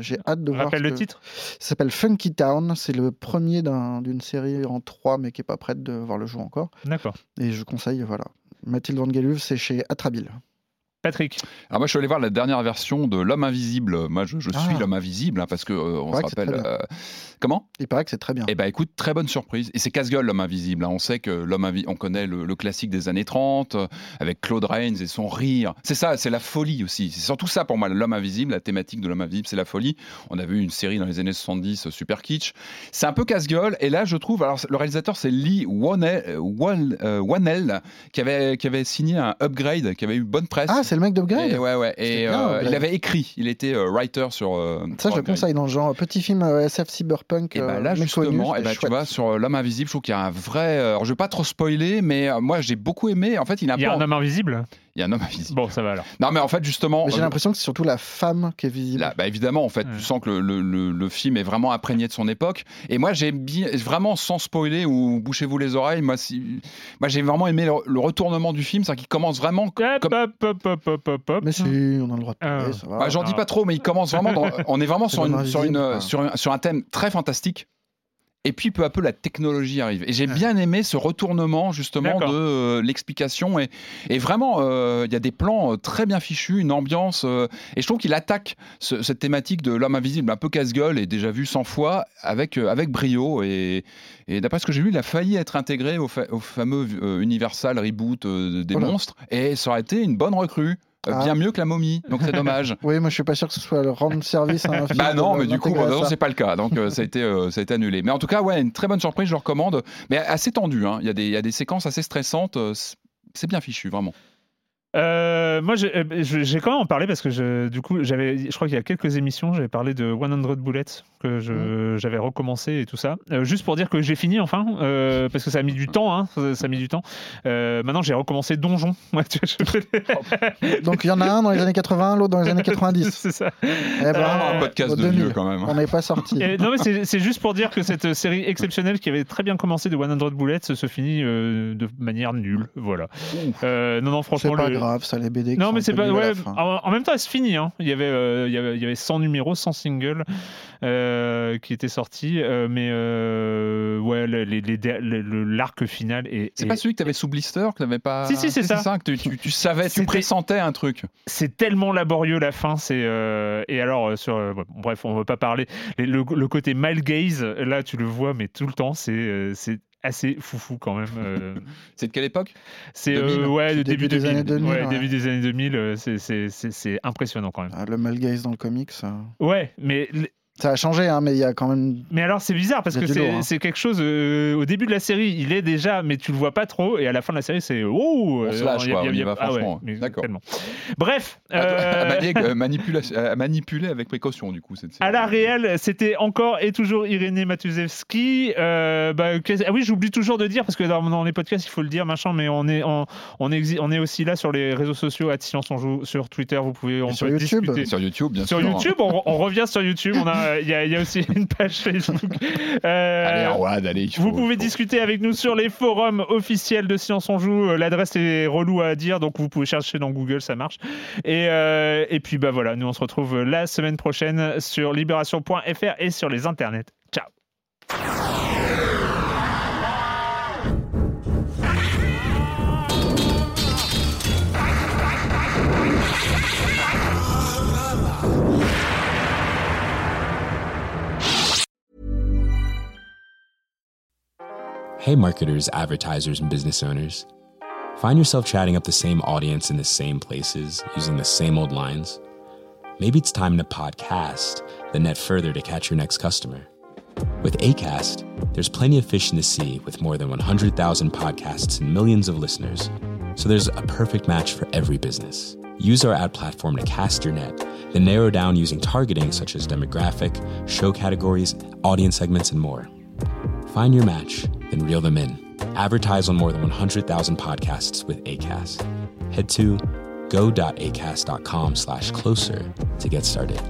J'ai hâte de On voir. rappelle ce le que- titre? Ça s'appelle Funky Town. C'est le premier d'un- d'une série en trois, mais qui n'est pas prête de voir le jour encore. D'accord. Et je conseille, voilà. Mathilde Van c'est chez Atrabile. Patrick. Alors moi je suis allé voir la dernière version de l'homme invisible. Moi je, je suis Ah. l'homme invisible hein, parce que euh, on se rappelle euh, comment? Il paraît que c'est très bien. Eh ben écoute, très bonne surprise. Et c'est casse-gueule l'homme invisible. hein. On sait que l'homme invi- on connaît le, le classique des années 30 euh, avec Claude Rains et son rire. C'est ça, c'est la folie aussi. C'est surtout ça pour moi, l'homme invisible, la thématique de l'homme invisible, c'est la folie. On a vu une série dans les années 70 euh, super kitsch. C'est un peu casse-gueule et là je trouve alors le réalisateur c'est Lee Wanell, Wan- Wannell qui avait qui avait signé un upgrade qui avait eu bonne presse. Ah, c'est le mec d'Upgrade Et ouais, ouais. Et bien, euh, il avait écrit, il était euh, writer sur. euh, Ça, je le conseille dans le genre petit film euh, SF cyberpunk. Et bah là, méconnu, justement, et c'était bah, tu vois, sur L'homme invisible, je trouve qu'il y a un vrai. Alors, je vais pas trop spoiler, mais moi, j'ai beaucoup aimé. En fait, il, un Il y a un en- homme invisible il y a un homme invisible. Bon, ça va alors. Non, mais en fait, justement. Mais J'ai euh, l'impression que c'est surtout la femme qui est visible. Là, bah évidemment, en fait, tu sens que le, le- le- le film est vraiment imprégné de son époque. Et moi, j'ai bien, vraiment, sans spoiler ou bouchez-vous les oreilles, moi, si, moi j'ai vraiment aimé le, le retournement du film, c'est qu'il commence vraiment. Hop, hop, hop, hop, hop, hop, hop. Mais si, on a le droit de parler, Ah. ça va. Bah, J'en dis pas trop, mais il commence vraiment. dans- on est vraiment sur, une, sur, une, quoi. sur, un, sur un thème très fantastique. Et puis peu à peu la technologie arrive. Et j'ai bien aimé ce retournement justement de euh, l'explication. Et, et vraiment, euh, il y a des plans euh, très bien fichus, une ambiance. et je trouve qu'il attaque ce- cette thématique de l'homme invisible un peu casse-gueule et déjà vu 100 fois avec, avec brio. Et, et d'après ce que j'ai lu, il a failli être intégré au, fa- au fameux Universal reboot des Voilà. monstres. Et ça aurait été une bonne recrue. Ah. Bien mieux que la momie, donc c'est dommage. Oui, moi je suis pas sûr que ce soit le rendre service à un film. Bah non, mais du coup, ça. c'est pas le cas. Donc euh, ça, a été, euh, ça a été annulé. Mais en tout cas, ouais, une très bonne surprise, je le recommande. Mais assez tendu. hein. Il y, a des- il y a des séquences assez stressantes. euh, c'est- bien fichu, vraiment. Euh, moi, j'ai quand même en parlé parce que je, du coup, j'avais, je crois qu'il y a quelques émissions, j'avais parlé de 100 Bullets que je- j'avais recommencé et tout ça. Euh, juste pour dire que j'ai fini enfin, euh, parce que ça a mis du temps, hein, ça, ça a mis du temps. Euh, maintenant, j'ai recommencé Donjon. Ouais, tu vois, je- Donc il y en a un dans les années 80, l'autre dans les années 90. c'est ça. Eh ben, un podcast de 2000. vieux, quand même. On n'est pas sorti. Et non, mais c'est c'est juste pour dire que cette série exceptionnelle qui avait très bien commencé de 100 Bullets se finit euh, de manière nulle. Voilà. Euh, non, non, C'est franchement. pas le- grave, ça les BD. Non, mais c'est pas. Ouais, en, en même temps, elle se finit. Hein. Il, y avait, euh, il, y avait, il y avait 100 numéros, 100 singles qui étaient sortis. euh, mais euh, ouais, les- les- l'arc final est. C'est est- pas celui que tu avais sous blister, que t'avais pas. Si, si, c'est ça. que tu, tu- tu savais, tu pressentais un truc. c'est tellement laborieux la fin. C'est euh, et alors euh, sur euh, bref, on va pas parler. Les- le, le côté male gaze, là, tu le vois, mais tout le temps, c'est euh, c'est assez foufou quand même. euh. C'est de quelle époque? C'est 2000, euh, ouais, le début début, des 2000, années 2000, ouais, ouais. début des années 2000. euh, c'est- c'est c'est- c'est impressionnant quand même. Ah, le Malgaze dans le comics, ça... Ouais, mais ça a changé, hein, mais il y a quand même. Mais alors c'est bizarre parce que c'est hein. c'est quelque chose euh, au début de la série il est déjà mais tu le vois pas trop et à la fin de la série c'est oh On se lâche, quoi, on y va, ah ouais, franchement. D'accord. Bref À, euh, euh, à manipuler avec précaution, du coup. Cette série. à la réelle, c'était encore et toujours Irénée Matuzewski. Euh, bah, ah oui, j'oublie toujours de dire parce que dans, dans les podcasts, il faut le dire, machin, mais on est, on, on exi- on est aussi là sur les réseaux sociaux, à Science on joue sur Twitter, vous pouvez, on sur peut YouTube. discuter. Sur YouTube, bien Sur sûr. YouTube, on, on revient sur YouTube. On a, il y, a- il y a aussi une page Facebook. Euh, Allez, Arwad, allez. il vous pouvez faut- discuter avec nous sur les forums officiels de Science on Joue. Euh, L'adresse est relou à dire, donc vous pouvez chercher dans Google, ça marche. Et, euh, et puis bah voilà, nous on se retrouve la semaine prochaine sur libération.fr et sur les internets. Ciao. Hey, marketers, advertisers, and business owners. Find yourself chatting up the same audience in the same places using the same old lines? maybe it's time to podcast the net further to catch your next customer. With ACAST, there's plenty of fish in the sea with more than 100,000 podcasts and millions of listeners, so there's a perfect match for every business. Use our ad platform to cast your net, then narrow down using targeting such as demographic, show categories, audience segments, and more. Find your match, then reel them in. Advertise on more than 100,000 podcasts with ACAST. Head to go.acast.com slash closer to get started.